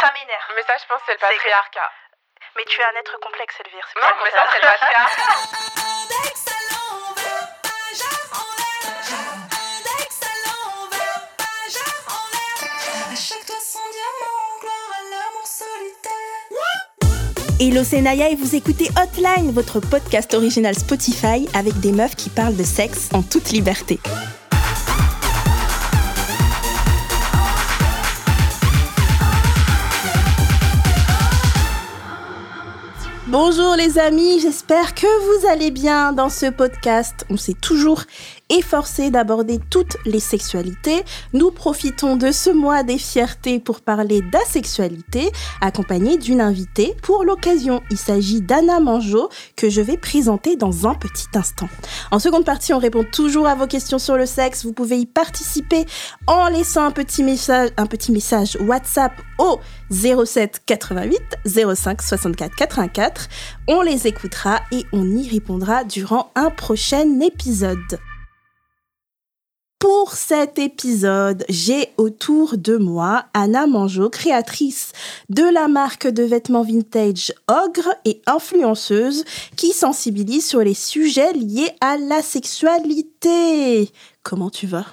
Ça m'énerve. Mais ça, je pense, c'est le patriarcat. Mais tu es un être complexe, Elvire. c'est Non, pas mais ça, c'est le patriarcat. Hello, c'est Naya et vous écoutez Hotline, votre podcast original Spotify avec des meufs qui parlent de sexe en toute liberté. Bonjour les amis, j'espère que vous allez bien dans ce podcast. On s'est toujours efforcé d'aborder toutes les sexualités. Nous profitons de ce mois des fiertés pour parler d'asexualité, accompagnée d'une invitée pour l'occasion. Il s'agit d'Anna Manjo, que je vais présenter dans un petit instant. En seconde partie, on répond toujours à vos questions sur le sexe. Vous pouvez y participer en laissant un petit message, un petit message WhatsApp au 07 88 05 64 84. On les écoutera et on y répondra durant un prochain épisode. Pour cet épisode, j'ai autour de moi Anna Manjo, créatrice de la marque de vêtements vintage Ogre et influenceuse qui sensibilise sur les sujets liés à la sexualité. Comment tu vas?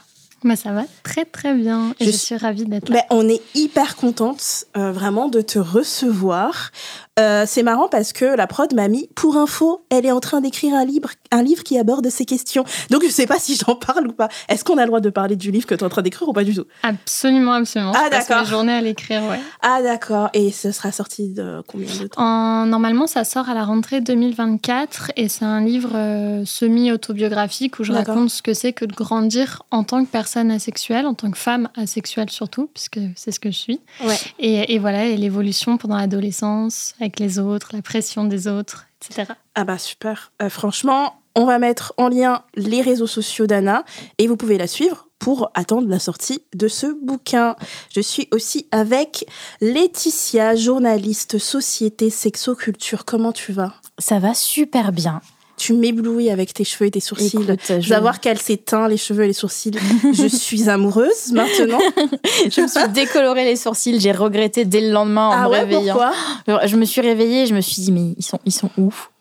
Bah, ça va très très bien et Je je, suis- ravie d'être là. Ben, on est hyper contente euh, vraiment de te recevoir. Euh, c'est marrant parce que la prod m'a mis pour info, elle est en train d'écrire un livre, un livre qui aborde ces questions. Donc je sais pas si j'en parle ou pas. Est-ce qu'on a le droit de parler du livre que tu es en train d'écrire ou pas du tout? Absolument, absolument. Ah, d'accord. mes journées à l'écrire, ouais. Ah d'accord. Et ce sera sorti de combien de temps? En, normalement, ça sort à la rentrée 2024 et c'est un livre euh, semi-autobiographique où je raconte ce que c'est que de grandir en tant que personne asexuelle, en tant que femme asexuelle surtout, puisque c'est ce que je suis. Ouais. Et, et voilà, et l'évolution pendant l'adolescence, avec les autres, la pression des autres, etc. Ah bah super. Euh, franchement, on va mettre en lien les réseaux sociaux d'Anna et vous pouvez la suivre pour attendre la sortie de ce bouquin. Je suis aussi avec Laetitia, journaliste société sexoculture. Comment tu vas? Ça va super bien. Tu m'éblouis avec tes cheveux et tes sourcils. Écoute, je- Savoir qu'elle s'éteint les cheveux et les sourcils. je suis amoureuse maintenant. Je me suis décoloré les sourcils, j'ai regretté dès le lendemain en ah me ouais, réveillant. pourquoi? Je me suis réveillée et je me suis dit, mais ils sont, ils sont ouf.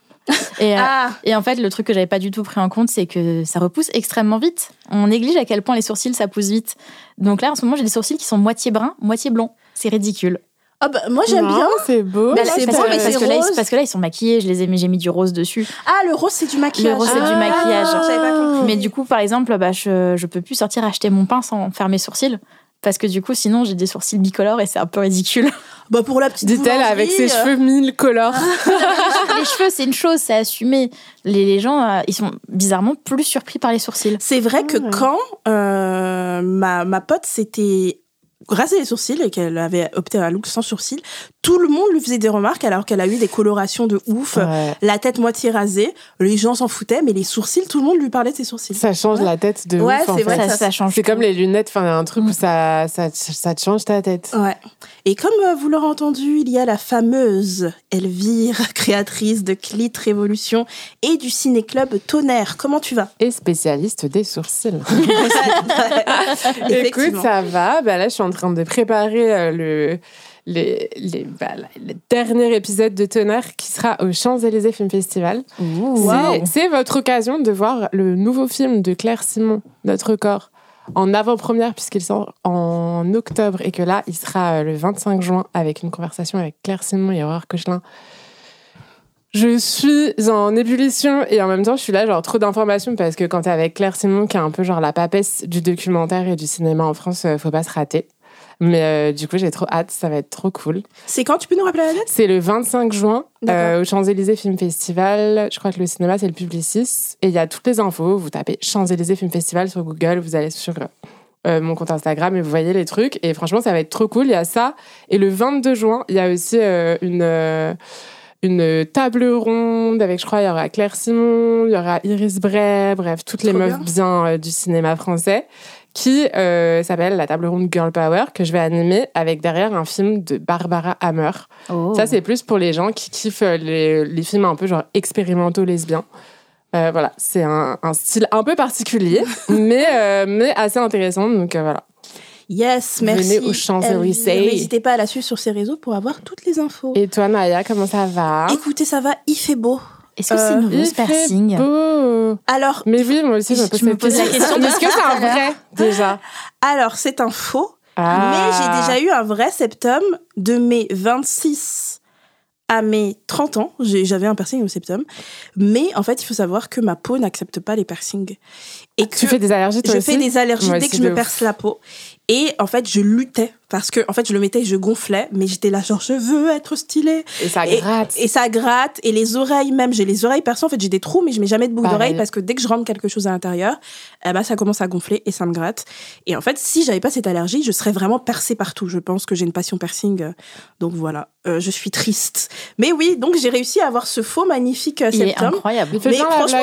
Et, euh, Ah, et en fait, le truc que j'avais pas du tout pris en compte, c'est que ça repousse extrêmement vite. On néglige à quel point les sourcils, ça pousse vite. Donc là, en ce moment, j'ai des sourcils qui sont moitié bruns, moitié blonds. C'est ridicule. Ah bah, moi j'aime bien. C'est beau. Parce- c'est parce, beau, que- mais parce c'est que là, ils- rose. parce que là, ils sont maquillés, je les ai mis, j'ai mis du rose dessus. Ah, le rose c'est du maquillage. Le rose, c'est du Ah, maquillage. Pas. Mais du coup, par exemple, bah, je, je peux plus sortir acheter mon pain sans faire mes sourcils. Parce que du coup, sinon, j'ai des sourcils bicolores et c'est un peu ridicule. Bah pour la petite Dit-elle avec ses euh, cheveux mille colores. les cheveux, c'est une chose, c'est assumé. Les, les gens, euh, ils sont bizarrement plus surpris par les sourcils. C'est vrai que Ah. quand euh, ma, ma pote s'était rasé les sourcils et qu'elle avait opté à un look sans sourcils, tout le monde lui faisait des remarques alors qu'elle a eu des colorations de ouf, Ouais. la tête moitié rasée, les gens s'en foutaient, mais les sourcils, tout le monde lui parlait de ses sourcils. Ça change la tête de Ouais, ouf, c'est vrai Ça, ça change. C'est comme les lunettes, enfin, un truc où ça, ça, ça te change ta tête. Ouais. Et comme euh, vous l'aurez entendu, il y a la fameuse Elvire, créatrice de Clit Révolution et du ciné-club Tonnerre. Comment tu vas? Et spécialiste des sourcils. Écoute, ça va. Bah là, je suis en train de préparer euh, le, les, les, bah, le dernier épisode de Tonnerre qui sera au Champs-Élysées Film Festival. C'est votre occasion de voir le nouveau film de Claire Simon, Notre corps, en avant-première, puisqu'il sort en octobre et que là, il sera euh, le 25 juin avec une conversation avec Claire Simon et Aurore Cochelin. Je suis en ébullition et en même temps, je suis là, genre, trop d'informations parce que quand t'es avec Claire Simon, qui est un peu genre la papesse du documentaire et du cinéma en France, euh, faut pas se rater. Mais euh, du coup, j'ai trop hâte, ça va être trop cool. C'est quand tu peux nous rappeler la date? C'est le 25 juin euh, au Champs-Élysées Film Festival. Je crois que le cinéma, c'est le Publicis. Et il y a toutes les infos. Vous tapez Champs-Élysées Film Festival sur Google, vous allez sur euh, mon compte Instagram et vous voyez les trucs. Et franchement, ça va être trop cool. Il y a ça. Et le 22 juin, il y a aussi euh, une. une table ronde avec, je crois, il y aura Claire Simon, il y aura Iris Bray, bref, toutes les meufs bien, euh, du cinéma français, qui euh, s'appelle la table ronde Girl Power, que je vais animer avec derrière un film de Barbara Hammer. Oh. Ça, c'est plus pour les gens qui kiffent euh, les, les films un peu genre expérimentaux lesbiens. Euh, voilà, c'est un, un style un peu particulier, mais, euh, mais assez intéressant. Donc voilà. Yes, merci. Venez aux Champs-Élysées. N'hésitez pas à la suivre sur ses réseaux pour avoir toutes les infos. Et toi, Naya, comment ça va? Écoutez, ça va, il fait beau. Est-ce que c'est Euh, rose fait piercing beau. Alors, Mais oui, moi aussi, je me Je pose, me cette pose la question Est-ce que c'est un vrai, déjà alors c'est un faux, Ah. mais j'ai déjà eu un vrai septum de mes 26 à mes 30 ans. J'avais un piercing au septum. Mais en fait, il faut savoir que ma peau n'accepte pas les piercings. Et que Tu fais des allergies, toi je aussi fais des allergies dès que je me ouf. perce la peau. Et en fait, je luttais parce que en fait, je le mettais et je gonflais, mais j'étais là genre je veux être stylée. Et ça Et- gratte. Et ça gratte et les oreilles même, j'ai les oreilles percées en fait, j'ai des trous mais je mets jamais de boucle Pareil. d'oreille parce que dès que je rentre quelque chose à l'intérieur, eh ben ça commence à gonfler et ça me gratte. Et en fait, si j'avais pas cette allergie, je serais vraiment percée partout. Je pense que j'ai une passion piercing euh, donc voilà, Euh, je suis triste. Mais oui, donc j'ai réussi à avoir ce faux magnifique euh, Il est incroyable. Mais franchement.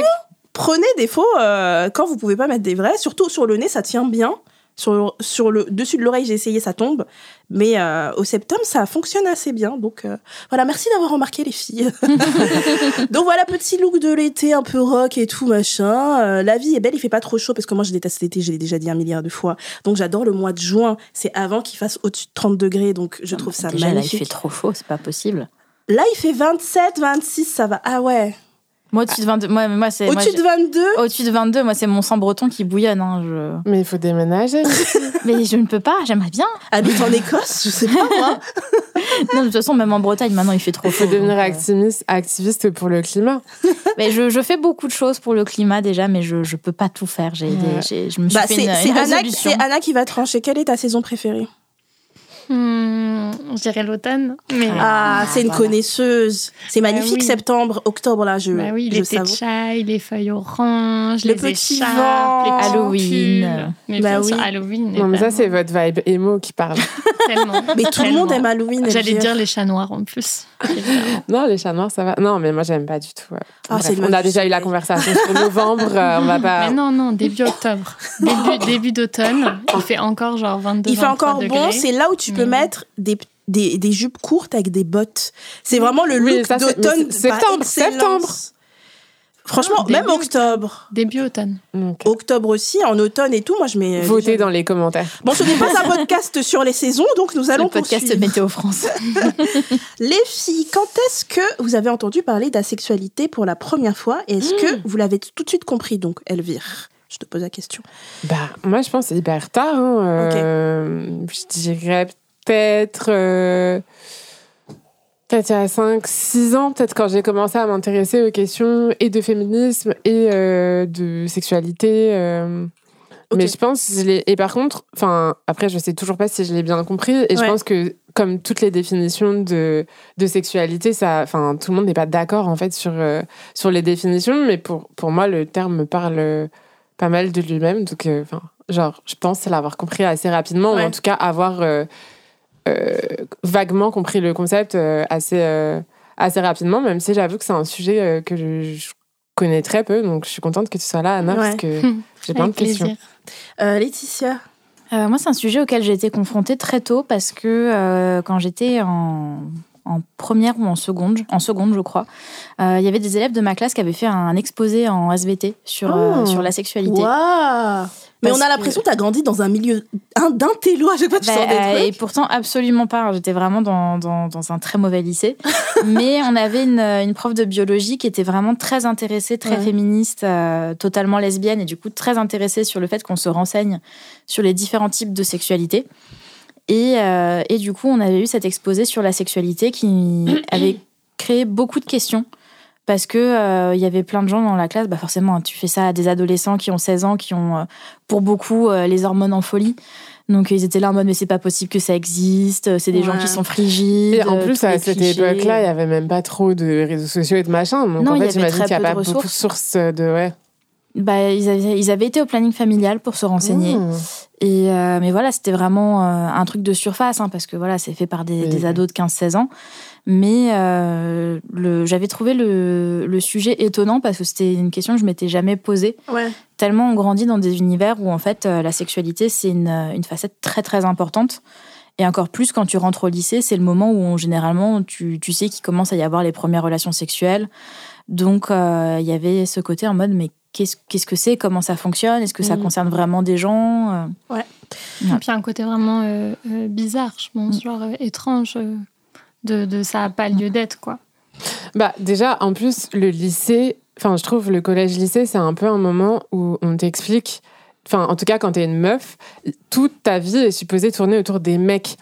Prenez des faux euh, quand vous pouvez pas mettre des vrais, surtout sur le nez, ça tient bien. Sur, sur le dessus de l'oreille, j'ai essayé, ça tombe. Mais euh, au septum, ça fonctionne assez bien. Donc euh, voilà, merci d'avoir remarqué les filles. donc voilà, petit look de l'été, un peu rock et tout, machin. Euh, la vie est belle, il fait pas trop chaud parce que moi je déteste l'été, je l'ai déjà dit un milliard de fois. Donc j'adore le mois de juin, c'est avant qu'il fasse au-dessus de 30 degrés, donc je trouve ça Déjà, là, il magnifique. fait trop chaud, c'est pas possible. Là, il fait 27, 26, ça va. Ah ouais. Moi, au-dessus de 22, moi, moi, c'est. Au-dessus de 22, Au-dessus de 22, moi, c'est mon sang breton qui bouillonne. hein, je- Mais il faut déménager. Mais je ne peux pas, j'aimerais bien. habite en Écosse, je sais pas moi. Non, de toute façon, même en Bretagne, maintenant, il fait trop Il faut devenir donc, euh, activiste, activiste pour le climat. Mais je, je fais beaucoup de choses pour le climat déjà, mais je ne peux pas tout faire. J'ai Ouais. des- j'ai- je me suis Bah, fait c'est une, c'est une Anna, résolution. c'est Anna qui va trancher. Quelle est ta saison préférée? Hmm, je dirais l'automne. Mais Ah, c'est une voilà. connaisseuse. C'est magnifique, oui. septembre, octobre, là, je, bah oui, je les thés de savoure. chai, les feuilles oranges, Le les petit écharpes, vent. les petits Halloween. Mais Bah oui. Halloween. Non, mais ça, c'est votre vibe emo qui parle. Tellement. Mais tout le monde aime Halloween. J'allais dire les chats noirs en plus. non, les chats noirs, ça va. Non, mais moi, j'aime pas du tout. Ah, Bref, on a déjà eu la conversation sur novembre. euh, on va pas. Mais non, non, début octobre. Début, début d'automne. Il fait encore genre 22 Il fait 23 encore bon, c'est là où tu peux Mais- mettre des, des, des jupes courtes avec des bottes. C'est vraiment le Oui, look d'automne. septembre. Franchement, même début octobre. Début automne. Octobre aussi, en automne et tout, moi je mets. votez déjà- dans les commentaires. Bon, ce n'est pas un podcast sur les saisons, donc nous allons le podcast poursuivre. Météo France. Les filles, quand est-ce que vous avez entendu parler d'asexualité pour la première fois et est-ce que Hmm. vous l'avez tout de suite compris Donc, Elvire, je te pose la question. Bah, moi, je pense que c'est hyper tard. hein. Euh, Je dirais peut-être. euh, Peut-être il y a 5, 6 ans, peut-être quand j'ai commencé à m'intéresser aux questions et de féminisme et euh, de sexualité. euh. Mais je pense, que je l'ai- et par contre, enfin, après, je sais toujours pas si je l'ai bien compris. Et je pense que, comme toutes les définitions de, de sexualité, ça, enfin, tout le monde n'est pas d'accord en fait sur, euh, sur les définitions. Mais pour, pour moi, le terme me parle pas mal de lui-même. Donc, enfin, genre, je pense l'avoir compris assez rapidement, Ouais. ou en tout cas avoir vaguement compris le concept euh, assez, euh, assez rapidement, même si j'avoue que c'est un sujet euh, que je, je connais très peu. Donc, je suis contente que tu sois là, Anna, Ouais. parce que j'ai plein de questions. Euh, Laetitia Euh, moi, c'est un sujet auquel j'ai été confrontée très tôt parce que euh, quand j'étais en, en première ou en seconde, en seconde, je crois, euh, il y avait des élèves de ma classe qui avaient fait un exposé en SVT sur, euh, Oh. sur la sexualité. Mais on a l'impression que tu as grandi dans un milieu télo à chaque fois tu Bah, sors des euh, et pourtant, absolument pas. J'étais vraiment dans, dans, dans un très mauvais lycée. Mais on avait une, une prof de biologie qui était vraiment très intéressée, très Ouais. féministe, euh, totalement lesbienne, et du coup très intéressée sur le fait qu'on se renseigne sur les différents types de sexualité. Et, euh, et du coup, on avait eu cet exposé sur la sexualité qui avait créé beaucoup de questions. Parce que euh, il y avait plein de gens dans la classe, bah forcément, tu fais ça à des adolescents qui ont 16 ans, qui ont euh, pour beaucoup euh, les hormones en folie. Donc ils étaient là en mode mais c'est pas possible que ça existe, c'est des Ouais. gens qui sont frigides. Et en plus, à cette époque-là, il n'y avait même pas trop de réseaux sociaux et de machin. Donc, Non, en y fait, j'imagine qu'il n'y a pas de beaucoup de sources de. Ouais. Bah, ils, avaient, ils avaient été au planning familial pour se renseigner. Mmh. Et euh, mais voilà, c'était vraiment euh, un truc de surface, hein, parce que voilà, c'est fait par des, Oui, des oui. ados de 15-16 ans. Mais euh, j'avais trouvé le, le sujet étonnant parce que c'était une question que je m'étais jamais posée. Ouais. Tellement on grandit dans des univers où en fait euh, la sexualité c'est une, une facette très très importante. Et encore plus quand tu rentres au lycée, c'est le moment où on- généralement tu, tu sais qu'il commence à y avoir les premières relations sexuelles. Donc euh, il y avait ce côté en mode mais qu'est-ce que c'est, comment ça fonctionne, est-ce que ça mm. concerne vraiment des gens euh? Ouais. Et puis un côté vraiment euh, euh, bizarre, je pense, mm. genre étrange, de, de, ça n'a pas lieu d'être, quoi. Bah, déjà, en plus, le lycée, enfin, je trouve le collège-lycée, c'est un peu un moment où on t'explique, enfin, en tout cas, quand t'es une meuf, toute ta vie est supposée tourner autour des mecs.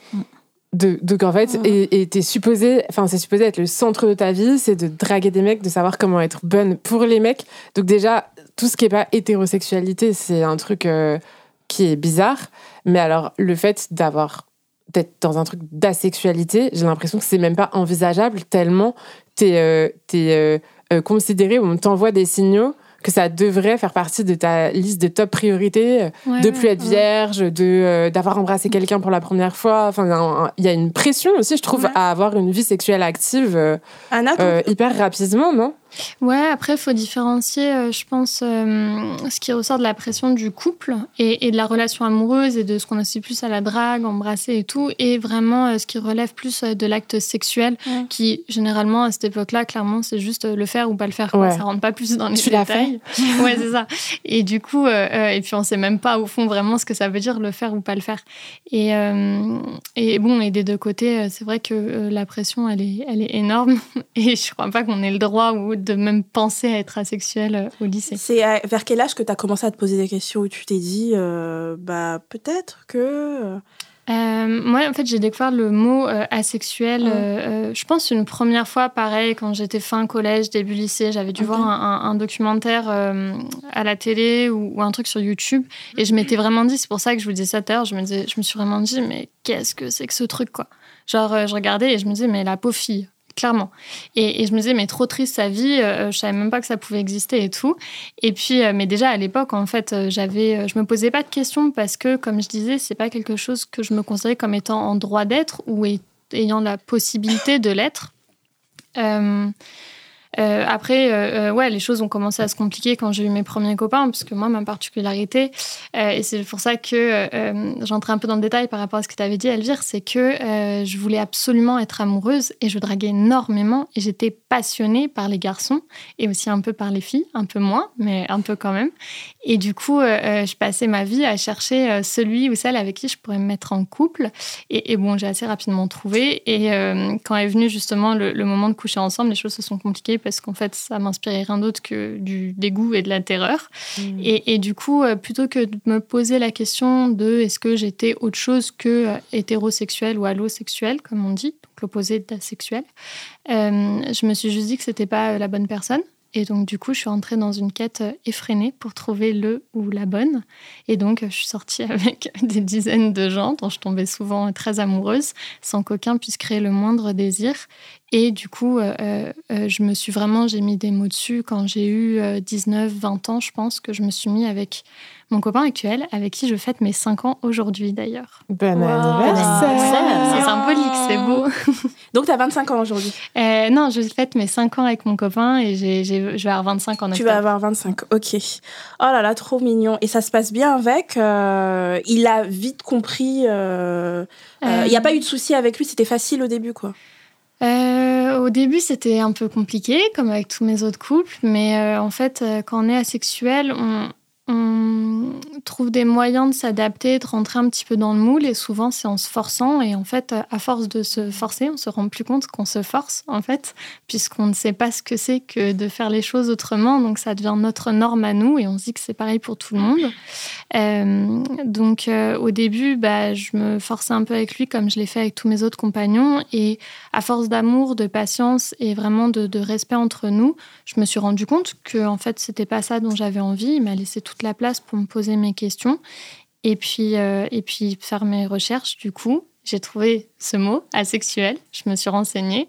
De, donc en fait, et t'es supposé, enfin c'est supposé être le centre de ta vie, c'est de draguer des mecs, de savoir comment être bonne pour les mecs. Donc déjà, tout ce qui est pas hétérosexualité, c'est un truc euh, qui est bizarre. Mais alors, le fait d'avoir d'être dans un truc d'asexualité, j'ai l'impression que c'est même pas envisageable tellement t'es es, euh, euh, considéré ou on t'envoie des signaux que ça devrait faire partie de ta liste de top priorités, de plus être vierge, de d'avoir embrassé quelqu'un pour la première fois. Enfin, il y a une pression aussi, je trouve, à avoir une vie sexuelle active hyper rapidement, non? Ouais, après, il faut différencier, euh, je pense, euh, ce qui ressort de la pression du couple et, de la relation amoureuse et de ce qu'on associe plus à la drague, embrasser et tout, et vraiment euh, ce qui relève plus de l'acte sexuel, qui généralement à cette époque-là, clairement, c'est juste le faire ou pas le faire. Quoi. Ça rentre pas plus dans les tu détails. ouais, c'est ça. Et du coup, et puis on sait même pas au fond vraiment ce que ça veut dire le faire ou pas le faire. Et, et bon, et des deux côtés, c'est vrai que la pression, elle est, elle est énorme, et je crois pas qu'on ait le droit ou de même penser à être asexuel euh, au lycée. C'est vers quel âge que tu as commencé à te poser des questions où tu t'es dit, euh, bah peut-être que... Euh, moi, en fait, j'ai découvert le mot asexuel, je pense, une première fois, pareil, quand j'étais fin collège, début lycée. J'avais dû voir un, documentaire à la télé ou, un truc sur YouTube. Et je m'étais vraiment dit, c'est pour ça que je vous disais ça tout à l'heure, je, me je me suis vraiment dit, mais qu'est-ce que c'est que ce truc, quoi? Genre, je regardais et je me disais, mais la pauvre fille, clairement. Et, je me disais, mais trop triste sa vie, euh, je savais même pas que ça pouvait exister et tout. Et puis, euh, mais déjà à l'époque, en fait, euh, j'avais, je me posais pas de questions parce que, comme je disais, c'est pas quelque chose que je me considérais comme étant en droit d'être ou ayant la possibilité de l'être. Euh, après, euh, euh, ouais, les choses ont commencé à se compliquer quand j'ai eu mes premiers copains, parce que moi, ma particularité, et c'est pour ça que j'entrais un peu dans le détail par rapport à ce que tu avais dit, Elvire, c'est que je voulais absolument être amoureuse et je draguais énormément et j'étais passionnée par les garçons et aussi un peu par les filles, un peu moins, mais un peu quand même. Et du coup, je passais ma vie à chercher celui ou celle avec qui je pourrais me mettre en couple. Et, bon, j'ai assez rapidement trouvé. Et quand est venu justement le, le moment de coucher ensemble, les choses se sont compliquées parce qu'en fait, ça m'inspirait rien d'autre que du dégoût et de la terreur. Mmh. Et, du coup, euh, plutôt que de me poser la question de est-ce que j'étais autre chose que euh, hétérosexuel ou allosexuel, comme on dit, donc l'opposé d'asexuel, euh, je me suis juste dit que c'était pas la bonne personne. Et donc, du coup, je suis entrée dans une quête effrénée pour trouver le ou la bonne. Et donc, je suis sortie avec des dizaines de gens dont je tombais souvent très amoureuse, sans qu'aucun puisse créer le moindre désir. Et du coup, euh, euh, euh, je me suis vraiment, j'ai mis des mots dessus quand j'ai eu 19, 20 ans, je pense que je me suis mis avec mon copain actuel, avec qui je fête mes 5 ans aujourd'hui d'ailleurs. Bon anniversaire C'est symbolique, c'est beau. Donc tu as 25 ans aujourd'hui Non, je fête mes 5 ans avec mon copain et j'ai, je vais avoir 25 en octobre. Tu vas avoir 25, ok. Oh là là, trop mignon. Et ça se passe bien avec Il a vite compris. Il n'y a pas eu de souci avec lui, c'était facile au début quoi euh, au début, c'était un peu compliqué, comme avec tous mes autres couples, mais euh, en fait, euh, quand on est asexuel, on, on trouve des moyens de s'adapter, de rentrer un petit peu dans le moule et souvent c'est en se forçant et en fait à force de se forcer, on se rend plus compte qu'on se force en fait puisqu'on ne sait pas ce que c'est que de faire les choses autrement donc ça devient notre norme à nous et on se dit que c'est pareil pour tout le monde. Euh, donc euh, au début bah, je me forçais un peu avec lui comme je l'ai fait avec tous mes autres compagnons et à force d'amour, de patience et vraiment de, respect entre nous, je me suis rendu compte que en fait c'était pas ça dont j'avais envie, il m'a laissé tout la place pour me poser mes questions et puis, euh, et puis faire mes recherches. Du coup, j'ai trouvé ce mot, asexuel. Je me suis renseignée.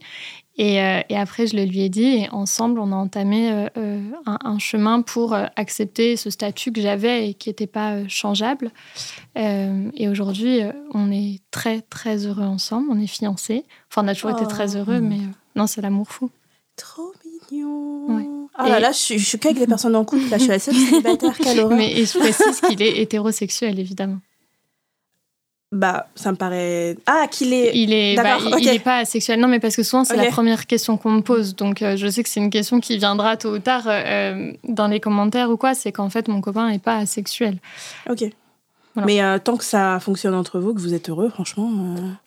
Et, euh, et, après, je le lui ai dit. Et ensemble, on a entamé euh, un, chemin pour accepter ce statut que j'avais et qui n'était pas changeable. et aujourd'hui, on est très, très heureux ensemble. On est fiancés. Enfin, on a toujours été très heureux, oh. mais non, c'est l'amour fou. Trop mignon. Oh là là, je suis, suis qu'avec les personnes en couple. Là, je suis la seule célibataire qu'elle Mais et je précise qu'il est hétérosexuel, évidemment. Bah, ça me paraît. Ah, qu'il est. Il est, bah, il, est pas asexuel. Non, mais parce que souvent, c'est la première question qu'on me pose. Donc, euh, je sais que c'est une question qui viendra tôt ou tard euh, dans les commentaires ou quoi. C'est qu'en fait, mon copain n'est pas asexuel. Ok. Mais euh, tant que ça fonctionne entre vous, que vous êtes heureux, franchement.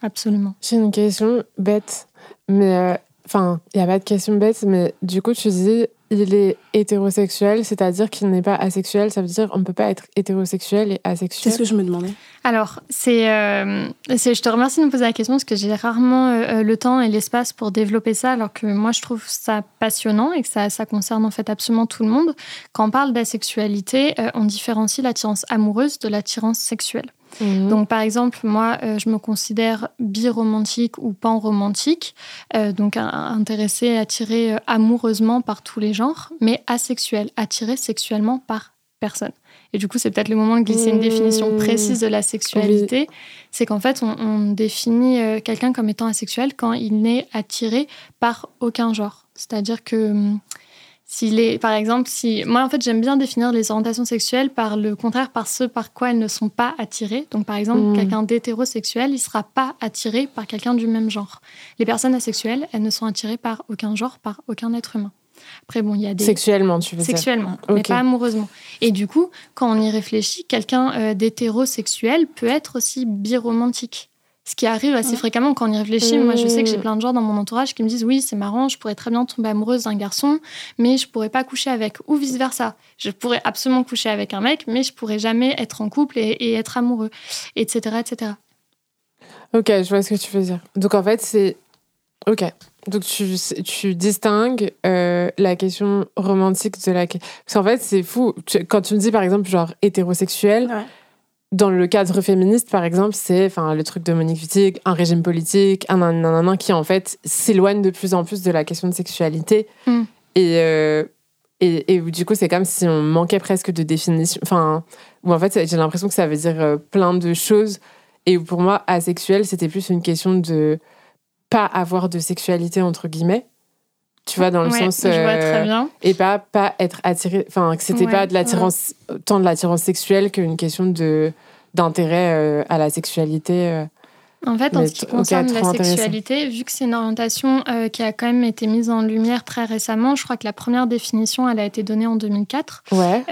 Absolument. J'ai une question bête. Mais. Enfin, il n'y a pas de question bête, mais du coup, tu dis il est hétérosexuel, c'est-à-dire qu'il n'est pas asexuel. Ça veut dire qu'on ne peut pas être hétérosexuel et asexuel. C'est ce que je me demandais. Alors, c'est, euh, je te remercie de me poser la question parce que j'ai rarement euh, euh, le temps et l'espace pour développer ça, alors que moi, je trouve ça passionnant et que ça, ça concerne en fait absolument tout le monde. Quand on parle d'asexualité, on différencie l'attirance amoureuse de l'attirance sexuelle. Mhm. Donc, par exemple, moi, euh, je me considère biromantique ou panromantique, euh, donc intéressée, attirée euh, amoureusement par tous les genres, mais asexuelle, attirée sexuellement par personne. Et du coup, c'est peut-être le moment de glisser une définition mmh. précise de la sexualité. C'est qu'en fait, on, on définit quelqu'un comme étant asexuel quand il n'est attiré par aucun genre. C'est-à-dire que hum, s'il est, par exemple, si moi en fait j'aime bien définir les orientations sexuelles par le contraire, par ce par quoi elles ne sont pas attirées. Donc par exemple, hmm. quelqu'un d'hétérosexuel, il sera pas attiré par quelqu'un du même genre. Les personnes asexuelles, elles ne sont attirées par aucun genre, par aucun être humain. Après, bon, il y a des... Sexuellement, tu veux Sexuellement, mais pas amoureusement. Et du coup, quand on y réfléchit, quelqu'un euh, d'hétérosexuel peut être aussi biromantique. Ce qui arrive assez fréquemment quand on y réfléchit. Moi, je sais que j'ai mmh. plein de gens dans mon entourage qui me disent Oui, c'est marrant, je pourrais très bien tomber amoureuse d'un garçon, mais je pourrais pas coucher avec. Ou vice-versa. Je pourrais absolument coucher avec un mec, mais je pourrais jamais être en couple et, être amoureux, etc., etc. Ok, je vois ce que tu veux dire. Donc, en fait, c'est. Ok. Donc, tu, tu distingues euh, la question romantique de la. Parce qu'en fait, c'est fou. quand tu me dis, par exemple, genre hétérosexuel dans le cadre féministe, par exemple, c'est enfin le truc de Monique Wittig, un régime politique, un un qui en fait s'éloigne de plus en plus de la question de sexualité. Mm. Et, euh, et, et, du coup, c'est comme si on manquait presque de définition. Enfin, où en fait, j'ai l'impression que ça veut dire euh, plein de choses. Et pour moi, asexuel, c'était plus une question de pas avoir de sexualité, entre guillemets tu vois dans le sens je vois très euh, bien. et pas pas être attiré enfin que c'était pas de l'attirance tant de l'attirance sexuelle qu'une question de d'intérêt euh, à la sexualité euh. en fait, en ce qui concerne la sexualité, vu que c'est une orientation qui a quand même été mise en lumière très récemment, je crois que la première définition, elle a été donnée en 2004. Ouais.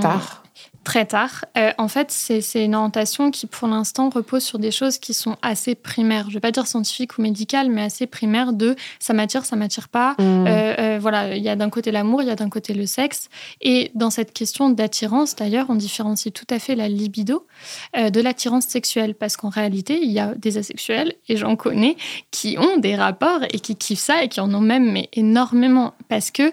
tard très tard. Euh, en fait, c'est une orientation qui, pour l'instant, repose sur des choses qui sont assez primaires. Je ne vais pas dire scientifiques ou médicales, mais assez primaires de ça m'attire, ça m'attire pas. Mmh. Euh, euh, voilà, il y a d'un côté l'amour, il y a d'un côté le sexe. Et dans cette question d'attirance, d'ailleurs, on différencie tout à fait la libido de l'attirance sexuelle, parce qu'en réalité, il y a des asexuels, et j'en connais, qui ont des rapports et qui kiffent ça et qui en ont même mais énormément, parce que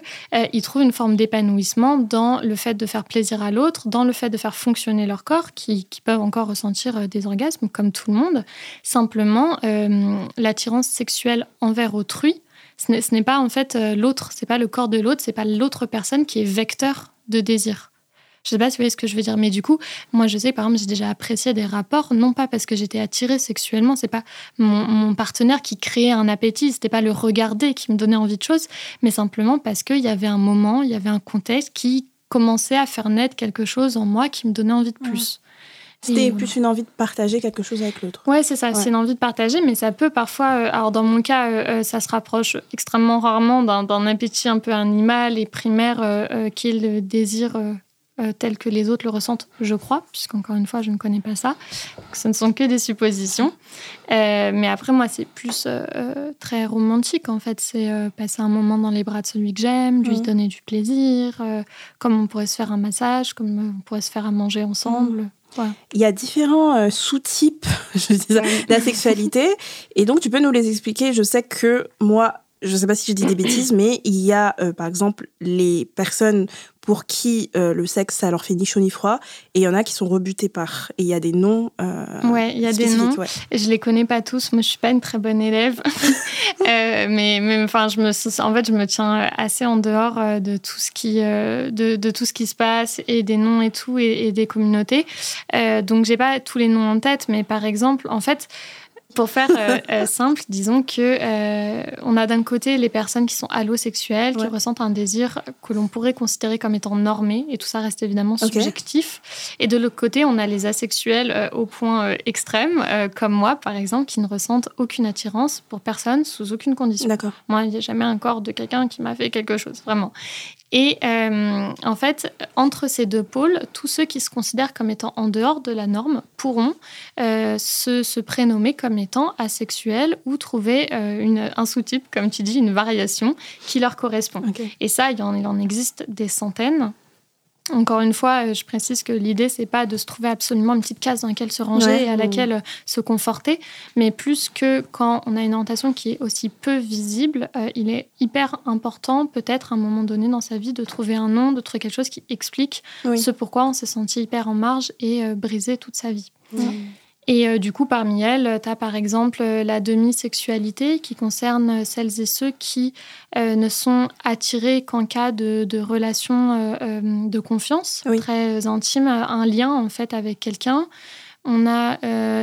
ils trouvent une forme d'épanouissement dans le fait de faire plaisir à l'autre, dans le fait de faire fonctionner leur corps, qui, peuvent encore ressentir euh, des orgasmes comme tout le monde. Simplement, euh, l'attirance sexuelle envers autrui, ce n'est pas en fait euh, l'autre, c'est pas le corps de l'autre, c'est pas l'autre personne qui est vecteur de désir. Je sais pas si vous voyez ce que je veux dire, mais du coup, moi je sais, par exemple, j'ai déjà apprécié des rapports, non pas parce que j'étais attirée sexuellement, c'est pas mon, mon, partenaire qui créait un appétit, c'était pas le regarder qui me donnait envie de choses, mais simplement parce qu'il y avait un moment, il y avait un contexte qui commençait à faire naître quelque chose en moi qui me donnait envie de plus. C'était plus une envie de partager quelque chose avec l'autre. Ouais, c'est ça, c'est une envie de partager, mais ça peut parfois, euh, alors dans mon cas, euh, euh, ça se rapproche extrêmement rarement d'un appétit un peu animal et primaire qui est le désir tel que les autres le ressentent, je crois, puisqu'encore une fois, je ne connais pas ça. ce ne sont que des suppositions. mais après, moi, c'est plus très romantique, en fait. C'est passer un moment dans les bras de celui que j'aime, lui donner du plaisir, comme on pourrait se faire un massage, comme on pourrait se faire à manger ensemble. Il y a différents euh, sous-types de la sexualité. Et donc, tu peux nous les expliquer. Je sais que moi, je ne sais pas si je dis des bêtises, mais il y a, euh, par exemple, les personnes pour qui euh, le sexe, ça leur fait ni chaud ni froid, et il y en a qui sont rebutés par. Et il y a des noms. Euh, ouais, il y a des noms. Ouais. Je les connais pas tous. Moi, je suis pas une très bonne élève, euh, mais, mais enfin, je me, en fait, je me tiens assez en dehors de tout ce qui, de, de, tout ce qui se passe et des noms et tout et, et des communautés. donc, j'ai pas tous les noms en tête, mais par exemple, en fait Pour faire euh, euh, simple, disons que euh, on a d'un côté les personnes qui sont allosexuelles, qui ressentent un désir que l'on pourrait considérer comme étant normé, et tout ça reste évidemment subjectif. Et de l'autre côté, on a les asexuels au point extrême, comme moi par exemple, qui ne ressentent aucune attirance pour personne sous aucune condition. Moi, il n'y a jamais un corps de quelqu'un qui m'a fait quelque chose, vraiment. Et euh, en fait, entre ces deux pôles, tous ceux qui se considèrent comme étant en dehors de la norme pourront euh, se, prénommer comme étant asexuels ou trouver euh, une, un sous-type, comme tu dis, une variation qui leur correspond. Et ça, il en, il en existe des centaines. Encore une fois, euh, je précise que l'idée, c'est pas de se trouver absolument une petite case dans laquelle se ranger et à laquelle euh, se conforter, mais plus que quand on a une orientation qui est aussi peu visible, euh, il est hyper important, peut-être à un moment donné dans sa vie, de trouver un nom, de trouver quelque chose qui explique ce pourquoi on s'est senti hyper en marge et brisé toute sa vie. Et euh, du coup, parmi elles, tu as par exemple euh, la demi-sexualité qui concerne celles et ceux qui euh, ne sont attirés qu'en cas de, de relation de confiance très intime, un lien en fait avec quelqu'un. On a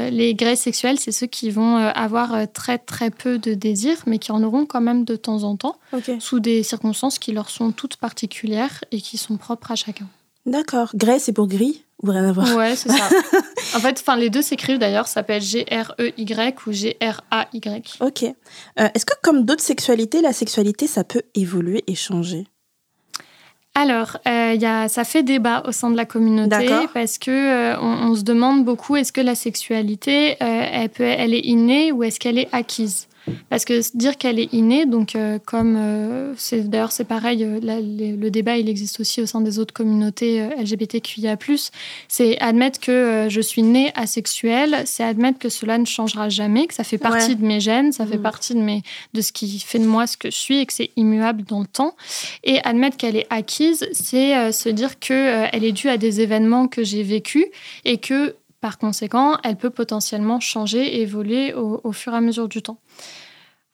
les grès sexuels, c'est ceux qui vont avoir très très peu de désir, mais qui en auront quand même de temps en temps, sous des circonstances qui leur sont toutes particulières et qui sont propres à chacun. D'accord. Grès, c'est pour gris ou rien à voir? Ouais, c'est ça. en fait, enfin, les deux s'écrivent d'ailleurs, ça s'appelle G-R-E-Y ou G-R-A-Y. Ok. Euh, est-ce que, comme d'autres sexualités, la sexualité, ça peut évoluer et changer? Alors, euh, y a, ça fait débat au sein de la communauté parce que euh, on, se demande beaucoup est-ce que la sexualité, elle, peut, elle est innée ou est-ce qu'elle est acquise? Parce que dire qu'elle est innée, donc euh, comme euh, c'est d'ailleurs c'est pareil, euh, le débat il existe aussi au sein des autres communautés LGBTQIA+, c'est admettre que je suis née asexuelle, c'est admettre que cela ne changera jamais, que ça fait partie de mes gènes, ça fait mm. partie de mes de ce qui fait de moi ce que je suis et que c'est immuable dans le temps. Et admettre qu'elle est acquise, c'est se dire que elle est due à des événements que j'ai vécus et que par conséquent, elle peut potentiellement changer et évoluer au, fur et à mesure du temps.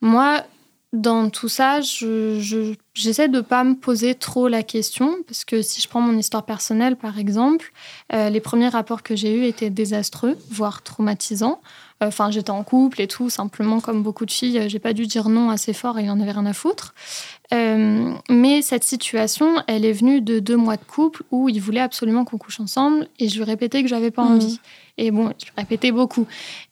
Moi, dans tout ça, j'essaie de ne pas me poser trop la question, parce que si je prends mon histoire personnelle, par exemple, euh, les premiers rapports que j'ai eus étaient désastreux, voire traumatisants. Enfin, j'étais en couple et tout, simplement comme beaucoup de filles, j'ai pas dû dire non assez fort et il en avait rien à foutre. Euh, mais cette situation, elle est venue de deux mois de couple où il voulait absolument qu'on couche ensemble et je lui répétais que j'avais pas mmh. envie. Et bon, je lui répétais beaucoup.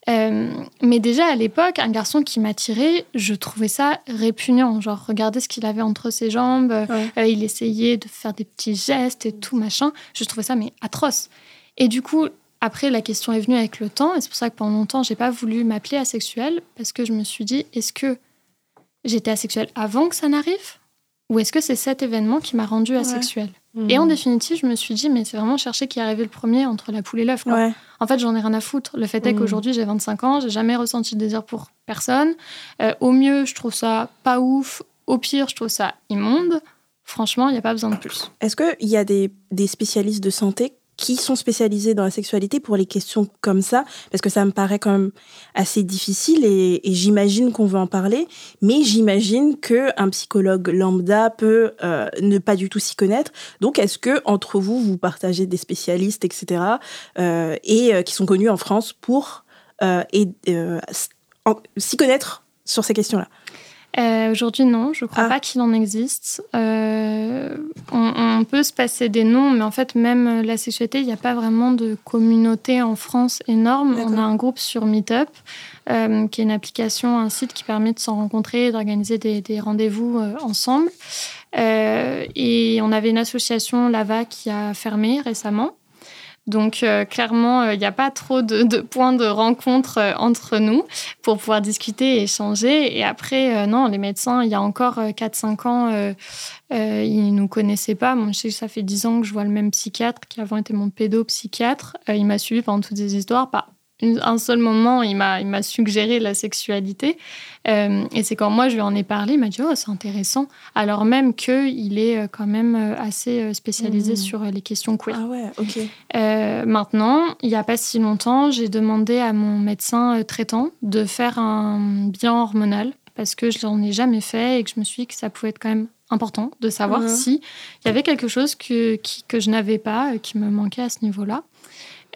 Euh, mais déjà à l'époque, un garçon qui m'attirait, je trouvais ça répugnant. Genre, regardez ce qu'il avait entre ses jambes, euh, il essayait de faire des petits gestes et tout machin. Je trouvais ça mais atroce. Et du coup, après, la question est venue avec le temps, et c'est pour ça que pendant longtemps, j'ai pas voulu m'appeler asexuelle, parce que je me suis dit, est-ce que j'étais asexuelle avant que ça n'arrive? Ou est-ce que c'est cet événement qui m'a rendue asexuelle? Et en définitive, je me suis dit, mais c'est vraiment chercher qui est arrivé le premier entre la poule et l'œuf. En fait, j'en ai rien à foutre. Le fait est hmm. qu'aujourd'hui, j'ai 25 ans, j'ai jamais ressenti de désir pour personne. Euh, au mieux, je trouve ça pas ouf. Au pire, je trouve ça immonde. Franchement, il n'y a pas besoin de plus. Est-ce qu'il y a des, des spécialistes de santé qui sont spécialisés dans la sexualité pour les questions comme ça, parce que ça me paraît quand même assez difficile et, j'imagine qu'on veut en parler, mais j'imagine que un psychologue lambda peut euh, ne pas du tout s'y connaître. Donc, est-ce que entre vous, vous partagez des spécialistes, etc., euh, et euh, qui sont connus en France pour s'y connaître sur ces questions-là? Euh, aujourd'hui, non, je ne crois ah. pas qu'il en existe. Euh, on, peut se passer des noms, mais en fait, même la sexualité, il n'y a pas vraiment de communauté en France énorme. On a un groupe sur Meetup, euh, qui est une application, un site qui permet de s'en rencontrer, d'organiser des, des rendez-vous ensemble. et on avait une association, Lava, qui a fermé récemment. Donc euh, clairement, il euh, n'y a pas trop de, points de rencontre euh, entre nous pour pouvoir discuter et échanger. Et après, non, les médecins, il y a encore 4-5 ans, ils ne nous connaissaient pas. Moi, je sais que ça fait 10 ans que je vois le même psychiatre qui avant était mon pédopsychiatre. il m'a suivi pendant toutes ces histoires. Pas un seul moment, il m'a suggéré la sexualité. Euh, et c'est quand moi je lui en ai parlé, il m'a dit Oh, c'est intéressant. Alors même qu'il est euh, quand même euh, assez spécialisé mmh. sur les questions queer. Ah ouais, ok. maintenant, il n'y a pas si longtemps, j'ai demandé à mon médecin traitant de faire un bilan hormonal parce que je n'en ai jamais fait et que je me suis dit que ça pouvait être quand même important de savoir mmh. si il y avait quelque chose que, que je n'avais pas, qui me manquait à ce niveau-là.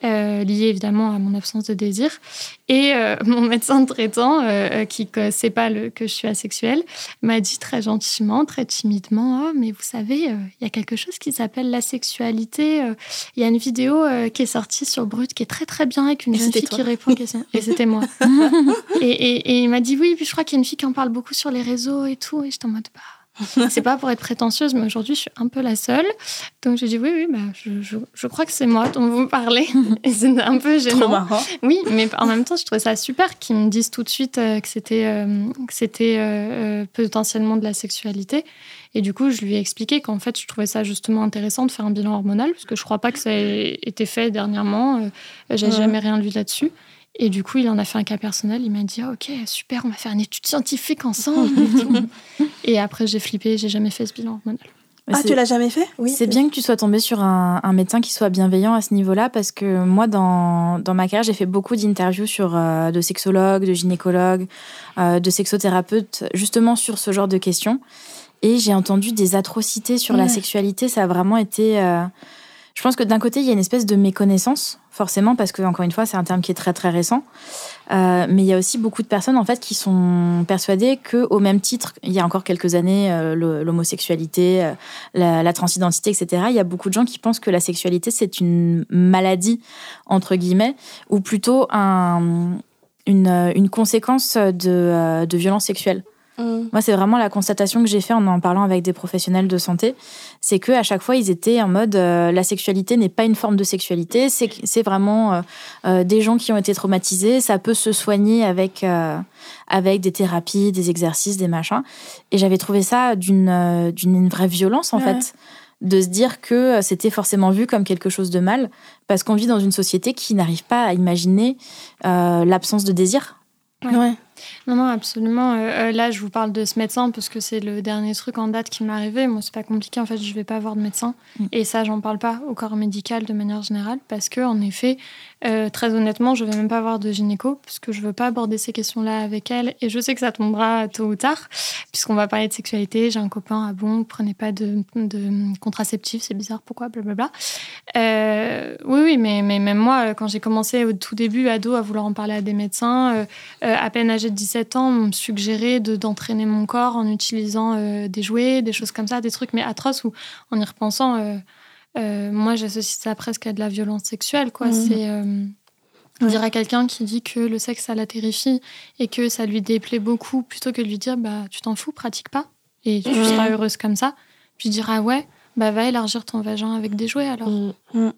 Euh, lié évidemment à mon absence de désir. Et euh, mon médecin traitant, euh, qui ne sait pas le, que je suis asexuelle, m'a dit très gentiment, très timidement, oh, mais vous savez, il y a quelque chose qui s'appelle la sexualité. Il y a une vidéo qui est sortie sur Brut qui est très très bien avec une jeune fille qui répond aux questions. Et c'était moi. et, et, et, il m'a dit, oui, puis je crois qu'il y a une fille qui en parle beaucoup sur les réseaux et tout. Et j'étais en mode, bah c'est pas pour être prétentieuse, mais aujourd'hui, je suis un peu la seule. Donc, j'ai dit oui, oui, bah, je, je, crois que c'est moi dont vous parlez. Et c'est un peu gênant. Oui, mais en même temps, je trouvais ça super qu'ils me disent tout de suite euh, que c'était euh, c'était euh, potentiellement de la sexualité. Et du coup, je lui ai expliqué qu'en fait, je trouvais ça justement intéressant de faire un bilan hormonal, parce que je crois pas que ça ait été fait dernièrement. J'ai jamais rien lu là-dessus. Et du coup, il en a fait un cas personnel. Il m'a dit ah, Ok, super, on va faire une étude scientifique ensemble. et, après, j'ai flippé, j'ai jamais fait ce bilan hormonal. Ah, tu l'as jamais fait? Oui. C'est bien que tu sois tombé sur un, médecin qui soit bienveillant à ce niveau-là, parce que moi, dans, dans ma carrière, j'ai fait beaucoup d'interviews sur euh, de sexologues, de gynécologues, euh, de sexothérapeutes, justement sur ce genre de questions. Et j'ai entendu des atrocités sur la sexualité. Ça a vraiment été. Euh, je pense que d'un côté, il y a une espèce de méconnaissance, forcément, parce que, encore une fois, c'est un terme qui est très, très récent. Euh, mais il y a aussi beaucoup de personnes, en fait, qui sont persuadées qu'au même titre, il y a encore quelques années, euh, l'homosexualité, euh, la, transidentité, etc., il y a beaucoup de gens qui pensent que la sexualité, c'est une maladie, entre guillemets, ou plutôt un, une, une, conséquence de, de violence sexuelle. Mm. Moi, c'est vraiment la constatation que j'ai fait en en parlant avec des professionnels de santé. C'est que à chaque fois, ils étaient en mode euh, la sexualité n'est pas une forme de sexualité. C'est vraiment euh, euh, des gens qui ont été traumatisés. Ça peut se soigner avec avec des thérapies, des exercices, des machins. Et j'avais trouvé ça d'une d'une vraie violence en fait de se dire que c'était forcément vu comme quelque chose de mal parce qu'on vit dans une société qui n'arrive pas à imaginer l'absence de désir. Ouais. Non, non, absolument. Euh, euh, là, je vous parle de ce médecin parce que c'est le dernier truc en date qui m'est arrivé. Moi, c'est pas compliqué. En fait, je vais pas voir de médecin. Mm. Et ça, j'en parle pas au corps médical de manière générale parce que, en effet, euh, très honnêtement, je vais même pas voir de gynéco parce que je veux pas aborder ces questions-là avec elle. Et je sais que ça tombera tôt ou tard puisqu'on va parler de sexualité. J'ai un copain, ah bon, prenez pas de, de contraceptif, c'est bizarre, pourquoi, blablabla. Euh, oui, oui, mais, mais même moi, quand j'ai commencé au tout début, ado, à vouloir en parler à des médecins, à peine âgé de 17 ans, on me suggérait d'entraîner mon corps en utilisant euh, des jouets, des choses comme ça, des trucs mais atroces où, en y repensant, euh, euh, moi j'associe ça presque à de la violence sexuelle. Quoi. Mmh. C'est on dirait quelqu'un qui dit que le sexe ça la terrifie et que ça lui déplaît beaucoup, plutôt que de lui dire bah tu t'en fous, pratique pas et tu mmh. seras heureuse comme ça. Puis diras ouais, bah va élargir ton vagin avec des jouets alors. Mmh.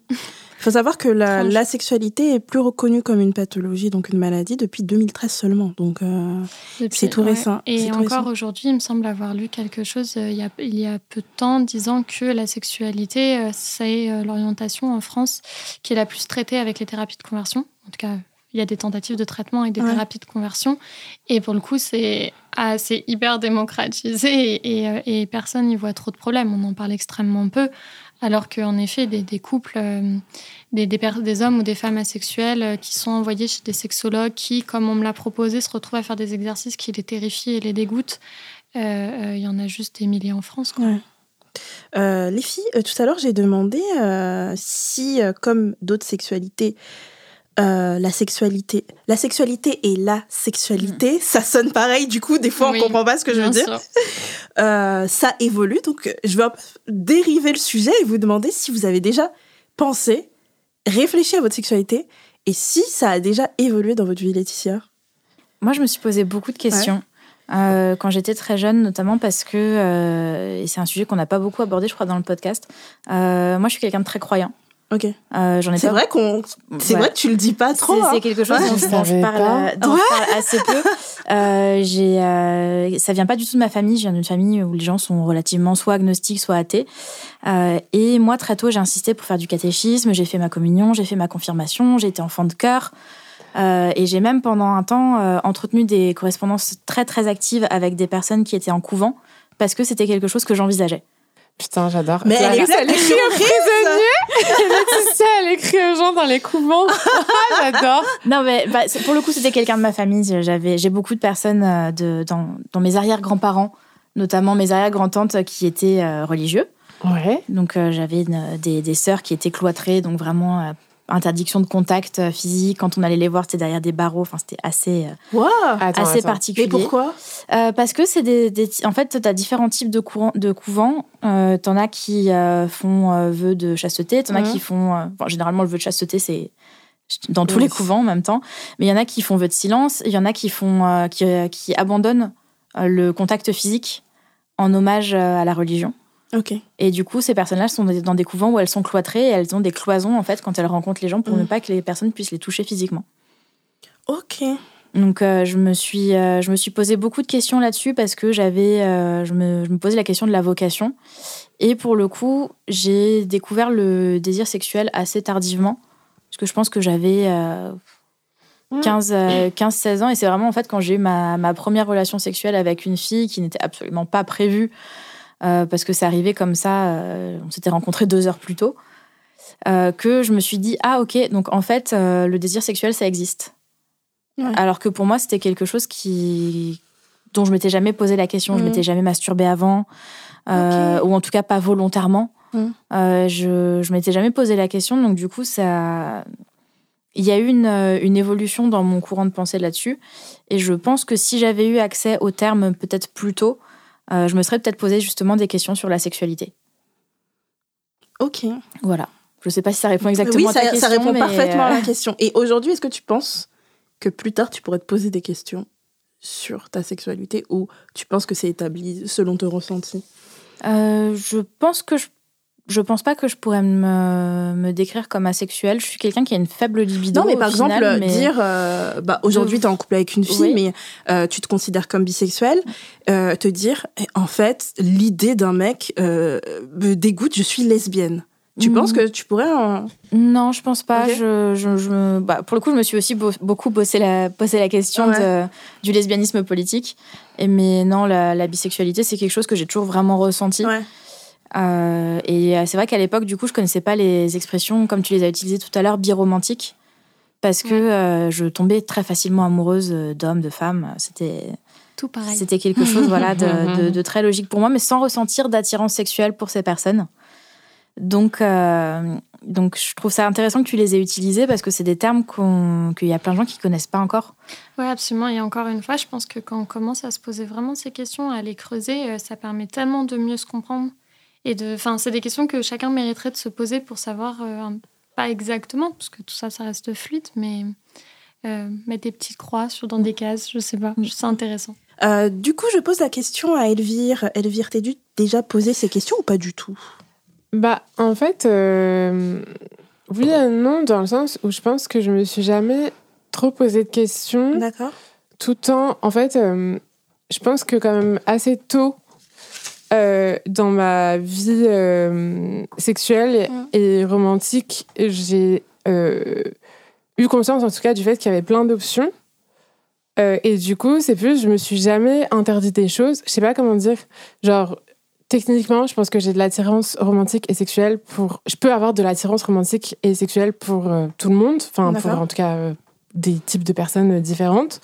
Il faut savoir que la, sexualité est plus reconnue comme une pathologie, donc une maladie, depuis 2013 seulement. Donc euh, c'est tout récent. Et encore aujourd'hui, il me semble avoir lu quelque chose euh, il, y a, il y a peu de temps disant que la sexualité, euh, c'est l'orientation en France qui est la plus traitée avec les thérapies de conversion. En tout cas, il y a des tentatives de traitement et des thérapies de conversion. Et pour le coup, c'est assez hyper démocratisé et, et personne n'y voit trop de problèmes. On en parle extrêmement peu. Alors qu'en effet, des, couples, euh, des, hommes ou des femmes asexuels euh, qui sont envoyés chez des sexologues qui, comme on me l'a proposé, se retrouvent à faire des exercices qui les terrifient et les dégoûtent, euh, il y en a juste des milliers en France. les filles, tout à l'heure, j'ai demandé si, comme d'autres sexualités, euh, la sexualité. La sexualité et la sexualité, mm. ça sonne pareil, du coup, des fois, on comprend pas ce que je veux dire. Euh, ça évolue, donc je vais dériver le sujet et vous demander si vous avez déjà pensé, réfléchi à votre sexualité et si ça a déjà évolué dans votre vie, Laetitia. Moi, je me suis posé beaucoup de questions. Euh, quand j'étais très jeune, notamment parce que, et c'est un sujet qu'on n'a pas beaucoup abordé, je crois, dans le podcast, moi je suis quelqu'un de très croyant. Ok. Euh, j'en ai c'est vrai qu'on, c'est vrai que tu le dis pas trop. C'est, hein. quelque chose dont, je parle, dont je parle assez peu. Euh, j'ai, euh, ça vient pas du tout de ma famille. Je viens d'une famille où les gens sont relativement soit agnostiques, soit athées. Euh, et moi, très tôt, j'ai insisté pour faire du catéchisme. J'ai fait ma communion, j'ai fait ma confirmation, j'ai été enfant de cœur. Euh, et j'ai même pendant un temps euh, entretenu des correspondances très très actives avec des personnes qui étaient en couvent parce que c'était quelque chose que j'envisageais. Putain, j'adore. Mais elle, écrit, elle écrit aux prisonniers. Laetitia, elle écrit aux gens dans les couvents. j'adore. Non, mais bah, pour le coup, c'était quelqu'un de ma famille. J'avais, j'ai beaucoup de personnes euh, de, dans, dans mes arrière-grands-parents, notamment mes arrière-grand-tantes qui étaient euh, religieux. Ouais. Donc, euh, j'avais des, des sœurs qui étaient cloîtrées, donc vraiment interdiction de contact euh, physique. Quand on allait les voir, c'était derrière des barreaux. Enfin, c'était assez, Wow. Attends, assez attends. particulier. Et pourquoi Euh, parce que c'est des, des- En fait, tu as différents types de, courants, de couvents. Euh, t'en as qui euh, font euh, vœu de chasteté. T'en as Mhm. qui font. euh, bon, généralement, le vœu de chasteté, c'est dans tous Oui. les couvents en même temps. Mais il y en a qui font vœu de silence. Il y en a qui, font, euh, qui, euh, qui abandonnent euh, le contact physique en hommage euh, à la religion. Et du coup, ces personnes-là sont dans des couvents où elles sont cloîtrées et elles ont des cloisons en fait quand elles rencontrent les gens pour Mhm. ne pas que les personnes puissent les toucher physiquement. Ok. Donc euh, je me suis euh, je me suis posé beaucoup de questions là-dessus parce que j'avais euh, je, me, je me posais la question de la vocation et pour le coup j'ai découvert le désir sexuel assez tardivement parce que je pense que j'avais euh, 15 euh, 15 16 ans et c'est vraiment en fait quand j'ai eu ma, ma première relation sexuelle avec une fille qui n'était absolument pas prévue euh, parce que c'est arrivé comme ça euh, on s'était rencontrés deux heures plus tôt euh, que je me suis dit ah ok donc en fait le désir sexuel ça existe Ouais. alors que pour moi, c'était quelque chose qui dont je m'étais jamais posé la question, je Mhm. m'étais jamais masturbée avant, ou en tout cas pas volontairement. Mhm. Je je m'étais jamais posé la question, donc du coup, ça, il y a eu une, une évolution dans mon courant de pensée là-dessus, et je pense que si j'avais eu accès au terme peut-être plus tôt, je me serais peut-être posé justement des questions sur la sexualité. Ok. Voilà. Je sais pas si ça répond exactement oui, à ta ça, question. ça répond mais, parfaitement à euh, la question. Et aujourd'hui, est-ce que tu penses que plus tard, tu pourrais te poser des questions sur ta sexualité ou tu penses que c'est établi selon ton ressenti? Euh, je pense que je, je pense pas que je pourrais me, me décrire comme asexuelle. Je suis quelqu'un qui a une faible libido. Non, mais par exemple, mais- dire euh, bah, aujourd'hui, De- tu es en couple avec une fille, Oui. mais euh, tu te considères comme bisexuel, euh, te dire, eh, en fait, l'idée d'un mec euh, me dégoûte, je suis lesbienne. Tu Mhm. penses que tu pourrais en... Non, je pense pas. Je, je, je bah, pour le coup, je me suis aussi beau- beaucoup bossé la, posé la question Ouais. de- du lesbianisme politique. Et, mais non, la, la bisexualité, c'est quelque chose que j'ai toujours vraiment ressenti. Ouais. Euh, et euh, c'est vrai qu'à l'époque, du coup, je connaissais pas les expressions, comme tu les as utilisées tout à l'heure, biromantiques. Parce que euh, je tombais très facilement amoureuse d'hommes, de femmes. C'était Tout pareil. C'était quelque chose voilà, de, de- de très logique pour moi, mais sans ressentir d'attirance sexuelle pour ces personnes. Donc, euh, donc, je trouve ça intéressant que tu les aies utilisés parce que c'est des termes qu'il y a plein de gens qui connaissent pas encore. Oui, absolument. Et encore une fois, je pense que quand on commence à se poser vraiment ces questions, à les creuser, ça permet tellement de mieux se comprendre. Et de, enfin, c'est des questions que chacun mériterait de se poser pour savoir, euh, pas exactement, parce que tout ça, ça reste fluide, mais euh, mettre des petites croix sur, dans des cases, je sais pas. C'est intéressant. Euh, du coup, je pose la question à Elvire. Elvire, t'es dû déjà poser ces questions ou pas du tout? Bah, en fait, euh, oui et non, dans le sens où je pense que je me suis jamais trop posé de questions, D'accord. tout en, en fait, euh, je pense que quand même assez tôt euh, dans ma vie euh, sexuelle Mm. et romantique, j'ai euh, eu conscience en tout cas du fait qu'il y avait plein d'options. Et du coup, c'est plus, je me suis jamais interdit des choses. Je sais pas comment dire. Genre, techniquement, je pense que j'ai de l'attirance romantique et sexuelle pour. Je peux avoir de l'attirance romantique et sexuelle pour tout le monde. Enfin, pour en tout cas des types de personnes différentes.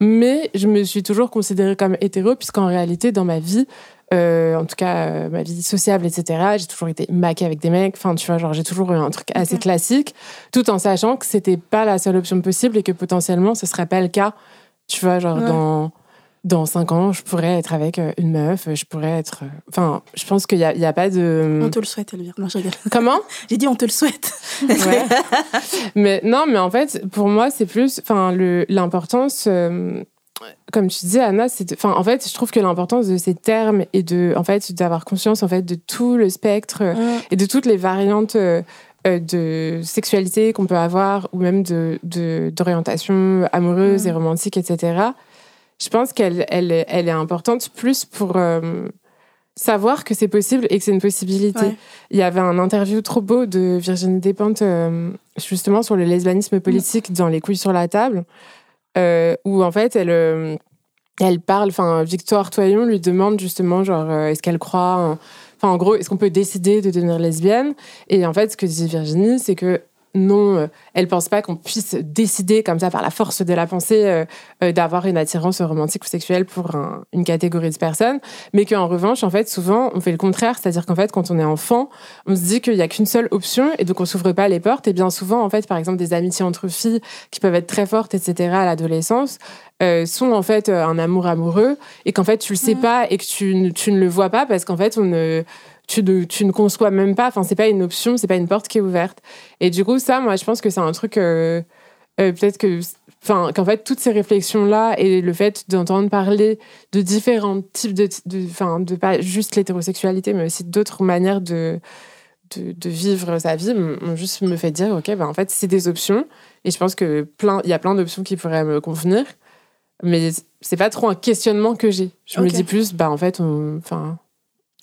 Mais je me suis toujours considérée comme hétéro, puisqu'en réalité, dans ma vie, en tout cas, euh, ma vie sociable, etc., j'ai toujours été maquée avec des mecs. Enfin, tu vois, genre, j'ai toujours eu un truc assez classique, tout en sachant que c'était pas la seule option possible et que potentiellement, ce serait pas le cas. Tu vois, genre, Ouais. dans, dans cinq ans, je pourrais être avec euh, une meuf, je pourrais être. euh, Enfin, je pense qu'il n'y a, a pas de. On te le souhaite, Elvire. Non, je rigole. Comment? J'ai dit on te le souhaite. Ouais. mais non, mais en fait, pour moi, c'est plus, enfin, l'importance, euh, comme tu disais, Anna, c'est, enfin, en fait, je trouve que l'importance de ces termes et de, en fait, d'avoir conscience, en fait, de tout le spectre euh, Mm. et de toutes les variantes euh, euh, de sexualité qu'on peut avoir ou même de, de- d'orientation amoureuse Mm. et romantique, etc. Je pense qu'elle, elle, est- elle est importante plus pour euh, savoir que c'est possible et que c'est une possibilité. Ouais. Il y avait un interview trop beau de Virginie Despentes euh, justement sur le lesbianisme politique dans Les couilles sur la table, où en fait elle, euh, elle parle, enfin Victoire Toyon lui demande justement genre euh, est-ce qu'elle croit, en- enfin en gros est-ce qu'on peut décider de devenir lesbienne? Et en fait ce que dit Virginie c'est que non, euh, elle pense pas qu'on puisse décider comme ça par la force de la pensée euh, euh, d'avoir une attirance romantique ou sexuelle pour une catégorie de personnes, mais qu'en revanche, en fait, souvent, on fait le contraire, c'est-à-dire qu'en fait, quand on est enfant, on se dit qu'il y a qu'une seule option et donc on s'ouvre pas les portes. Et bien souvent, en fait, par exemple, des amitiés entre filles qui peuvent être très fortes, etc. à l'adolescence, sont en fait un amour amoureux et qu'en fait tu le sais mmh. pas et que tu, tu ne le vois pas parce qu'en fait on ne tu, ne conçois même pas. Enfin, c'est pas une option, c'est pas une porte qui est ouverte. Et du coup, ça, moi, je pense que c'est un truc. Euh, euh, peut-être que. Enfin, qu'en fait, toutes ces réflexions-là et le fait d'entendre parler de différents types de. Enfin, de, pas juste l'hétérosexualité, mais aussi d'autres manières de, de, vivre sa vie, juste me fait dire, OK, ben, en fait, c'est des options. Et je pense que plein, il y a plein d'options qui pourraient me convenir. Mais c'est pas trop un questionnement que j'ai. Je me dis plus, bah, en fait, enfin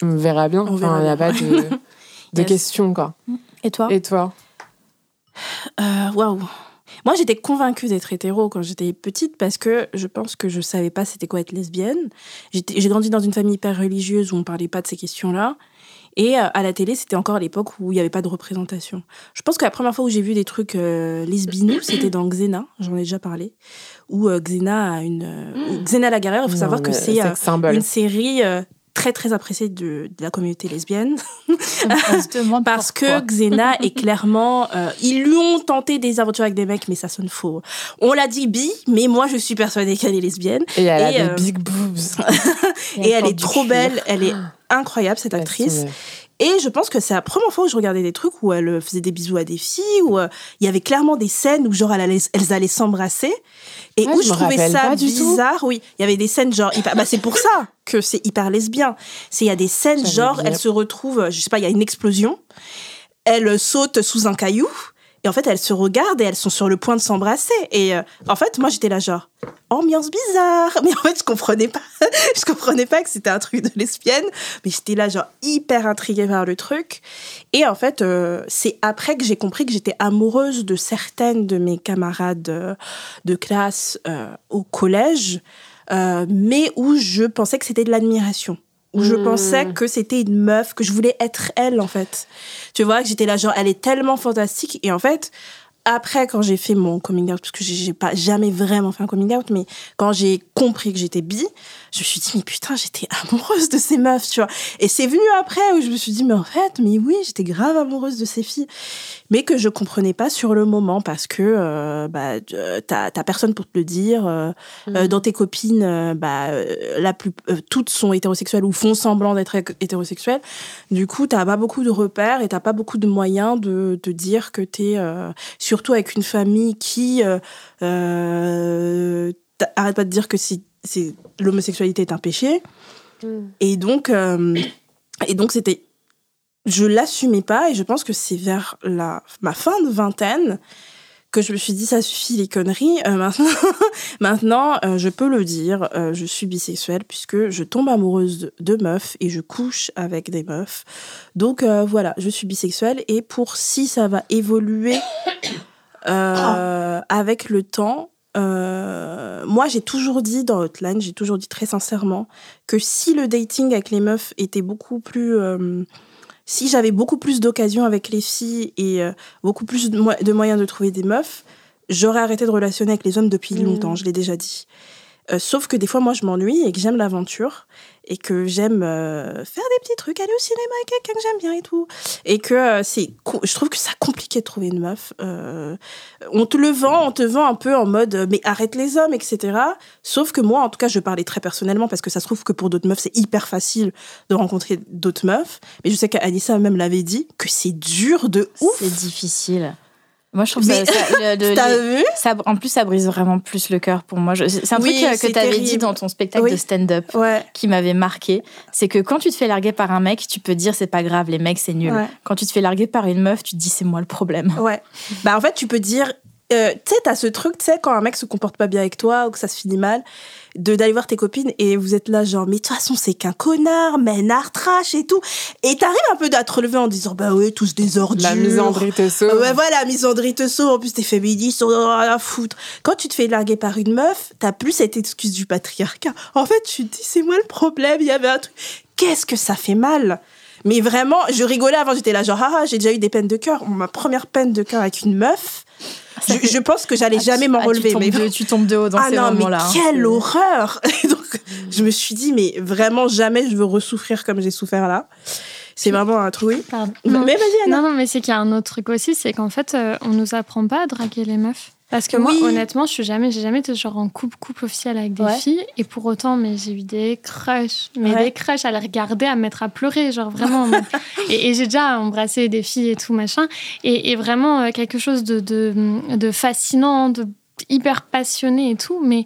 on verra bien. il n'y a pas de, de questions, quoi. Et toi Et toi euh, Waouh moi, j'étais convaincue d'être hétéro quand j'étais petite parce que je pense que je savais pas c'était quoi être lesbienne. J'ai grandi dans une famille hyper religieuse où on parlait pas de ces questions-là. Et euh, à la télé, c'était encore l'époque où il n'y avait pas de représentation. Je pense que la première fois où j'ai vu des trucs euh, lesbinous, c'était dans Xena, j'en ai déjà parlé, où Xena a une... Xena la guerrière, il faut savoir que c'est une série très très appréciée de, la communauté lesbienne. Parce que Xena est clairement euh, ils lui ont tenté des aventures avec des mecs mais ça sonne faux. On l'a dit bi mais moi je suis persuadée qu'elle est lesbienne. Et elle a des euh, big boobs. Et, elle est trop belle elle est incroyable cette actrice et je pense que c'est la première fois où je regardais des trucs où elle faisait des bisous à des filles, où euh, il y avait clairement des scènes où genre elles allaient s'embrasser. Et où je, trouvais ça bizarre, oui, il y avait des scènes genre, bah c'est pour ça que c'est hyper lesbien. C'est il y a des scènes genre, elles se retrouvent, je sais pas, il y a une explosion, elles sautent sous un caillou et en fait, elles se regardent et elles sont sur le point de s'embrasser. Et euh, en fait, moi, j'étais là genre, ambiance bizarre. Mais en fait, je comprenais pas. je comprenais pas que c'était un truc de lesbienne. Mais j'étais là genre hyper intriguée par le truc. Et en fait, euh, c'est après que j'ai compris que j'étais amoureuse de certaines de mes camarades euh, de classe au collège. mais où je pensais que c'était de l'admiration où je hmm. pensais que c'était une meuf, que je voulais être elle, en fait. Tu vois, que j'étais là, genre, elle est tellement fantastique. Et en fait, après, quand j'ai fait mon coming out, parce que j'ai pas jamais vraiment fait un coming out, mais quand j'ai compris que j'étais bi, je me suis dit, mais putain, j'étais amoureuse de ces meufs, tu vois. Et c'est venu après où je me suis dit, mais en fait, mais oui, j'étais grave amoureuse de ces filles. Mais que je comprenais pas sur le moment parce que euh, bah, t'as personne pour te le dire. Euh, mm. euh, dans tes copines, bah, la plus, toutes sont hétérosexuelles ou font semblant d'être hétérosexuelles. Du coup, t'as pas beaucoup de repères et t'as pas beaucoup de moyens de te dire que t'es, surtout avec une famille qui arrête pas de dire que si c'est l'homosexualité est un péché. Hmm. Et donc, euh, et donc c'était, je l'assumais pas et je pense que c'est vers la ma fin de vingtaine que je me suis dit ça suffit les conneries. Euh, maintenant, maintenant euh, je peux le dire, je suis bisexuelle puisque je tombe amoureuse de, meufs et je couche avec des meufs. Donc voilà, je suis bisexuelle et pour si ça va évoluer avec le temps, euh, moi, j'ai toujours dit dans Hotline, j'ai toujours dit très sincèrement que si le dating avec les meufs était beaucoup plus, euh, si j'avais beaucoup plus d'occasions avec les filles et euh, beaucoup plus de, moyens de trouver des meufs, j'aurais arrêté de relationner avec les hommes depuis mmh. longtemps. Je l'ai déjà dit. sauf que des fois, moi, je m'ennuie et que j'aime l'aventure et que j'aime euh, faire des petits trucs, aller au cinéma avec quelqu'un que j'aime bien et tout. Et que euh, c'est, je trouve que c'est compliqué de trouver une meuf. Euh, on te le vend, on te vend un peu en mode mais arrête les hommes, etc. Sauf que moi, en tout cas, je parlais très personnellement parce que ça se trouve que pour d'autres meufs, c'est hyper facile de rencontrer d'autres meufs. Mais je sais qu'Anissa même l'avait dit que c'est dur de ouf. C'est difficile. Moi, je trouve ça, ça, vu? ça, en plus, ça brise vraiment plus le cœur pour moi. C'est un truc euh, que tu avais dit dans ton spectacle de stand-up qui m'avait marqué. C'est que quand tu te fais larguer par un mec, tu peux dire c'est pas grave, les mecs c'est nul. Quand tu te fais larguer par une meuf, tu te dis c'est moi le problème. Ouais. Bah en fait, tu peux dire, euh, tu sais, t'as ce truc, tu sais, quand un mec se comporte pas bien avec toi ou que ça se finit mal, de d'aller voir tes copines et vous êtes là genre mais de toute façon c'est qu'un connard mais un trash et tout. Et t'arrives un peu à te relever en disant bah ouais tous des ordures. La misandrie te sauve ouais voilà misandrie te sauve en plus t'es féministe on a rien à foutre. Quand tu te fais larguer par une meuf t'as plus cette excuse du patriarcat. En fait tu te dis c'est moi le problème il y avait un truc. Qu'est-ce que ça fait mal? Mais vraiment, je rigolais avant, j'étais là genre, ah, ah j'ai déjà eu des peines de cœur. Ma première peine de cœur avec une meuf, je, je pense que j'allais Ah, jamais m'en ah, tu relever. tombes mais de- tu tombes de haut dans ah ces non, mais moments-là. hein. quelle C'est- horreur Donc, je me suis dit, mais vraiment, jamais je veux ressouffrir comme j'ai souffert là. C'est vraiment un trou. Pardon. Mais vas-y, Anna. Non, non, mais c'est qu'il y a un autre truc aussi, c'est qu'en fait, euh, on nous apprend pas à draguer les meufs. Parce que moi, honnêtement, je suis jamais, j'ai jamais été genre en couple, couple officiel avec des Ouais. filles. Et pour autant, mais j'ai eu des crushs. Mais Ouais. des crushs à les regarder, à me mettre à pleurer, genre vraiment. et et j'ai déjà embrassé des filles et tout, machin. Et, et vraiment, euh, quelque chose de, de, de fascinant, de hyper passionné et tout. Mais.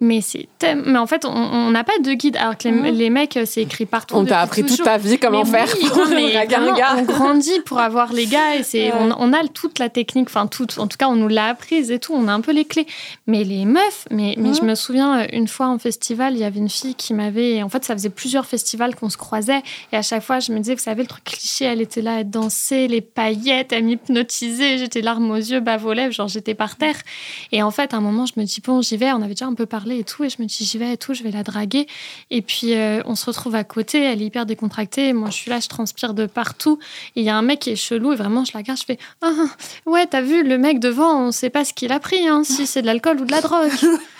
Mais c'est mais en fait on n'a pas de guide alors que les, les mecs euh, c'est écrit partout On t'a appris toute ta vie comment Mais faire oui, pour non, mais draguer un vraiment, gars. On grandit pour avoir les gars et c'est Ouais. on, on a toute la technique, enfin toute. En tout cas, on nous l'a apprise et tout. On a un peu les clés. Mais les meufs, mais, mais je me souviens euh, une fois en festival, il y avait une fille qui m'avait. En fait, ça faisait plusieurs festivals qu'on se croisait et à chaque fois, je me disais, vous savez, le truc cliché, elle était là, elle dansait, les paillettes, elle m'hypnotisait, j'étais larmes aux yeux, bave aux lèvres, genre j'étais par terre. Et en fait, à un moment, je me dis bon, j'y vais. On avait déjà un peu parlé et tout, et je me dis j'y vais et tout, je vais la draguer. Et puis euh, on se retrouve à côté, elle est hyper décontractée. Moi, je suis là, je transpire de partout. Et il y a un mec qui est chelou et vraiment, je la regarde, je fais ah ah, ouais, t'as vu le mec devant, on sait pas ce qu'il a pris, hein, si c'est de l'alcool ou de la drogue.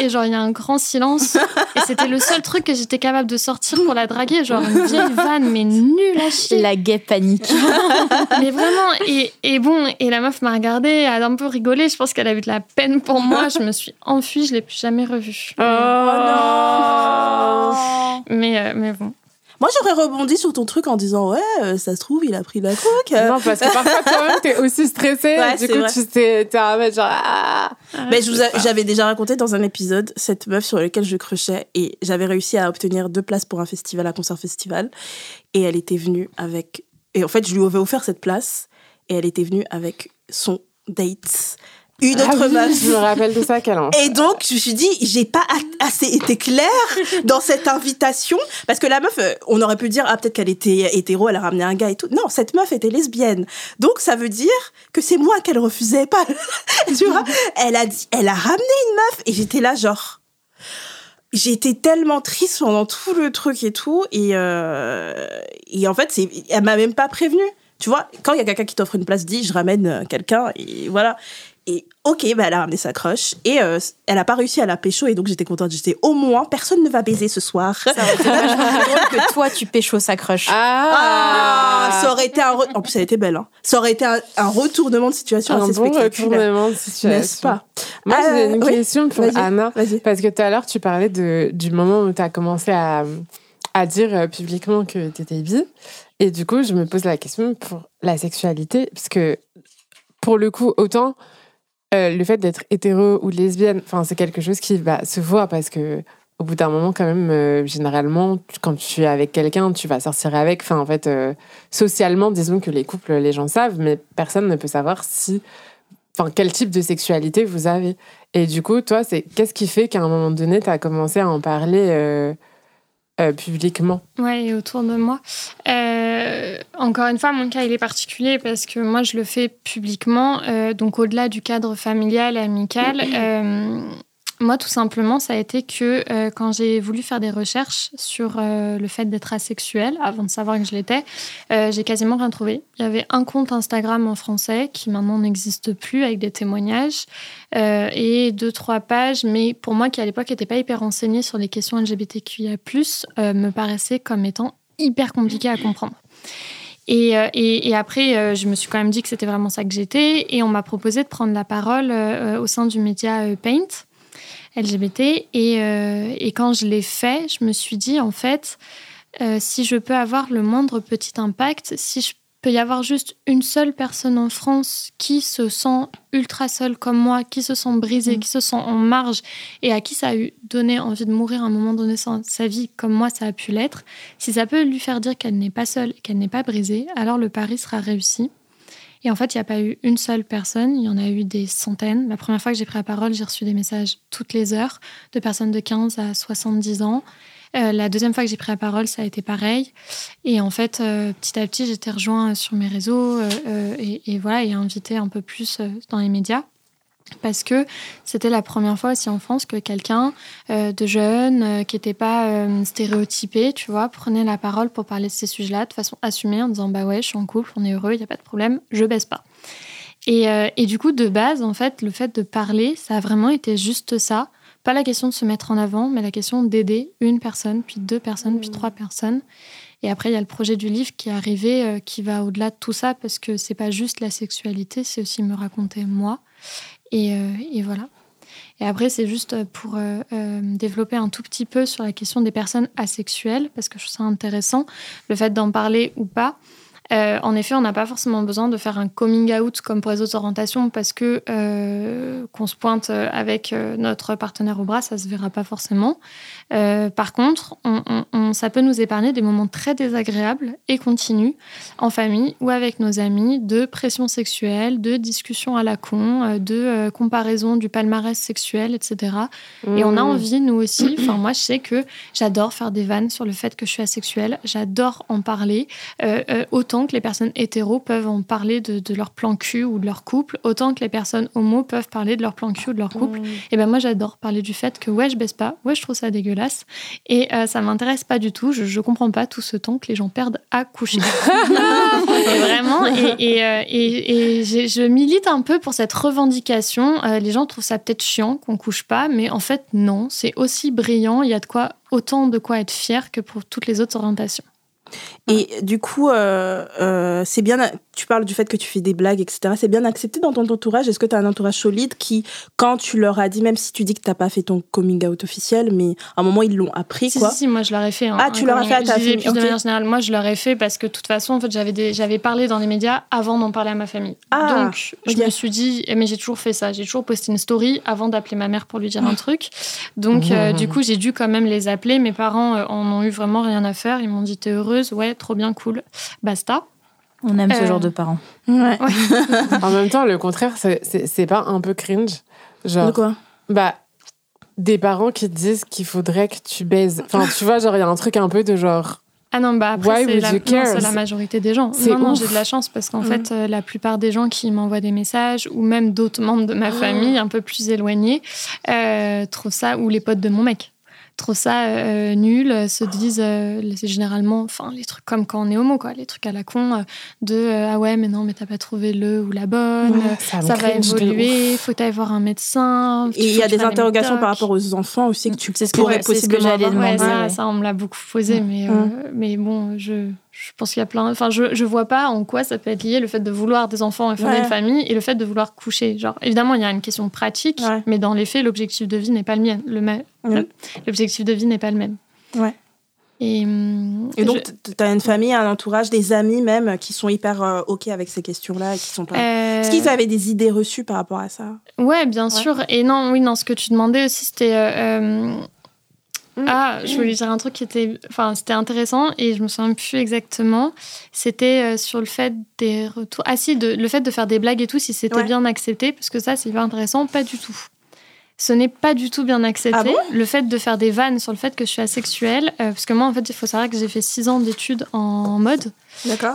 et, genre il y a un grand silence. Et c'était le seul truc que j'étais capable de sortir pour la draguer, genre une vieille vanne mais nulle à chier. La gaie panique. Mais vraiment, et, et bon, et la meuf m'a regardée, elle a un peu rigolé. Je pense qu'elle a eu de la peine pour moi. Je me suis enfuie, je l'ai plus jamais revue. Oh, Mais, euh, mais bon. Moi, j'aurais rebondi sur ton truc en disant, ouais, euh, ça se trouve, il a pris la coke. euh. Non, parce que parfois, toi-même, t'es aussi stressée. Ouais, du coup, vrai. tu t'es t'es en mode genre. Ah. Mais je vous a- j'avais déjà raconté dans un épisode cette meuf sur laquelle je crushais et j'avais réussi à obtenir deux places pour un festival, un concert festival. Et elle était venue avec. Et en fait, je lui avais offert cette place et elle était venue avec son date. Une Ah autre oui, meuf. Je me rappelle de ça. Et donc, je me suis dit, j'ai pas assez été claire dans cette invitation. Parce que la meuf, euh, on aurait pu dire, ah, peut-être qu'elle était hétéro, elle a ramené un gars et tout. Non, cette meuf était lesbienne. Donc, ça veut dire que c'est moi qu'elle refusait pas. tu vois Elle a dit, elle a ramené une meuf. Et j'étais là, genre. J'étais tellement triste pendant tout le truc et tout. Et, euh, et en fait, elle m'a même pas prévenue. Tu vois, quand il y a quelqu'un qui t'offre une place, dis, je ramène euh, quelqu'un. Et voilà. Et ok, bah elle a ramené sa crush. Et euh, elle a pas réussi à la pécho. Et donc j'étais contente. J'étais au moins, personne ne va baiser ce soir. Ça aurait été que toi, tu pécho sa crush. Ah, ça aurait été un. re- En plus, elle était belle. Hein. Ça aurait été un, un retournement de situation un assez bon spectaculaire. retournement de situation. N'est-ce pas? Moi, Ah, j'ai une oui. question pour Vas-y. Anna. Vas-y. Parce que tout à l'heure, tu parlais de, du moment où tu as commencé à, à dire euh, publiquement que tu étais bi. Et du coup, je me pose la question pour la sexualité. Parce que, pour le coup, autant euh, le fait d'être hétéro ou lesbienne, enfin, c'est quelque chose qui va se voit parce que. Au bout d'un moment, quand même, euh, généralement, quand tu es avec quelqu'un, tu vas sortir avec. Enfin, en fait, euh, socialement, disons que les couples, les gens savent, mais personne ne peut savoir si enfin quel type de sexualité vous avez. Et du coup, toi, c'est qu'est-ce qui fait qu'à un moment donné, tu as commencé à en parler euh, publiquement Ouais, et autour de moi. Euh, encore une fois, mon cas, il est particulier parce que moi, je le fais publiquement. euh, donc, au-delà du cadre familial et amical, moi, tout simplement, ça a été que euh, quand j'ai voulu faire des recherches sur euh, le fait d'être asexuel, avant de savoir que je l'étais, euh, j'ai quasiment rien trouvé. Il y avait un compte Instagram en français qui maintenant n'existe plus avec des témoignages et deux, trois pages, mais pour moi qui à l'époque n'était pas hyper renseignée sur les questions LGBTQIA, me paraissait comme étant hyper compliqué à comprendre. Et, après, je me suis quand même dit que c'était vraiment ça que j'étais. Et on m'a proposé de prendre la parole au sein du média Paint LGBT. Et, euh, et quand je l'ai fait, je me suis dit, en fait, euh, si je peux avoir le moindre petit impact, si je peut y avoir juste une seule personne en France qui se sent ultra seule comme moi, qui se sent brisée, Mm. qui se sent en marge et à qui ça a eu donné envie de mourir à un moment donné de sa vie, comme moi ça a pu l'être, si ça peut lui faire dire qu'elle n'est pas seule, qu'elle n'est pas brisée, alors le pari sera réussi. Et en fait, il n'y a pas eu une seule personne, il y en a eu des centaines. La première fois que j'ai pris la parole, j'ai reçu des messages toutes les heures de personnes de 15 à 70 ans. Euh, la deuxième fois que j'ai pris la parole, ça a été pareil. Et en fait, euh, petit à petit, j'étais rejoint sur mes réseaux euh, et, et voilà, et invité un peu plus dans les médias. Parce que c'était la première fois aussi en France que quelqu'un euh, de jeune, euh, qui n'était pas euh, stéréotypé, tu vois, prenait la parole pour parler de ces sujets-là de façon assumée en disant bah ouais, je suis en couple, on est heureux, il n'y a pas de problème, je baisse pas. Et, et, du coup, de base, en fait, le fait de parler, ça a vraiment été juste ça. Pas la question de se mettre en avant, mais la question d'aider une personne, puis deux personnes, puis mmh. trois personnes. Et après, il y a le projet du livre qui est arrivé, qui va au-delà de tout ça, parce que c'est pas juste la sexualité, c'est aussi me raconter moi. Euh, et, voilà. Et après, c'est juste pour euh, euh, développer un tout petit peu sur la question des personnes asexuelles, parce que je trouve ça intéressant, le fait d'en parler ou pas. Euh, en effet, on n'a pas forcément besoin de faire un coming out comme pour les autres orientations parce que euh, qu'on se pointe avec euh, notre partenaire au bras, ça se verra pas forcément. par contre, on, ça peut nous épargner des moments très désagréables et continus en famille ou avec nos amis de pression sexuelle, de discussion à la con, de comparaison du palmarès sexuel, etc. Et on a mmh. envie, nous aussi, enfin moi je sais que j'adore faire des vannes sur le fait que je suis asexuelle, j'adore en parler, autant que les personnes hétéros peuvent en parler de, leur plan cul ou de leur couple, autant que les personnes homo peuvent parler de leur plan cul ou de leur couple. Mmh. Et ben moi, j'adore parler du fait que ouais, je baisse pas, ouais, je trouve ça dégueulasse. Et euh, ça m'intéresse pas du tout. Je, je comprends pas tout ce temps que les gens perdent à coucher. vraiment. Et, euh, et, et, je milite un peu pour cette revendication. Euh, les gens trouvent ça peut-être chiant qu'on couche pas, mais en fait, non. C'est aussi brillant. Il y a de quoi, autant de quoi être fier que pour toutes les autres orientations. Et du coup, euh, euh, c'est bien. Tu parles du fait que tu fais des blagues, etc. C'est bien accepté dans ton entourage? Est-ce que tu as un entourage solide qui, quand tu leur as dit, même si tu dis que t'as pas fait ton coming out officiel, mais à un moment ils l'ont appris, si, quoi? Si, si, moi je leur ai fait. ah, tu leur as fait à ta famille. de manière générale, moi je leur ai fait parce que de toute façon, en fait, j'avais j'avais parlé dans les médias avant d'en parler à ma famille. Ah, Donc je me suis dit, mais j'ai toujours fait ça. J'ai toujours posté une story avant d'appeler ma mère pour lui dire un truc. Donc euh, du coup, j'ai dû quand même les appeler. Mes parents en ont eu vraiment rien à faire. Ils m'ont dit, t'es heureuse, ouais trop bien, cool, basta. On aime ce genre de parents. Ouais. en même temps, le contraire, c'est pas un peu cringe Genre. De quoi? Bah, des parents qui te disent qu'il faudrait que tu baises. Enfin, tu vois, genre, il y a un truc un peu de genre. Ah non, bah après, c'est la, la, majorité des gens. Non, non, j'ai de la chance parce qu'en mm. fait, euh, la plupart des gens qui m'envoient des messages ou même d'autres membres de ma famille un peu plus éloignés euh, trouvent ça, ou les potes de mon mec, trop ça euh, nul, euh, se disent, euh, c'est généralement, enfin, les trucs comme quand on est homo, quoi, les trucs à la con, de ah ouais, mais non, mais t'as pas trouvé le ou la bonne, ça, va évoluer, faut aller voir un médecin. Et il y a des interrogations par rapport aux enfants aussi que tu sais ce pourrais possiblement ce que ça, ça, on me l'a beaucoup posé, mais, mais bon, je je pense qu'il y a plein. Enfin, je, je vois pas en quoi ça peut être lié le fait de vouloir des enfants et fonder une famille et le fait de vouloir coucher. Genre, évidemment, il y a une question pratique, mais dans les faits, l'objectif de vie n'est pas le mien. Le L'objectif de vie n'est pas le même. Ouais. Et, hum, et donc, tu as une famille, un entourage, des amis même qui sont hyper euh, OK avec ces questions-là et qui sont pas. Euh, Est-ce qu'ils avaient des idées reçues par rapport à ça? Ouais, bien sûr. Et non, oui, non, ce que tu demandais aussi, c'était. Euh. Ah, je voulais dire un truc qui était, enfin, c'était intéressant et je me souviens plus exactement. C'était euh, sur le fait des retours. Ah si, de, le fait de faire des blagues et tout, si c'était bien accepté, parce que ça, c'est hyper intéressant. Pas du tout. Ce n'est pas du tout bien accepté. Ah le fait de faire des vannes sur le fait que je suis asexuelle, euh, parce que moi, en fait, il faut savoir que j'ai fait six ans d'études en mode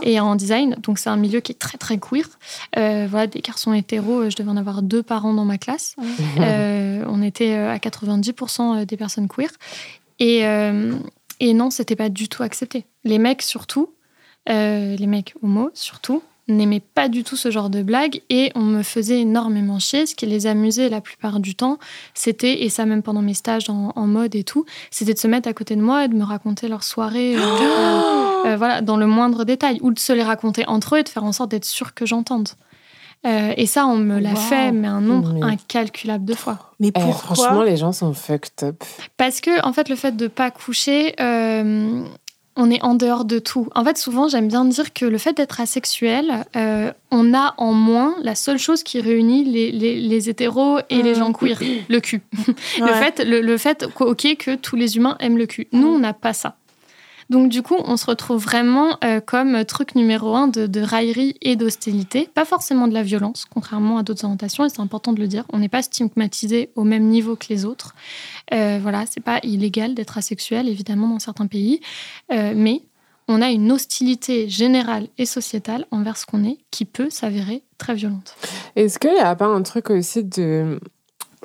et en design, donc c'est un milieu qui est très très queer. Euh, voilà, des garçons hétéros, je devais en avoir deux par an dans ma classe. on était à 90% des personnes queer. Et, euh, et non, c'était pas du tout accepté. Les mecs, surtout, euh, les mecs homo, surtout, n'aimaient pas du tout ce genre de blagues et on me faisait énormément chier. Ce qui les amusait la plupart du temps, c'était, et ça même pendant mes stages en, mode et tout, c'était de se mettre à côté de moi et de me raconter leur soirée, euh, voilà, dans le moindre détail, ou de se les raconter entre eux et de faire en sorte d'être sûr que j'entende. Euh, et ça, on me l'a fait, mais un nombre incalculable de fois. Mais eh, pourquoi? Franchement, les gens sont fucked up. Parce que, en fait, le fait de pas coucher, euh, on est en dehors de tout. En fait, souvent, j'aime bien dire que le fait d'être asexuel, euh, on a en moins la seule chose qui réunit les, les, hétéros et les gens queer, le cul. le fait, le, le fait, ok, que tous les humains aiment le cul. Nous, on n'a pas ça. Donc du coup, on se retrouve vraiment euh, comme truc numéro un de, raillerie et d'hostilité, pas forcément de la violence, contrairement à d'autres orientations, et c'est important de le dire. On n'est pas stigmatisé au même niveau que les autres. Euh, voilà, c'est pas illégal d'être asexuel, évidemment, dans certains pays, euh, mais on a une hostilité générale et sociétale envers ce qu'on est qui peut s'avérer très violente. Est-ce qu'il n'y a pas un truc aussi de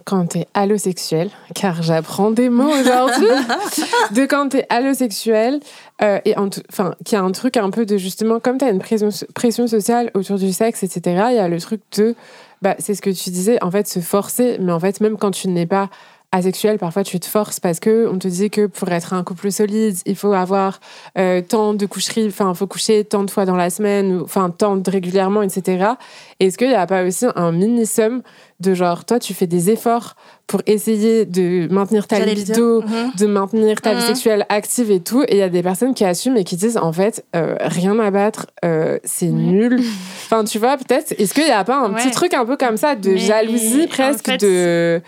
quand tu es allosexuel, car j'apprends des mots aujourd'hui, de quand tu es allosexuel, euh, et enfin, qu'il y a un truc un peu de justement, comme tu as une pression, pression sociale autour du sexe, etc., il y a le truc de, bah, c'est ce que tu disais, en fait, se forcer, mais en fait, même quand tu n'es pas asexuel, parfois tu te forces parce que on te dit que pour être un couple solide, il faut avoir euh, tant de coucheries, enfin, il faut coucher tant de fois dans la semaine, enfin, tant de régulièrement, etc. Est-ce qu'il n'y a pas aussi un mini-somme de genre, toi, tu fais des efforts pour essayer de maintenir ta libido, mhm. de maintenir ta vie mhm. sexuelle active et tout. Et il y a des personnes qui assument et qui disent, en fait, euh, rien à battre, euh, c'est nul. enfin, tu vois, peut-être, est-ce qu'il n'y a pas un petit truc un peu comme ça de jalousie presque de,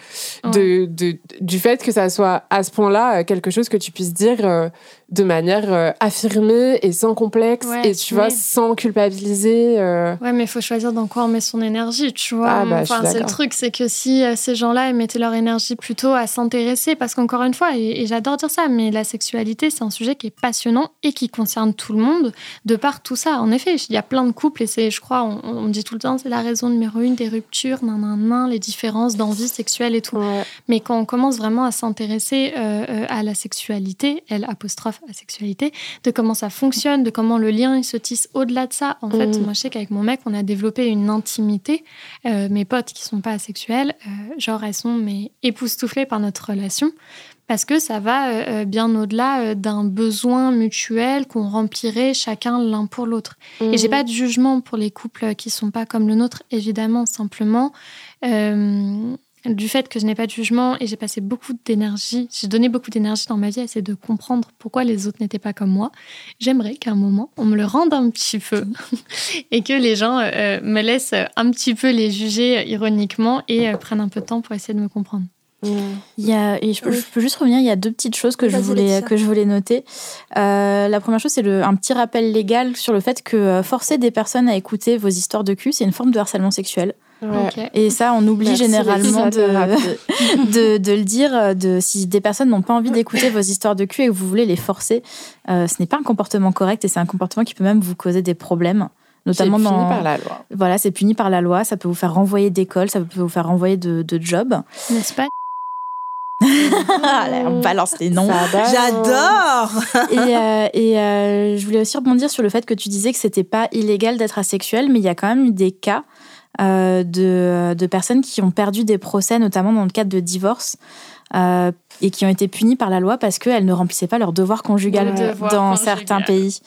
de, de, du fait que ça soit à ce point-là euh, quelque chose que tu puisses dire de manière affirmée et sans complexe et tu vois, sans culpabiliser. Ouais, mais il faut choisir dans quoi on met son énergie, tu vois. Ah, bah, enfin, c'est le truc, c'est que si ces gens-là mettaient leur énergie plutôt à s'intéresser, parce qu'encore une fois, et, j'adore dire ça, mais la sexualité, c'est un sujet qui est passionnant et qui concerne tout le monde, de par tout ça. En effet, il y a plein de couples, et c'est, je crois, on, dit tout le temps, c'est la raison numéro une des ruptures, nan, nan, nan, les différences d'envie sexuelle et tout. Mais quand on commence vraiment à s'intéresser euh, euh, à la sexualité, elle apostrophe à sexualité, de comment ça fonctionne, de comment le lien il se tisse au-delà de ça. En fait, mm. moi, je sais qu'avec mon mec, on a développé une intimité. Euh, mes potes qui sont pas asexuels, genre, elles sont mais époustouflé par notre relation parce que ça va euh, euh, bien au-delà euh, d'un besoin mutuel qu'on remplirait chacun l'un pour l'autre. Et j'ai mmh. pas de jugement pour les couples qui sont pas comme le nôtre, évidemment, simplement. Du fait que je n'ai pas de jugement et j'ai passé beaucoup d'énergie, j'ai donné beaucoup d'énergie dans ma vie à essayer de comprendre pourquoi les autres n'étaient pas comme moi. J'aimerais qu'à un moment, on me le rende un petit peu et que les gens me laissent un petit peu les juger ironiquement et prennent un peu de temps pour essayer de me comprendre. Il y a, et je, peux, juste revenir, il y a deux petites choses que, je voulais, que je voulais noter. Euh, la première chose, c'est un petit rappel légal sur le fait que euh, forcer des personnes à écouter vos histoires de cul, c'est une forme de harcèlement sexuel. Et ça, on oublie généralement de, de, le dire. De, si des personnes n'ont pas envie d'écouter vos histoires de cul et que vous voulez les forcer, euh, ce n'est pas un comportement correct et c'est un comportement qui peut même vous causer des problèmes notamment c'est puni par la loi. Voilà, c'est puni par la loi. Ça peut vous faire renvoyer d'école, ça peut vous faire renvoyer de, de job. N'est-ce pas on balance les noms. J'adore. et, euh, et euh, je voulais aussi rebondir sur le fait que tu disais que c'était pas illégal d'être asexuel, mais il y a quand même eu des cas de, de, personnes qui ont perdu des procès, notamment dans le cadre de divorce, euh, et qui ont été punies par la loi parce qu'elles ne remplissaient pas leur devoir conjugal dans certains pays.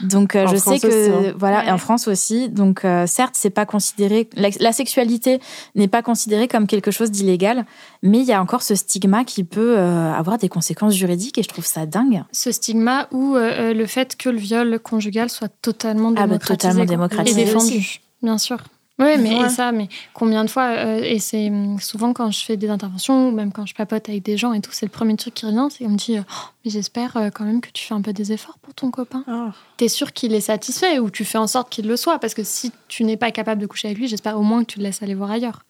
Donc euh, je sais que hein. voilà, et en France aussi. Donc euh, certes, c'est pas considéré la, sexualité n'est pas considérée comme quelque chose d'illégal, mais il y a encore ce stigma qui peut avoir des conséquences juridiques et je trouve ça dingue. Ce stigma ou le fait que le viol conjugal soit totalement démocratisé, ah bah, totalement démocratisé et défendu, bien sûr. Oui, mais ça, mais combien de fois euh, Et c'est hum, souvent quand je fais des interventions, ou même quand je papote avec des gens et tout, c'est le premier truc qui revient, c'est qu'on me dit oh, Mais j'espère euh, quand même que tu fais un peu des efforts pour ton copain. Oh. T'es sûr qu'il est satisfait ou tu fais en sorte qu'il le soit? Parce que si tu n'es pas capable de coucher avec lui, j'espère au moins que tu le laisses aller voir ailleurs.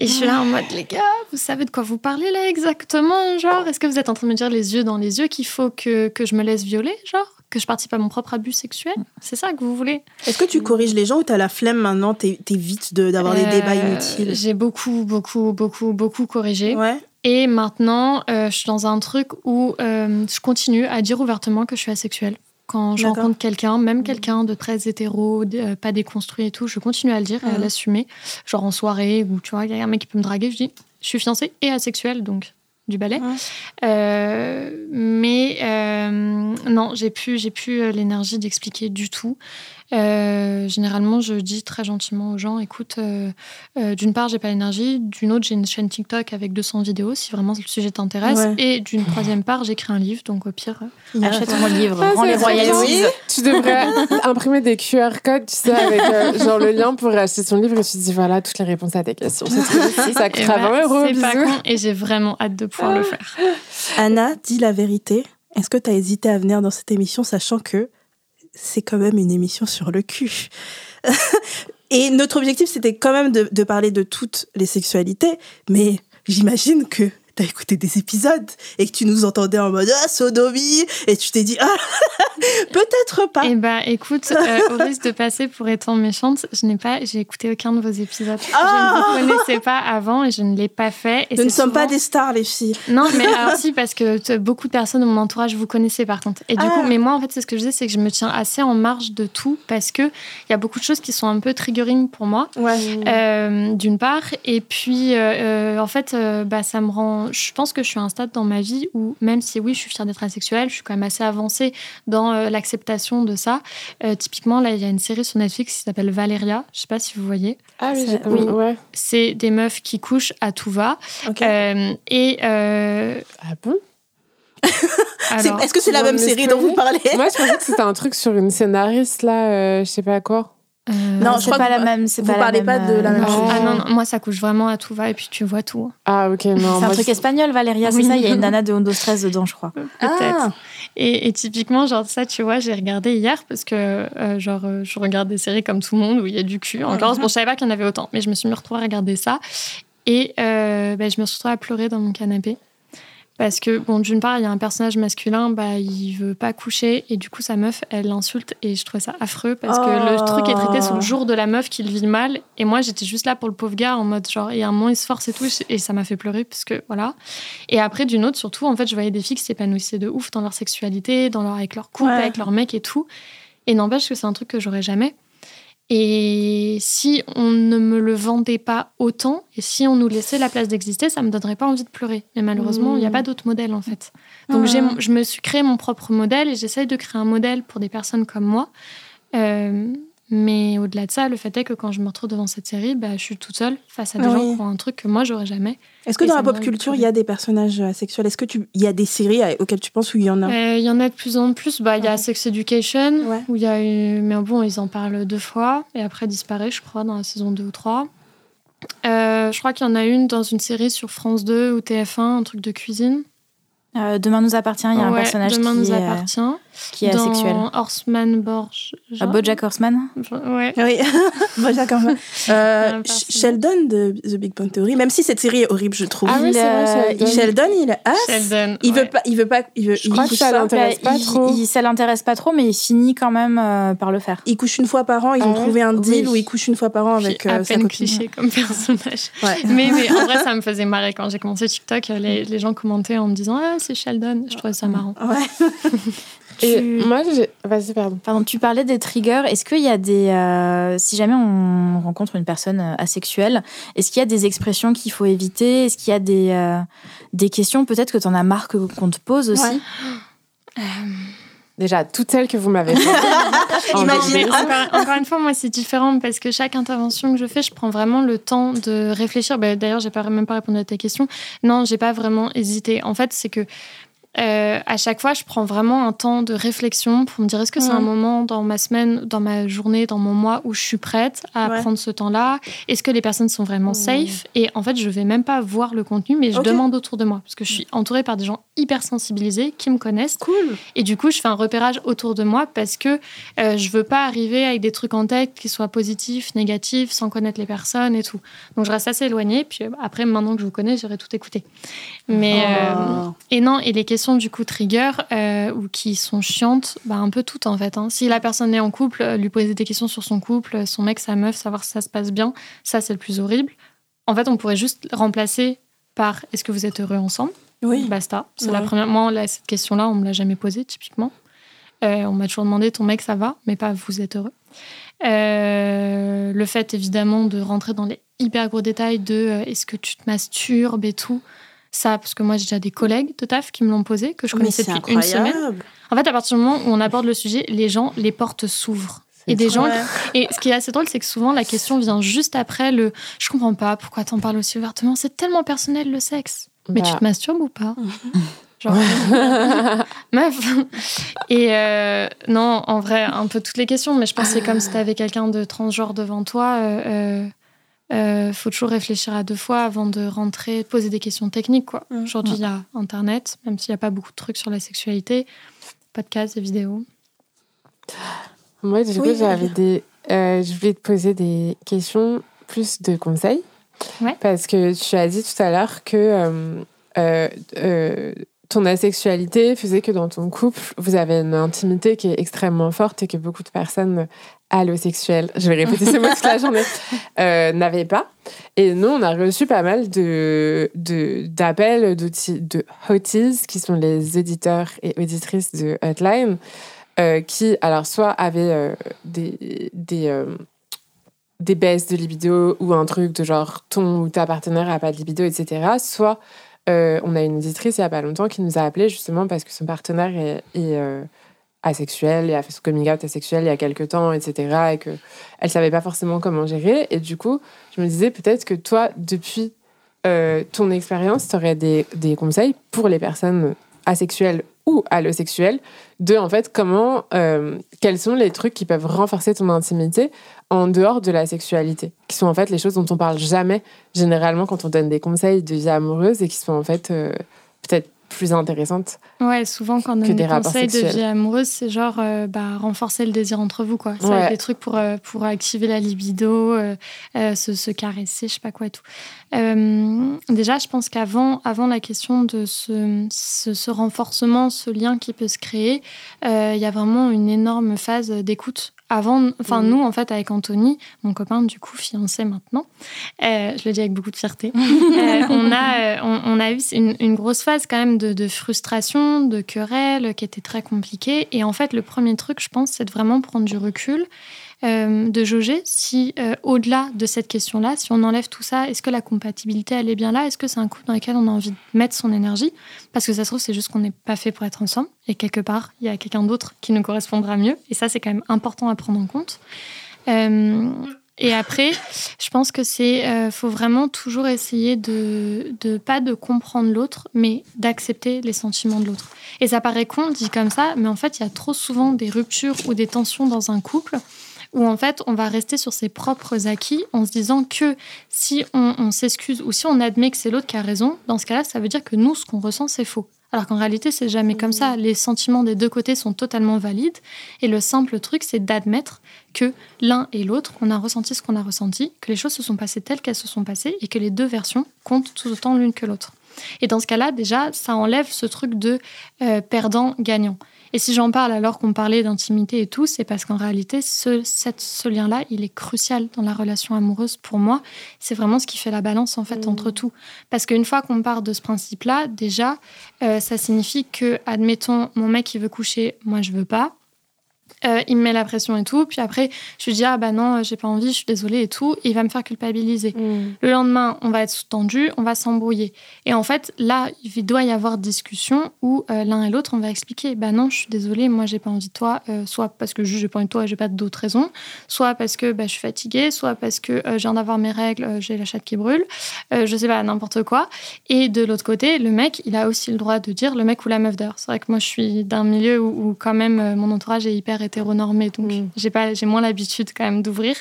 Et je suis là en mode, les gars, vous savez de quoi vous parlez là exactement? Genre, est-ce que vous êtes en train de me dire les yeux dans les yeux qu'il faut que, que je me laisse violer? Genre que je participe à mon propre abus sexuel C'est ça que vous voulez? Est-ce que tu corriges les gens ou tu as la flemme maintenant T'es es vite d'avoir des débats euh, inutiles? J'ai beaucoup, beaucoup, beaucoup, beaucoup corrigé. Ouais. Et maintenant, euh, je suis dans un truc où euh, je continue à dire ouvertement que je suis asexuelle. Quand je rencontre quelqu'un, même mmh. quelqu'un de très hétéro, pas déconstruit et tout, je continue à le dire et à mmh. l'assumer. Genre en soirée, où tu vois, il y a un mec qui peut me draguer, je dis, je suis fiancée et asexuelle, donc du ballet. Euh, mais euh, non, j'ai plus, j'ai plus euh, l'énergie d'expliquer du tout. Euh, généralement, je dis très gentiment aux gens écoute, euh, euh, d'une part, j'ai pas l'énergie, d'une autre, j'ai une chaîne TikTok avec 200 vidéos si vraiment le sujet t'intéresse, et d'une troisième part, j'écris un livre, donc au pire, achète mon livre, ah, les royalties. Tu devrais imprimer des QR codes, tu sais, avec genre le lien pour acheter son livre et tu te dis voilà toutes les réponses à tes questions. ça coûtera 20 bah, euros. C'est pas con, et j'ai vraiment hâte de pouvoir le faire. Anna, dis la vérité. Est-ce que tu as hésité à venir dans cette émission sachant que c'est quand même une émission sur le cul. Et notre objectif, c'était quand même de, parler de toutes les sexualités, mais j'imagine que t'as écouté des épisodes et que tu nous entendais en mode ah sodomie et tu t'es dit ah peut-être pas. Eh ben écoute, euh, au risque de passer pour étant méchante, je n'ai pas, j'ai écouté aucun de vos épisodes. Ah je ne vous connaissais pas avant et je ne l'ai pas fait. Et Nous ne sommes pas des stars les filles. Non, mais alors si, parce que beaucoup de personnes de mon entourage vous connaissez par contre. Et du Ah. coup, mais moi en fait, c'est ce que je dis, c'est que je me tiens assez en marge de tout parce que il y a beaucoup de choses qui sont un peu triggering pour moi. Ouais. Euh, d'une part et puis euh, euh, en fait bah, ça me rend je pense que je suis à un stade dans ma vie où même si oui je suis fière d'être asexuelle je suis quand même assez avancée dans euh, l'acceptation de ça Euh, typiquement là il y a une série sur Netflix qui s'appelle Valeria je sais pas si vous voyez Ah oui, oui. ouais. c'est des meufs qui couchent à tout va. Euh, et euh, Ah bon? Est-ce que c'est la même série dont vous parlez? Moi, je pensais que c'était un truc sur une scénariste, là, euh, je sais pas quoi. Euh, Non, je c'est crois pas que la même. vous pas la parlez même, pas de la euh, même non. chose. Ah non, non, moi ça couche vraiment à tout va et puis tu vois tout. Ah, ok, non. C'est un truc espagnol, Valéria, c'est Oui. ça Il y a une nana de Hondo Stress dedans, je crois. Peut-être. Ah. Et, et typiquement, genre ça, tu vois, j'ai regardé hier parce que, euh, genre, euh, je regarde des séries comme tout le monde où il y a du cul. En l'occurrence, bon, je savais pas qu'il y en avait autant, mais je me suis mis retrouvée à regarder ça. Et euh, ben, je me suis retrouvée à pleurer dans mon canapé. Parce que, bon, d'une part, il y a un personnage masculin, bah, il veut pas coucher, et du coup, sa meuf, elle l'insulte, et je trouvais ça affreux, parce que le Oh. truc est traité sur le jour de la meuf qui le vit mal, et moi, j'étais juste là pour le pauvre gars, en mode, genre, il y a un moment, il se force et tout, et ça m'a fait pleurer, parce que, voilà. Et après, d'une autre, surtout, en fait, je voyais des filles qui s'épanouissaient de ouf dans leur sexualité, dans leur, avec leur couple, Ouais. avec leur mec et tout, et n'empêche que c'est un truc que j'aurais jamais. Et si on ne me le vendait pas autant, et si on nous laissait la place d'exister, ça me donnerait pas envie de pleurer. Mais malheureusement, il n'y a Mmh. pas d'autre modèle en fait. Donc mon- je me suis créé mon propre modèle et j'essaye de créer un modèle pour des personnes comme moi. Euh, mais au-delà de ça, le fait est que quand je me retrouve devant cette série, bah, je suis toute seule face à des Oui. gens qui ont un truc que moi j'aurais jamais. Est-ce que dans la pop culture, il y a des personnages asexuels Est-ce que tu, il y a des séries euh, auxquelles tu penses où il y en a? Euh, Il y en a de plus en plus. Bah, Il y a. Sex Education, Ouais. où il y a eu... mais bon, ils en parlent deux fois, et après disparaît, je crois, dans la saison 2 ou 3. Euh, je crois qu'il y en a une dans une série sur France 2 ou TF1, un truc de cuisine. Euh, Demain nous appartient, il y a un personnage Demain qui, nous est, euh, appartient. Qui est dans asexuel. Horseman Borge. Euh, Bojack Horseman Ouais. Oui, moi d'accord. Un Euh. Sh- Sheldon de The Big Bang Theory, même si cette série est horrible, je trouve. Ah oui, il, c'est vrai, euh, Sheldon. Il est as. Sheldon. Il veut ouais. pas, il veut pas, il veut. Je crois que ça l'intéresse Bah, pas il- trop. il- ça l'intéresse pas trop, mais il finit quand même euh, par le faire. Il couche une fois par an. Ils Ah ont trouvé un deal Oui. où il couche une fois par an avec à euh, sa peine copine. cliché comme personnage. Ouais. mais, mais en vrai, ça me faisait marrer quand j'ai commencé TikTok. Les, les gens commentaient en me disant Ah, c'est Sheldon. Je trouvais ça marrant. Ouais. Et Tu- moi, j'ai. Vas-y, pardon. Pardon, tu parlais des triggers. Est-ce qu'il y a des. euh, si jamais on rencontre une personne euh, asexuelle, est-ce qu'il y a des expressions qu'il faut éviter? Est-ce qu'il y a des, euh, des questions peut-être que tu en as marre que- qu'on te pose aussi? Ouais. Déjà, toutes celles que vous m'avez faites. vidéo. Mais encore, encore une fois, moi, c'est différent parce que chaque intervention que je fais, je prends vraiment le temps de réfléchir. Bah, D'ailleurs, j'ai pas même pas répondu à ta question. Non, j'ai pas vraiment hésité. En fait, c'est que euh, à chaque fois, je prends vraiment un temps de réflexion pour me dire est-ce que c'est Mhm. un moment dans ma semaine, dans ma journée, dans mon mois où je suis prête à Ouais. prendre ce temps-là? Est-ce que les personnes sont vraiment safe? Et en fait, je vais même pas voir le contenu, mais je demande autour de moi parce que je suis entourée par des gens hyper sensibilisés qui me connaissent Cool. et du coup, je fais un repérage autour de moi parce que euh, je veux pas arriver avec des trucs en tête qui soient positifs, négatifs, sans connaître les personnes et tout. Donc, je reste assez éloignée. Puis euh, après, maintenant que je vous connais, j'aurais tout écouté. Mais euh, Oh. et non, et les questions du coup trigger euh, ou qui sont chiantes, bah un peu toutes en fait. hein. Si la personne est en couple, euh, lui poser des questions sur son couple, son mec, sa meuf, savoir si ça se passe bien, ça c'est le plus horrible. En fait, on pourrait juste remplacer par est-ce que vous êtes heureux ensemble? Oui. Basta. C'est la première. Moi, là, cette question-là, on me l'a jamais posée, typiquement. Euh, on m'a toujours demandé ton mec, ça va, mais pas vous êtes heureux? Euh, le fait, évidemment, de rentrer dans les hyper gros détails de euh, est-ce que tu te masturbes? et tout. Ça, parce que moi, j'ai déjà des collègues de taf qui me l'ont posé, que je connaissais depuis une semaine. En fait, à partir du moment où on aborde le sujet, les gens, les portes s'ouvrent. Et des gens et ce qui est assez drôle, c'est que souvent la question vient juste après le je comprends pas pourquoi t'en parles aussi ouvertement? C'est tellement personnel le sexe. Mais Bah. tu te masturbes ou pas? Genre, meuf. Et euh, non, en vrai, un peu toutes les questions, mais je pense que c'est comme si t'avais quelqu'un de transgenre devant toi. euh, euh, euh, faut toujours réfléchir à deux fois avant de rentrer, poser des questions techniques. Quoi. Mm. Aujourd'hui, il y a Internet, même s'il n'y a pas beaucoup de trucs sur la sexualité, podcasts, des vidéos. Moi, du coup, Oui, j'avais oui. des. euh, je voulais te poser des questions plus de conseils. Ouais. Parce que tu as dit tout à l'heure que euh, ton asexualité faisait que dans ton couple, vous avez une intimité qui est extrêmement forte et que beaucoup de personnes allosexuelles, je vais répéter ce mot toute la journée, euh, n'avaient pas. Et nous, on a reçu pas mal de, d'appels de, de hotties, qui sont les éditeurs et auditrices de Hotline, euh, qui, alors, soit avaient euh, des, des, des baisses de libido ou un truc de genre ton ou ta partenaire n'a pas de libido, etc., soit euh, on a une éditrice il n'y a pas longtemps qui nous a appelé justement parce que son partenaire est, euh, asexuel et a fait son coming out asexuel il y a quelques temps, etc. Et qu'elle ne savait pas forcément comment gérer. Et du coup, je me disais peut-être que toi, depuis euh, ton expérience, tu aurais des, des, conseils pour les personnes asexuelles ou allosexuelles de en fait comment, quels sont les trucs qui peuvent renforcer ton intimité en dehors de la sexualité, qui sont en fait les choses dont on parle jamais généralement quand on donne des conseils de vie amoureuse et qui sont en fait euh, peut-être plus intéressantes. Ouais, souvent quand on donne des, conseils de vie amoureuse, c'est genre euh, bah, renforcer le désir entre vous, quoi. Ça des trucs pour, euh, pour activer la libido, se, se, caresser, je sais pas quoi et tout. déjà, je pense qu'avant avant la question de ce, ce, ce, renforcement, ce lien qui peut se créer, il y a vraiment une énorme phase d'écoute avant, enfin nous en fait avec Anthony, mon copain du coup fiancé maintenant, euh, je le dis avec beaucoup de fierté, euh, on a euh, on, a eu une, grosse phase quand même de, de, frustration, de querelle qui était très compliquée. Et en fait le premier truc je pense c'est de vraiment prendre du recul euh, de jauger si, euh, au-delà de cette question-là, si on enlève tout ça, est-ce que la compatibilité, elle est bien là? Est-ce que c'est un couple dans lequel on a envie de mettre son énergie? Parce que ça se trouve, c'est juste qu'on n'est pas fait pour être ensemble. Et quelque part, il y a quelqu'un d'autre qui nous correspondra mieux. Et ça, c'est quand même important à prendre en compte. Euh, et après, je pense que c'est, faut vraiment toujours essayer de, de pas de comprendre l'autre, mais d'accepter les sentiments de l'autre. Et ça paraît con dit comme ça, mais en fait, il y a trop souvent des ruptures ou des tensions dans un couple où en fait on va rester sur ses propres acquis en se disant que si on, s'excuse ou si on admet que c'est l'autre qui a raison, dans ce cas-là, ça veut dire que nous, ce qu'on ressent, c'est faux. Alors qu'en réalité, c'est jamais comme ça. Les sentiments des deux côtés sont totalement valides. Et le simple truc, c'est d'admettre que l'un et l'autre, on a ressenti ce qu'on a ressenti, que les choses se sont passées telles qu'elles se sont passées et que les deux versions comptent tout autant l'une que l'autre. Et dans ce cas-là, déjà, ça enlève ce truc de euh, perdant-gagnant. Et si j'en parle alors qu'on parlait d'intimité et tout, c'est parce qu'en réalité, ce, ce lien-là, il est crucial dans la relation amoureuse pour moi. C'est vraiment ce qui fait la balance en fait mmh. entre tout. Parce qu'une fois qu'on part de ce principe-là, déjà, euh, ça signifie que, admettons, mon mec il veut coucher, moi je veux pas. Euh, il me met la pression et tout. Puis après, je lui dis Ah bah non, j'ai pas envie, je suis désolée et tout. il va me faire culpabiliser. Mm. Le lendemain, on va être sous-tendu, on va s'embrouiller. Et en fait, là, il doit y avoir discussion où euh, l'un et l'autre, on va expliquer Bah non, je suis désolée, moi j'ai pas envie de toi. Euh, soit parce que j'ai pas envie de toi et j'ai pas d'autres raisons. Soit parce que bah, je suis fatiguée. Soit parce que je viens d'avoir mes règles, j'ai la chatte qui brûle. je sais pas, n'importe quoi. Et de l'autre côté, le mec, il a aussi le droit de dire le mec ou la meuf d'heure. C'est vrai que moi, je suis d'un milieu où, où, quand même mon entourage est hyper hétéronormé, donc mm. j'ai pas, j'ai moins l'habitude quand même d'ouvrir.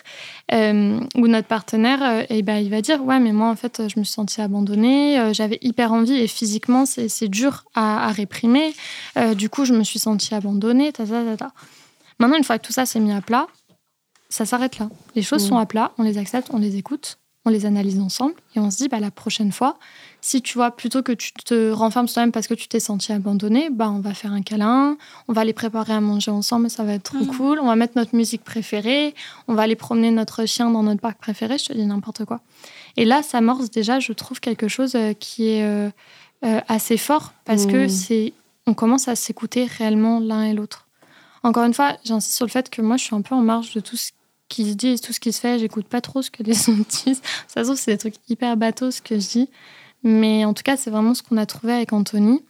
Euh, où notre partenaire, et euh, eh ben, il va dire ouais, mais moi en fait, je me suis sentie abandonnée, euh, j'avais hyper envie et physiquement c'est dur à, réprimer. du coup, je me suis sentie abandonnée. Ta, ta, ta, Maintenant, une fois que tout ça s'est mis à plat, ça s'arrête là. Les choses mm. sont à plat, on les accepte, on les écoute, on les analyse ensemble et on se dit bah la prochaine fois si tu vois, plutôt que tu te renfermes toi-même parce que tu t'es senti abandonné, bah, on va faire un câlin, on va aller préparer à manger ensemble, ça va être trop mhm. cool. On va mettre notre musique préférée, on va aller promener notre chien dans notre parc préféré, je te dis n'importe quoi. Et là, ça amorce déjà, je trouve, quelque chose euh, qui est euh, euh, assez fort parce que mhm. c'est, on commence à s'écouter réellement l'un et l'autre. Encore une fois, j'insiste sur le fait que moi, je suis un peu en marge de tout ce qui se dit, tout ce qui se fait. J'écoute pas trop ce que les autres disent. Ça se trouve, c'est des trucs hyper bateaux ce que je dis. Mais en tout cas, c'est vraiment ce qu'on a trouvé avec Anthony,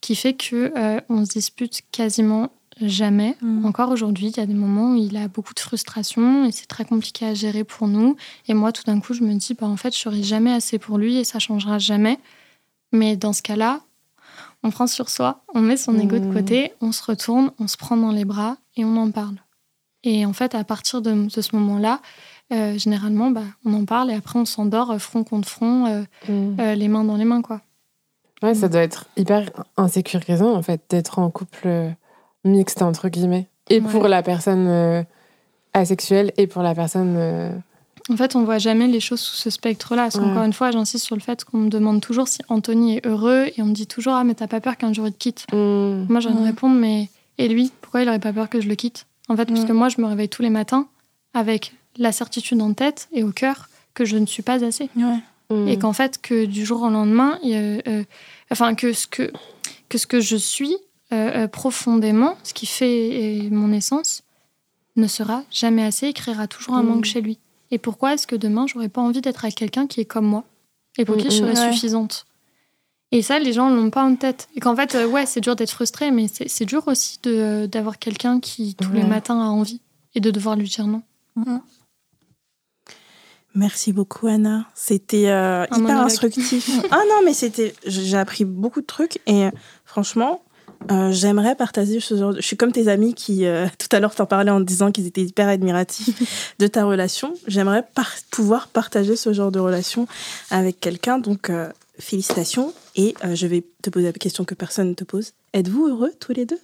qui fait que euh, on se dispute quasiment jamais. Mm. Encore aujourd'hui, il y a des moments où il a beaucoup de frustration et c'est très compliqué à gérer pour nous. Et moi, tout d'un coup, je me dis, bah, en fait, je serai jamais assez pour lui et ça changera jamais. Mais dans ce cas-là, on prend sur soi, on met son ego de mm. côté, on se retourne, on se prend dans les bras et on en parle. Et en fait, à partir de ce moment-là, euh, généralement, bah, on en parle et après on s'endort euh, front contre front, euh, mm. les mains dans les mains, quoi. Ouais, ça mm. doit être hyper insécurisant en fait d'être en couple mixte entre guillemets, et pour la personne asexuelle et pour la personne En fait, on voit jamais les choses sous ce spectre-là. Parce qu'encore une fois, j'insiste sur le fait qu'on me demande toujours si Anthony est heureux et on me dit toujours Ah, mais t'as pas peur qu'un jour il te quitte Mm. Moi, j'ai envie de répondre Mais et lui Pourquoi il aurait pas peur que je le quitte? En fait, parce Mm. que moi, je me réveille tous les matins avec la certitude en tête et au cœur que je ne suis pas assez. Ouais. Mm. Et qu'en fait, que du jour au lendemain, il y a, euh, enfin, que ce que, que ce que je suis euh, euh, profondément, ce qui fait mon essence, ne sera jamais assez et créera toujours un Mm. manque chez lui. Et pourquoi est-ce que demain, j'aurais pas envie d'être avec quelqu'un qui est comme moi et pour qui je Mm, serais. Ouais. suffisante? Et ça, les gens l'ont pas en tête. Et qu'en fait, euh, ouais, c'est dur d'être frustré, mais c'est c'est dur aussi de- d'avoir quelqu'un qui, tous les matins, a envie et de devoir lui dire non. Merci beaucoup Anna, c'était euh, hyper monologue. instructif. ah non mais c'était, j'ai appris beaucoup de trucs et euh, franchement, euh, j'aimerais partager ce genre. De... Je suis comme tes amis qui euh, tout à l'heure t'en parlaient en disant qu'ils étaient hyper admiratifs de ta relation. J'aimerais par- pouvoir partager ce genre de relation avec quelqu'un. Donc félicitations et je vais te poser la question que personne ne te pose. Êtes-vous heureux tous les deux?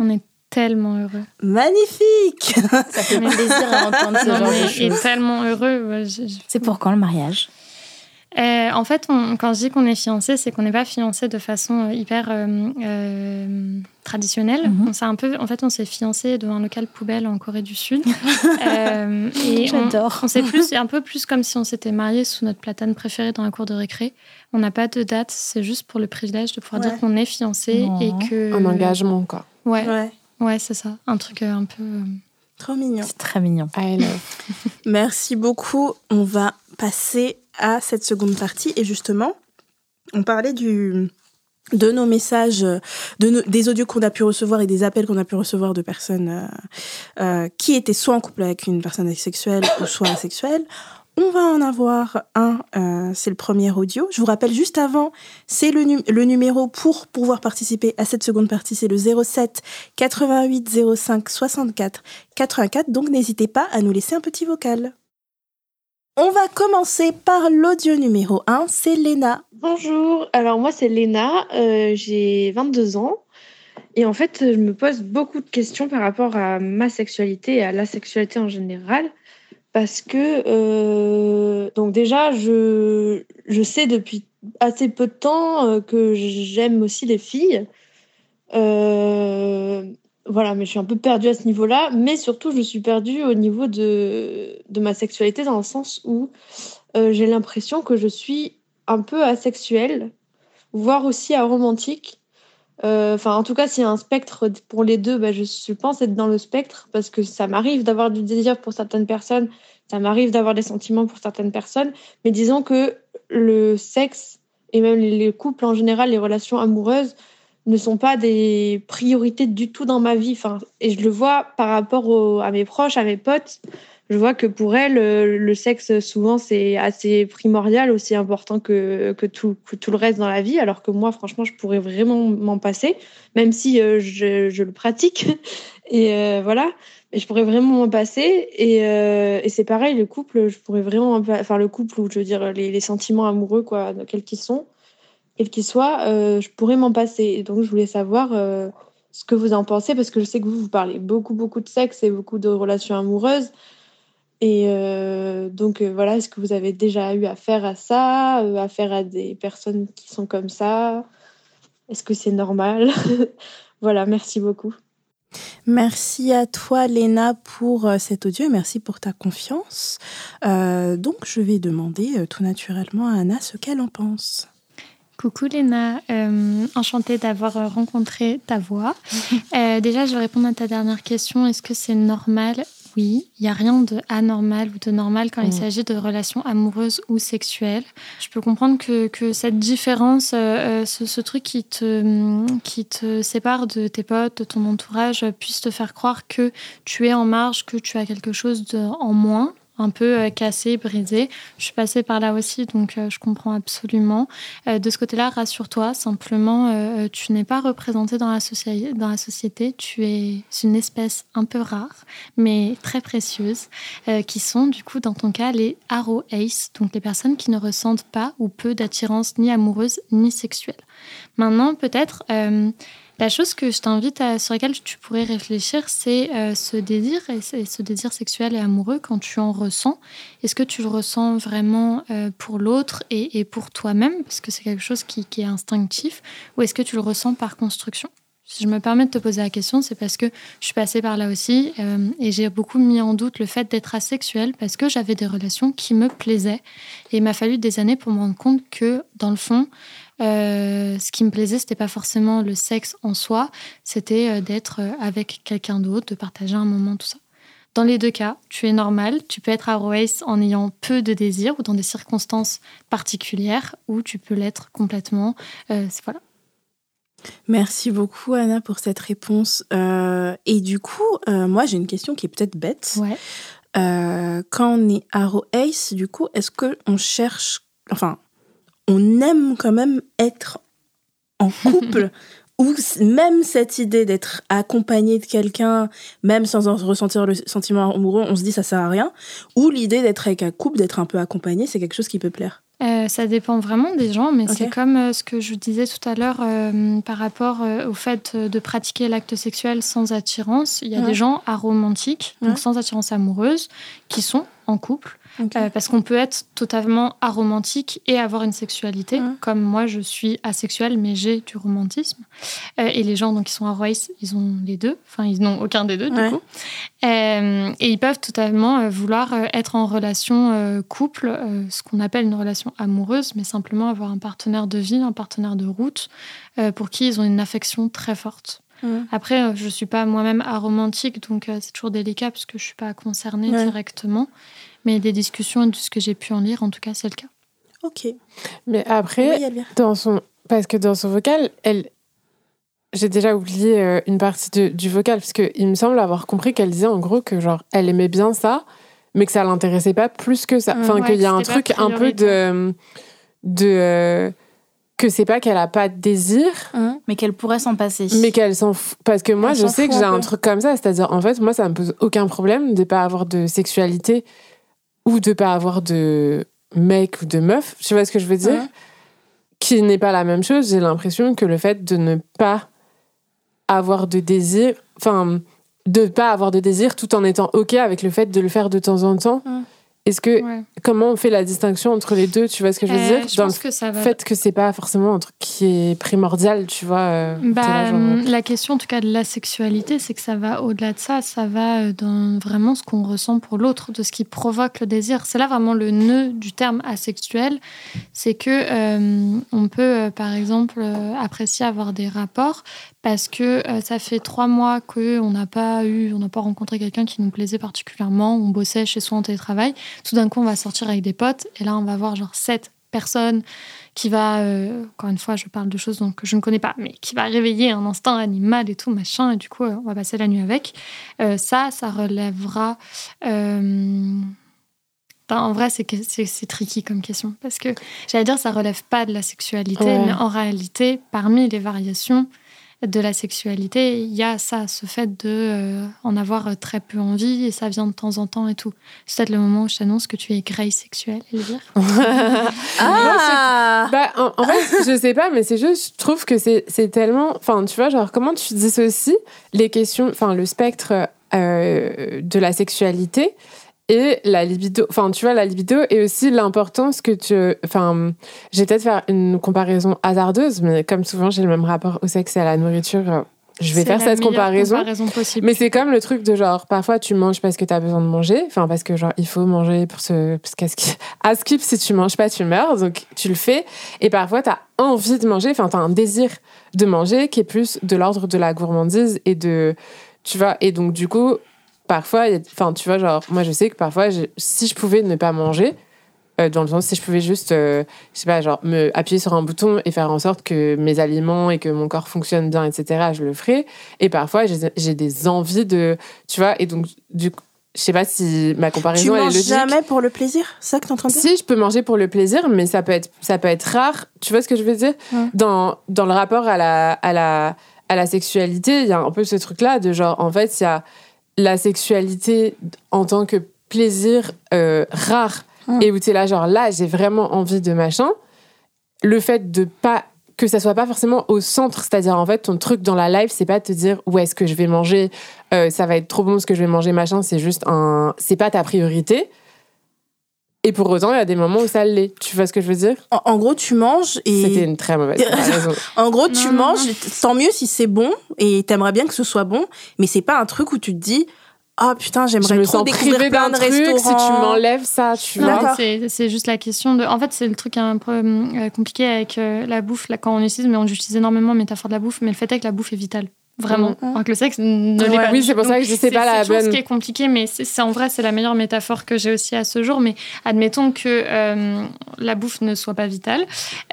On est tellement heureux. Magnifique. Ça fait plaisir d'entendre ce genre de est choses. tellement heureux. Je- C'est pour quand le mariage? Euh, en fait, on- quand je dis qu'on est fiancé, c'est qu'on n'est pas fiancé de façon euh, hyper euh, euh, traditionnelle. Mhm. On s'est un peu, en fait, on s'est fiancé devant un local poubelle en Corée du Sud. Euh, et on, J'adore. on s'est plus, c'est un peu plus comme si on s'était marié sous notre platane préférée dans la cour de récré. On n'a pas de date, c'est juste pour le privilège de pouvoir Ouais. dire qu'on est fiancé et que. Un engagement, quoi. Ouais, Ouais, ouais, c'est ça. Un truc euh, un peu. euh, trop mignon. C'est très mignon. I love. Merci beaucoup. On va passer à cette seconde partie. Et justement, on parlait du, de nos messages, de nos- des audios qu'on a pu recevoir et des appels qu'on a pu recevoir de personnes euh, euh, qui étaient soit en couple avec une personne asexuelle ou soit asexuelle. On va en avoir un, euh, c'est le premier audio. Je vous rappelle juste avant, c'est le, nu- le numéro pour pouvoir participer à cette seconde partie, c'est le 07 88 05 64 84. Donc n'hésitez pas à nous laisser un petit vocal. On va commencer par l'audio numéro 1, c'est Léna. Bonjour, alors moi c'est Léna, euh, j'ai 22 ans et en fait je me pose beaucoup de questions par rapport à ma sexualité et à la sexualité en général parce que euh, donc déjà je, je sais depuis assez peu de temps euh, que j'aime aussi les filles. Euh, voilà, mais je suis un peu perdue à ce niveau-là, mais surtout je suis perdue au niveau de, de ma sexualité dans le sens où j'ai l'impression que je suis un peu asexuelle, voire aussi aromantique. Euh, Enfin, en tout cas, s'il y a un spectre pour les deux, bah, je, pense être dans le spectre parce que ça m'arrive d'avoir du désir pour certaines personnes, ça m'arrive d'avoir des sentiments pour certaines personnes, mais disons que le sexe et même les, les couples en général, les relations amoureuses, ne sont pas des priorités du tout dans ma vie. Enfin, et je le vois par rapport à mes proches, à mes potes. Je vois que pour elles, euh, le sexe, souvent, c'est assez primordial, aussi important que, que, tout, que tout le reste dans la vie. Alors que moi, franchement, je pourrais vraiment m'en passer, même si euh, je, je le pratique. Et euh, voilà, mais je pourrais vraiment m'en passer. Et, et c'est pareil, le couple, je pourrais vraiment. Enfin, le couple, ou je veux dire, les, les sentiments amoureux, quoi, quels qu'ils sont, quels qu'ils soient, je pourrais m'en passer. Et donc, je voulais savoir. ce que vous en pensez, parce que je sais que vous, vous parlez beaucoup, beaucoup de sexe et beaucoup de relations amoureuses. Et euh, donc euh, voilà, est-ce que vous avez déjà eu affaire à ça, euh, affaire à des personnes qui sont comme ça? Est-ce que c'est normal? Voilà, merci beaucoup. Merci à toi, Léna, pour cet audio et merci pour ta confiance. Euh, donc, je vais demander euh, tout naturellement à Anna ce qu'elle en pense. Coucou Léna, Euh, enchantée d'avoir rencontré ta voix. Euh, déjà, je vais répondre à ta dernière question. Est-ce que c'est normal Oui, il n'y a rien de anormal ou de normal quand il Mm. s'agit de relations amoureuses ou sexuelles. Je peux comprendre que, que cette différence, euh, euh, ce, ce truc qui te, qui te sépare de tes potes, de ton entourage, puisse te faire croire que tu es en marge, que tu as quelque chose de, en moins un peu euh, cassé, brisé. Je suis passée par là aussi, donc euh, je comprends absolument. Euh, de ce côté-là, rassure-toi, simplement, tu n'es pas représenté dans la, société. Tu es une espèce un peu rare, mais très précieuse, qui sont du coup, dans ton cas, les Aro Ace, donc les personnes qui ne ressentent pas ou peu d'attirance ni amoureuse ni sexuelle. Maintenant, peut-être, La chose que je t'invite à, sur laquelle tu pourrais réfléchir, c'est euh, ce désir, et ce désir sexuel et amoureux quand tu en ressens. Est-ce que tu le ressens vraiment euh, pour l'autre et, pour toi-même, parce que c'est quelque chose qui, est instinctif, ou est-ce que tu le ressens par construction? Si je me permets de te poser la question, c'est parce que je suis passée par là aussi euh, et j'ai beaucoup mis en doute le fait d'être asexuelle parce que j'avais des relations qui me plaisaient. Et il m'a fallu des années pour me rendre compte que, dans le fond, euh, ce qui me plaisait, c'était pas forcément le sexe en soi, c'était euh, d'être euh, avec quelqu'un d'autre, de partager un moment, tout ça. Dans les deux cas, tu es normal, tu peux être à Roace en ayant peu de désir ou dans des circonstances particulières, ou tu peux l'être complètement. voilà. Merci beaucoup Anna pour cette réponse. et du coup, moi j'ai une question qui est peut-être bête. Ouais. quand on est à Roace, du coup, est-ce que on cherche, enfin, on aime quand même être en couple ou même cette idée d'être accompagné de quelqu'un, même sans en ressentir le sentiment amoureux, on se dit ça sert à rien, ou l'idée d'être avec un couple, d'être un peu accompagné, c'est quelque chose qui peut plaire. Euh, ça dépend vraiment des gens, mais c'est comme euh, ce que je disais tout à l'heure euh, par rapport au fait de pratiquer l'acte sexuel sans attirance. Il y a des gens aromantiques, donc sans attirance amoureuse, qui sont en couple euh, parce qu'on peut être totalement aromantique et avoir une sexualité, comme moi je suis asexuelle mais j'ai du romantisme. Euh, et les gens donc qui sont à Royce, ils ont les deux, enfin ils n'ont aucun des deux du coup. Euh, et ils peuvent totalement vouloir être en relation couple, ce qu'on appelle une relation amoureuse, mais simplement avoir un partenaire de vie, un partenaire de route, pour qui ils ont une affection très forte. Après, je ne suis pas moi-même aromantique, donc c'est toujours délicat parce que je ne suis pas concernée directement. Mais des discussions et tout ce que j'ai pu en lire, en tout cas, c'est le cas. Ok. Mais après, dans son... parce que dans son vocal, elle... j'ai déjà oublié euh, une partie du vocal, parce qu'il me semble avoir compris qu'elle disait en gros que genre, elle aimait bien ça, mais que ça l'intéressait pas plus que ça. Enfin, qu'il y a un truc un peu de. de euh, que c'est pas qu'elle a pas de désir, hein mais qu'elle pourrait s'en passer. Mais qu'elle s'en fout. Parce que moi, je sais que j'ai un truc comme ça. C'est-à-dire, en fait, moi, ça me pose aucun problème de pas avoir de sexualité ou de pas avoir de mec ou de meuf, tu vois ce que je veux dire? Qui n'est pas la même chose. J'ai l'impression que le fait de ne pas avoir de désir, enfin, de pas avoir de désir tout en étant OK avec le fait de le faire de temps en temps, est-ce que comment on fait la distinction entre les deux Tu vois ce que je veux euh, dire? Dans le que ça fait que c'est pas forcément un truc qui est primordial, tu vois. Euh, bah, hum, la question en tout cas de la sexualité, c'est que ça va au-delà de ça. Ça va euh, dans vraiment ce qu'on ressent pour l'autre, de ce qui provoque le désir. C'est là vraiment le nœud du terme asexuel, c'est que on peut par exemple apprécier avoir des rapports parce que ça fait trois mois qu'on n'a pas eu, on n'a pas rencontré quelqu'un qui nous plaisait particulièrement. On bossait chez soi en télétravail tout d'un coup, on va sortir avec des potes et là, on va voir genre sept personnes qui va, euh, encore une fois, je parle de choses que je ne connais pas, mais qui va réveiller un instinct animal et tout, machin, et du coup, on va passer la nuit avec. Euh, ça, ça relèvera. Euh, en vrai, c'est, c'est, tricky comme question, parce que j'allais dire, ça relève pas de la sexualité, mais en réalité, parmi les variations, de la sexualité, il y a ça, ce fait de euh, en avoir très peu envie et ça vient de temps en temps et tout. C'est peut-être le moment où je t'annonce que tu es grey sexuelle, Elvire. ah bah, en, fait, je sais pas, mais c'est juste, je trouve que c'est tellement. Enfin, tu vois, genre, comment tu dissocies les questions, enfin, le spectre euh, de la sexualité et la libido, enfin, tu vois, la libido et aussi l'importance que tu. Enfin, j'ai peut-être faire une comparaison hasardeuse, mais comme souvent j'ai le même rapport au sexe et à la nourriture, je vais faire cette comparaison. possible. Mais c'est comme le truc de genre, parfois tu manges parce que tu as besoin de manger, enfin, parce que genre, il faut manger pour ce. Parce qu'à skip, si tu manges pas, tu meurs, donc tu le fais. Et parfois, tu as envie de manger, enfin, tu as un désir de manger qui est plus de l'ordre de la gourmandise et de. Tu vois, et donc du coup, parfois, enfin, tu vois, genre, moi, je sais que parfois, si je pouvais ne pas manger, euh, dans le sens, si je pouvais juste, euh, je sais pas, genre, me appuyer sur un bouton et faire en sorte que mes aliments et que mon corps fonctionne bien, etc., je le ferais. Et parfois, j'ai des envies de, tu vois, et donc, du coup, je sais pas si ma comparaison tu est logique. jamais pour le plaisir, ça que tu es en train de dire? Si, je peux manger pour le plaisir, mais ça peut être, ça peut être rare. Tu vois ce que je veux dire? Dans, dans le rapport à la, à la, à la sexualité, il y a un peu ce truc-là de genre, en fait, il y a la sexualité en tant que plaisir euh, rare hum. et où tu es là, genre là, j'ai vraiment envie de machin, le fait de pas que ça soit pas forcément au centre. C'est-à-dire, en fait, ton truc dans la life, c'est pas de te dire où est-ce que je vais manger, euh, ça va être trop bon ce que je vais manger, machin. C'est juste un. C'est pas ta priorité. Et pour autant, il y a des moments où ça l'est. Tu vois ce que je veux dire? En, en gros, tu manges et. C'était une très mauvaise comparaison. En gros, tu Non, non, manges, tant mieux si c'est bon et t'aimerais bien que ce soit bon, mais c'est pas un truc où tu te dis Ah putain, je j'aimerais me trop découvrir plein de truc si restaurants. tu m'enlèves ça, tu Non, vois. C'est juste la question de. En fait, c'est le truc un peu euh, compliqué avec euh, la bouffe, là, quand on utilise, mais on utilise énormément la métaphore de la bouffe, mais le fait est que la bouffe est vitale. Vraiment. Alors que le sexe ne l'est Ouais. pas. Oui, c'est pour ça que je sais C'est- pas la C'est bonne. qui est compliqué, mais c'est c'est- en vrai, c'est la meilleure métaphore que j'ai aussi à ce jour. Mais admettons que euh, la bouffe ne soit pas vitale.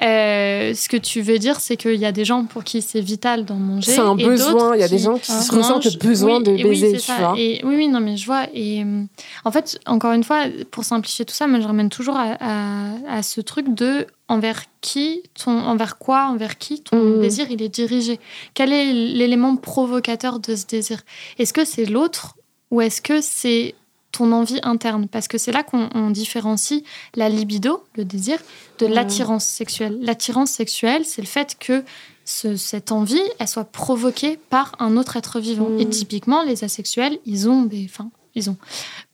Euh, ce que tu veux dire, c'est qu'il y a des gens pour qui c'est vital d'en manger. C'est un et besoin. Il y a des gens qui se ressentent le besoin oui, de oui, baiser, c'est tu ça. vois. Et oui, oui, non, mais je vois. Et euh, en fait, encore une fois, pour simplifier tout ça, moi, je ramène toujours à, à- à ce truc de envers qui, ton, envers quoi, envers qui ton Mhm. désir il est dirigé. Quel est l'élément provocateur de ce désir? Est-ce que c'est l'autre ou est-ce que c'est ton envie interne? Parce que c'est là qu'on on différencie la libido, le désir, de Mhm. l'attirance sexuelle. L'attirance sexuelle, c'est le fait que ce- cette envie, elle soit provoquée par un autre être vivant. Et typiquement, les asexuels, ils ont des... Enfin, ils ont...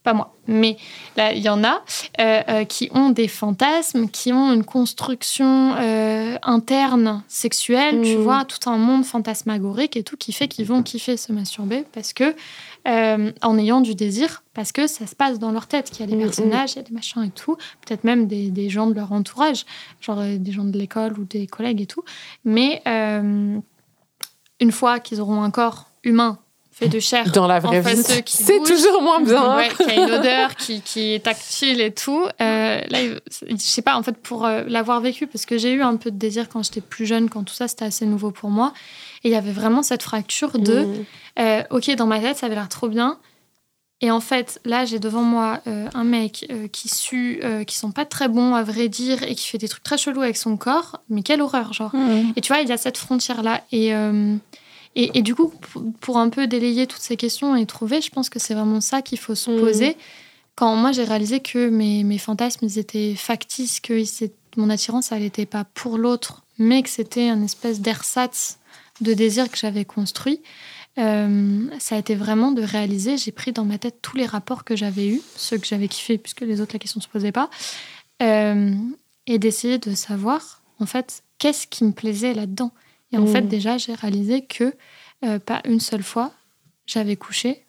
Pas moi, mais là, il y en a euh, euh, qui ont des fantasmes, qui ont une construction euh, interne sexuelle, tu Mhm. vois, tout un monde fantasmagorique et tout qui fait qu'ils vont kiffer se masturber parce que, en ayant du désir, parce que ça se passe dans leur tête, qu'il y a des Mhm. personnages, il y a des machins et tout, peut-être même des, des gens de leur entourage, genre des gens de l'école ou des collègues et tout. Mais une fois qu'ils auront un corps humain fait de chair, Dans la vraie vie, c'est toujours moins bien. Ouais, qui a une odeur, qui, qui est tactile et tout. Euh, là, je sais pas, en fait, pour euh, l'avoir vécu, parce que j'ai eu un peu de désir quand j'étais plus jeune, quand tout ça, c'était assez nouveau pour moi. Et il y avait vraiment cette fracture de, Mhm. euh, ok, dans ma tête, ça avait l'air trop bien. Et en fait, là, j'ai devant moi euh, un mec qui sue, qui sont pas très bons, à vrai dire, et qui fait des trucs très chelous avec son corps. Mais quelle horreur, genre. Mhm. Et tu vois, il y a cette frontière-là. Et, et, du coup, pour- un peu délayer toutes ces questions et trouver, je pense que c'est vraiment ça qu'il faut se poser. Quand moi, j'ai réalisé que mes, mes fantasmes, étaient factices, que mon attirance, elle n'était pas pour l'autre, mais que c'était un espèce d'ersatz de désir que j'avais construit. euh, ça a été vraiment de réaliser, j'ai pris dans ma tête tous les rapports que j'avais eus, ceux que j'avais kiffés, puisque les autres, la question ne se posait pas, euh, et d'essayer de savoir, en fait, qu'est-ce qui me plaisait là-dedans. Et en Mm. fait, déjà, j'ai réalisé que euh, pas une seule fois, j'avais couché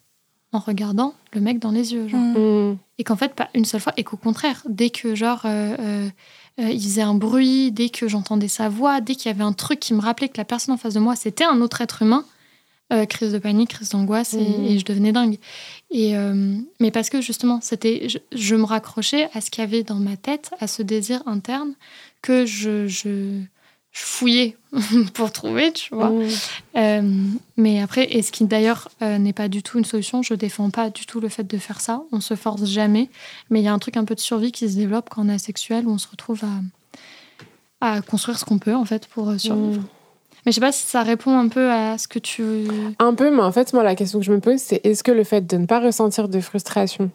en regardant le mec dans les yeux. Genre. Mhm. Et qu'en fait, pas une seule fois, et qu'au contraire, dès que genre euh, euh, il faisait un bruit, dès que j'entendais sa voix, dès qu'il y avait un truc qui me rappelait que la personne en face de moi, c'était un autre être humain, euh, crise de panique, crise d'angoisse, et, et je devenais dingue. Et, mais parce que justement, c'était, je, je me raccrochais à ce qu'il y avait dans ma tête, à ce désir interne que je, je, je fouillais pour trouver, tu vois. Mhm. Euh, mais après, et ce qui d'ailleurs euh, n'est pas du tout une solution, je défends pas du tout le fait de faire ça. On se force jamais, mais il y a un truc un peu de survie qui se développe quand on est asexuel, où on se retrouve à, à construire ce qu'on peut en fait pour euh, survivre. Mhm. Mais je sais pas si ça répond un peu à ce que tu. Un peu, mais en fait, moi, la question que je me pose, c'est est-ce que le fait de ne pas ressentir de frustration,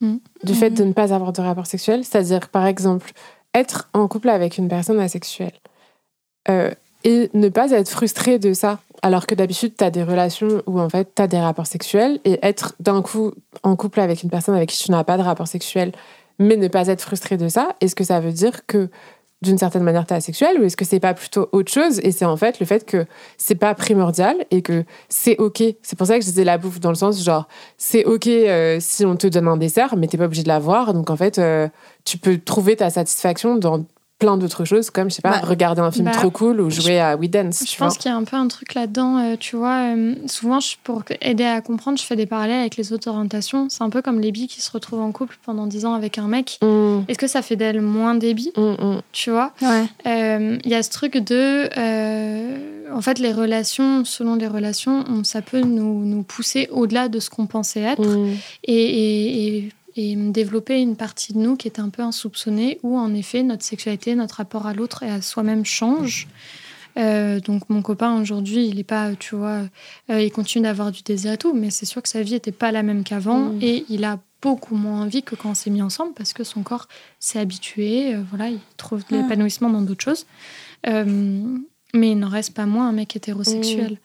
Mhm. du fait de ne pas avoir de rapport sexuel, c'est-à-dire, par exemple, être en couple avec une personne asexuelle euh, et ne pas être frustré de ça, alors que d'habitude, tu as des relations où, en fait, tu as des rapports sexuels, et être d'un coup en couple avec une personne avec qui tu n'as pas de rapport sexuel, mais ne pas être frustré de ça, est-ce que ça veut dire que d'une certaine manière, tu es asexuel ou est-ce que c'est pas plutôt autre chose Et c'est en fait le fait que c'est pas primordial et que c'est ok. C'est pour ça que je disais la bouffe dans le sens genre c'est ok euh, si on te donne un dessert, mais t'es pas obligé de l'avoir. Donc en fait, euh, tu peux trouver ta satisfaction dans plein d'autres choses comme je sais pas Bah, regarder un film bah, trop cool ou jouer à We Dance. Je pense qu'il y a un peu un truc là-dedans, euh, tu vois. euh, souvent, je- pour aider à comprendre, je fais des parallèles avec les autres orientations. C'est un peu comme les bi qui se retrouvent en couple pendant 10 ans avec un mec. Mmh, Est-ce que ça fait d'elle moins des bi, mmh, mmh. tu vois? Ouais. Euh, Il y a ce truc de. euh, en fait, les relations, selon les relations, on- ça peut nous, nous pousser au-delà de ce qu'on pensait être Mmh. et, et- et- et développer une partie de nous qui est un peu insoupçonnée, où en effet, notre sexualité, notre rapport à l'autre et à soi-même change. Euh, donc mon copain aujourd'hui, il est pas, tu vois, euh, il continue d'avoir du désir et tout, mais c'est sûr que sa vie était pas la même qu'avant Mm. et il a beaucoup moins envie que quand on s'est mis ensemble parce que son corps s'est habitué, euh, voilà, il trouve de Mm. l'épanouissement dans d'autres choses. Mais il n'en reste pas moins un mec hétérosexuel. Mmh.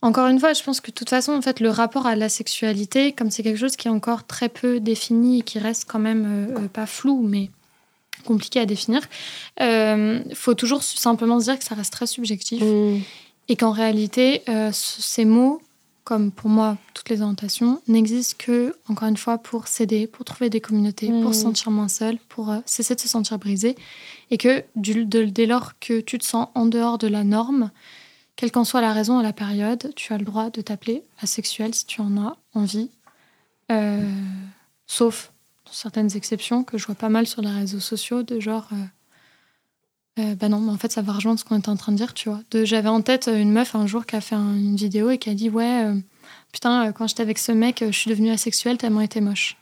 Encore une fois, je pense que de toute façon, en fait, le rapport à la sexualité, comme c'est quelque chose qui est encore très peu défini et qui reste quand même euh, euh, pas flou, mais compliqué à définir, il euh, faut toujours simplement se dire que ça reste très subjectif Mm. et qu'en réalité, euh, ces mots, comme pour moi toutes les orientations, n'existent que, encore une fois, pour s'aider, pour trouver des communautés, Mm. pour se sentir moins seul, pour cesser de se sentir brisé, et que du- de- dès lors que tu te sens en dehors de la norme, quelle qu'en soit la raison à la période, tu as le droit de t'appeler asexuel si tu en as envie, Euh, sauf certaines exceptions que je vois pas mal sur les réseaux sociaux, de genre. euh, euh, bah non, mais en fait, ça va rejoindre ce qu'on était en train de dire, tu vois. J'avais en tête une meuf un jour qui a fait un- une vidéo et qui a dit Ouais, euh, putain, euh, quand j'étais avec ce mec, euh, je suis devenue asexuelle tellement il était moche.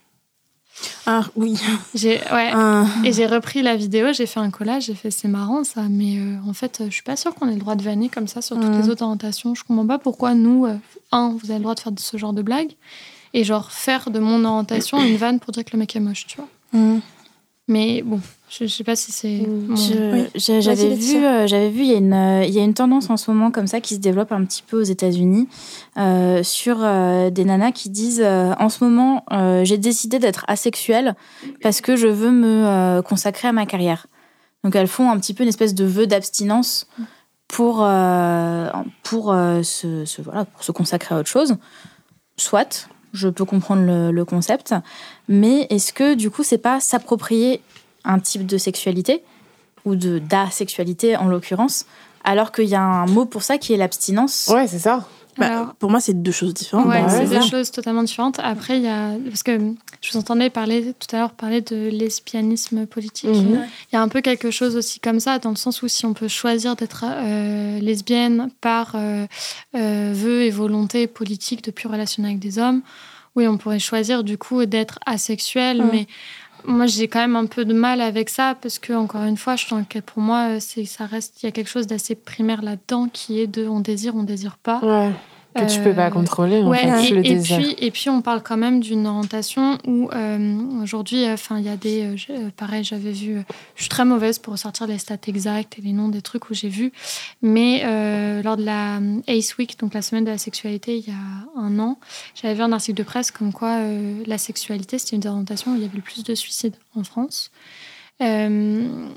Ah oui. J'ai, ouais. Ah. Et j'ai repris la vidéo, j'ai fait un collage, j'ai fait c'est marrant ça, mais euh, en fait, euh, je suis pas sûre qu'on ait le droit de vanner comme ça sur toutes les autres orientations. Je comprends pas pourquoi nous, euh, un, vous avez le droit de faire de ce genre de blagues, et genre faire de mon orientation une vanne pour dire que le mec est moche, tu vois. Mm. Mais bon, je, je sais pas si c'est. Oui. J'avais vu, euh, j'avais vu, il y a une, euh, il y a une tendance en ce moment comme ça qui se développe un petit peu aux États-Unis euh, sur des nanas qui disent en ce moment j'ai décidé d'être asexuelle parce que je veux me consacrer à ma carrière. Donc elles font un petit peu une espèce de vœu d'abstinence pour pour se, se- voilà pour se consacrer à autre chose. Soit, je peux comprendre le, concept, mais est-ce que du coup c'est pas s'approprier un type de sexualité ou de d'asexualité en l'occurrence, alors qu'il y a un mot pour ça qui est l'abstinence? Ouais, c'est ça. Bah, pour moi, c'est deux choses différentes. Ouais, bah c'est deux choses totalement différentes. Après, il y a. Parce que je vous entendais parler tout à l'heure parler de lesbianisme politique. Mhm. Il y a un peu quelque chose aussi comme ça, dans le sens où si on peut choisir d'être euh, lesbienne par euh, euh, vœu et volonté politique de plus relationner avec des hommes, oui, on pourrait choisir du coup d'être asexuel, mais moi j'ai quand même un peu de mal avec ça parce que encore une fois, je sens que pour moi, c'est ça reste, il y a quelque chose d'assez primaire là-dedans qui est de on désire, on désire pas. Que tu peux pas Euh, contrôler, en Ouais, fait, et, le et désir. puis, et puis on parle quand même d'une orientation où euh, aujourd'hui, enfin, il y a des, euh, pareil, j'avais vu, je suis très mauvaise pour ressortir les stats exactes et les noms des trucs où j'ai vu, mais lors de la Ace Week, donc la semaine de la sexualité, il y a un an, j'avais vu un article de presse comme quoi la sexualité c'était une des orientations où il y avait le plus de suicides en France. Euh,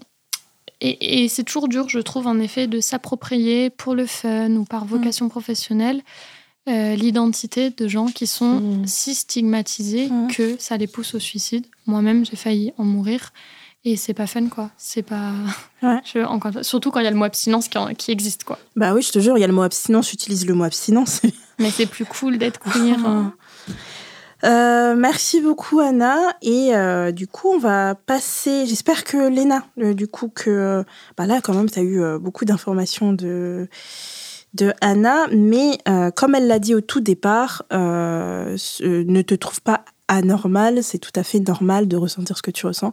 et, et c'est toujours dur, je trouve, en effet, de s'approprier pour le fun ou par vocation professionnelle euh, l'identité de gens qui sont Mm. si stigmatisés Mm. que ça les pousse au suicide. Moi-même, j'ai failli en mourir. Et c'est pas fun, quoi. C'est pas. Ouais. Je, encore, surtout quand il y a le mot abstinence qui, en- qui existe, quoi. Bah oui, je te jure, il y a le mot abstinence, j'utilise le mot abstinence. Mais c'est plus cool d'être queer. hein. Euh, merci beaucoup Anna. Et euh, du coup on va passer j'espère que Léna euh, du coup que bah là quand même tu as eu beaucoup d'informations de de Anna. Mais comme elle l'a dit au tout départ ne te trouve pas anormal c'est tout à fait normal de ressentir ce que tu ressens.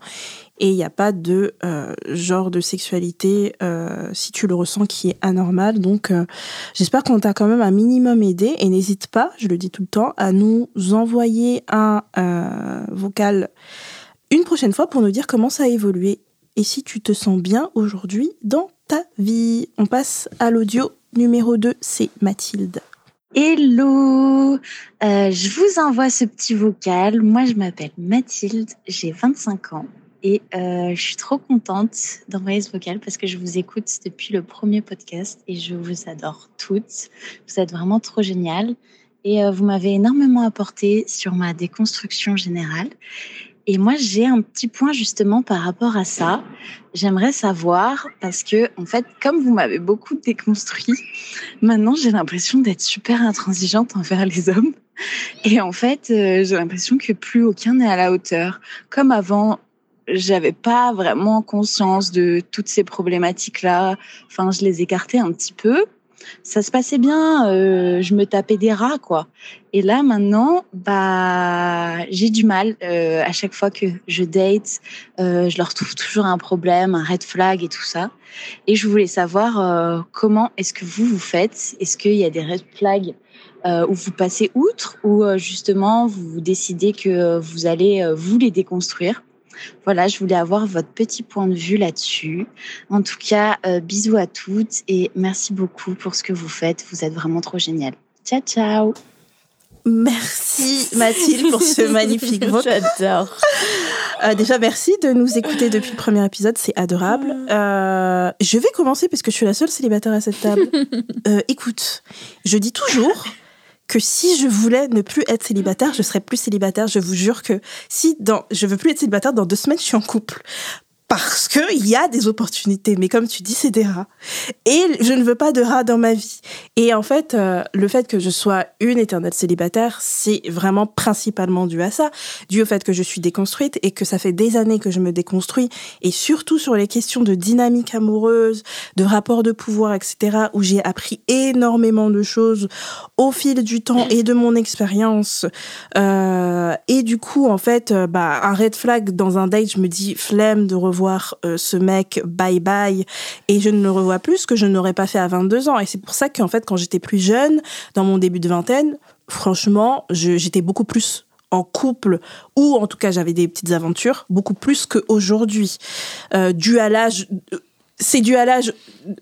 Et il n'y a pas de euh, genre de sexualité euh, si tu le ressens qui est anormal. Donc euh, J'espère qu'on t'a quand même un minimum aidé. Et n'hésite pas, je le dis tout le temps, à nous envoyer un vocal une prochaine fois pour nous dire comment ça a évolué. Et si tu te sens bien aujourd'hui dans ta vie. On passe à l'audio numéro 2, c'est Mathilde. Hello, Euh, je vous envoie ce petit vocal. Moi, je m'appelle Mathilde, j'ai 25 ans et euh, je suis trop contente d'envoyer ce vocal parce que je vous écoute depuis le premier podcast et je vous adore toutes. Vous êtes vraiment trop géniales et euh, vous m'avez énormément apporté sur ma déconstruction générale. Et moi, j'ai un petit point justement par rapport à ça. J'aimerais savoir parce que, en fait, comme vous m'avez beaucoup déconstruit, Maintenant, j'ai l'impression d'être super intransigeante envers les hommes. Et en fait, euh, j'ai l'impression que plus aucun n'est à la hauteur. Comme avant, j'avais pas vraiment conscience de toutes ces problématiques-là. Enfin, je les écartais un petit peu. Ça se passait bien, euh, je me tapais des rats, quoi. Et là, maintenant, bah, j'ai du mal. euh, à chaque fois que je date, euh, je leur trouve toujours un problème, un red flag et tout ça. Et je voulais savoir euh, comment est-ce que vous vous faites? Est-ce qu'il y a des red flags où vous passez outre? Ou justement vous décidez que vous allez vous les déconstruire? Voilà, je voulais avoir votre petit point de vue là-dessus. En tout cas, bisous à toutes et merci beaucoup pour ce que vous faites. Vous êtes vraiment trop génial. Ciao, ciao. Merci Mathilde pour ce magnifique vote. J'adore. Euh, déjà, merci de nous écouter depuis le premier épisode, c'est adorable. Euh, je vais commencer parce que je suis la seule célibataire à cette table. Euh, écoute, je dis toujours que si je voulais ne plus être célibataire, je serais plus célibataire. Je vous jure que si dans, je veux plus être célibataire, dans deux semaines, je suis en couple parce que il y a des opportunités. Mais comme tu dis, c'est des rats. Et je ne veux pas de rats dans ma vie. Et en fait, euh, le fait que je sois une éternelle célibataire, c'est vraiment principalement dû à ça, dû au fait que je suis déconstruite et que ça fait des années que je me déconstruis. Et surtout sur les questions de dynamique amoureuse, de rapport de pouvoir, etc., où j'ai appris énormément de choses au fil du temps et de mon expérience. Euh, et du coup, en fait, euh, bah, un red flag dans un date, je me dis flemme de revoir voir euh, ce mec bye bye et je ne le revois plus que je n'aurais pas fait à 22 ans. Et c'est pour ça qu'en fait, quand j'étais plus jeune, dans mon début de vingtaine, franchement, j'étais beaucoup plus en couple ou en tout cas j'avais des petites aventures beaucoup plus qu'aujourd'hui euh, dû à l'âge c'est dû à l'âge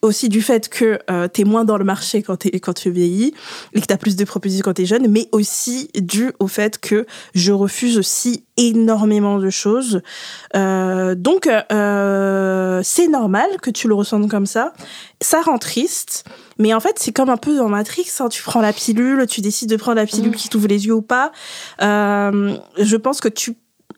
aussi du fait que euh, tu es moins dans le marché quand, es, quand tu vieillis et que tu as plus de propositions quand tu es jeune, mais aussi dû au fait que je refuse aussi énormément de choses. Euh, donc, euh, c'est normal que tu le ressentes comme ça. Ça rend triste, mais en fait, c'est comme un peu dans Matrix. Hein. Tu prends la pilule, tu décides de prendre la pilule mmh. qui t'ouvre les yeux ou pas. Euh, je pense que tu...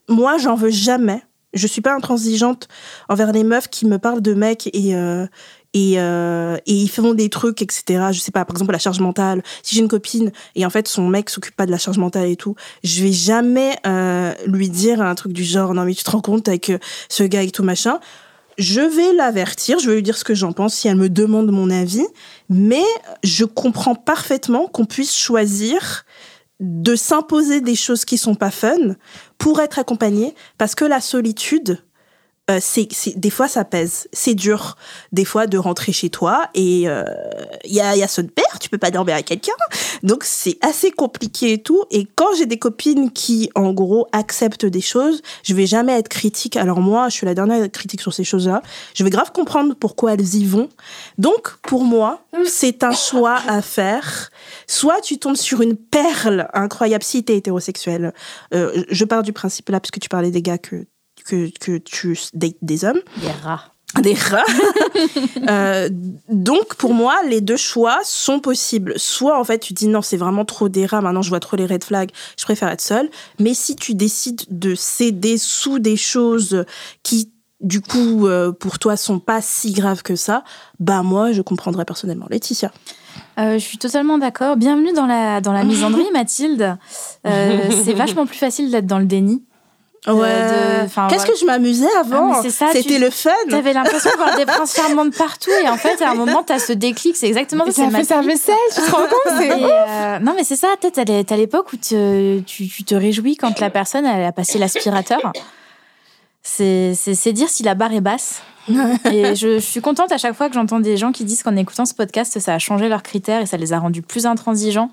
Moi, j'en veux jamais je suis pas intransigeante envers les meufs qui me parlent de mecs et euh, et, euh, et ils font des trucs etc je sais pas par exemple la charge mentale. Si j'ai une copine et en fait son mec s'occupe pas de la charge mentale et tout je vais jamais euh, lui dire un truc du genre non mais tu te rends compte avec ce gars et tout machin. Je vais l'avertir, je vais lui dire ce que j'en pense si elle me demande mon avis, mais je comprends parfaitement qu'on puisse choisir de s'imposer des choses qui sont pas fun pour être accompagné parce que la solitude euh, c'est, des fois ça pèse, c'est dur des fois de rentrer chez toi et il euh, y a y a de père, tu peux pas dormir avec quelqu'un, donc c'est assez compliqué et tout. Et quand j'ai des copines qui en gros acceptent des choses, je vais jamais être critique. Alors moi, je suis la dernière critique sur ces choses-là. Je vais grave comprendre pourquoi elles y vont. Donc pour moi, c'est un choix à faire. Soit tu tombes sur une perle incroyable si t'es hétérosexuel. Euh, je pars du principe là parce que tu parlais des gars que que, que tu dates des hommes. Des rats. Des rats. euh, donc, pour moi, les deux choix sont possibles. Soit, en fait, tu dis non, c'est vraiment trop des rats, maintenant je vois trop les red flags, je préfère être seule. Mais si tu décides de céder sous des choses qui du coup, euh, pour toi, sont pas si graves que ça, bah moi, je comprendrais personnellement. Laetitia euh, je suis totalement d'accord. Bienvenue dans la, dans la misandrie, Mathilde. Euh, c'est vachement plus facile d'être dans le déni. Ouais. Qu'est-ce que je m'amusais avant ah, C'était le fun. T'avais l'impression de voir des princes charmants de partout et en fait à un moment t'as ce déclic, c'est exactement ça. Ça fait sa vaisselle, tu te rends compte euh, Non mais c'est ça, peut-être à l'époque où tu, tu, te réjouis quand la personne elle a passé l'aspirateur. C'est dire si la barre est basse. et je, je, suis contente à chaque fois que j'entends des gens qui disent qu'en écoutant ce podcast, ça a changé leurs critères et ça les a rendus plus intransigeants.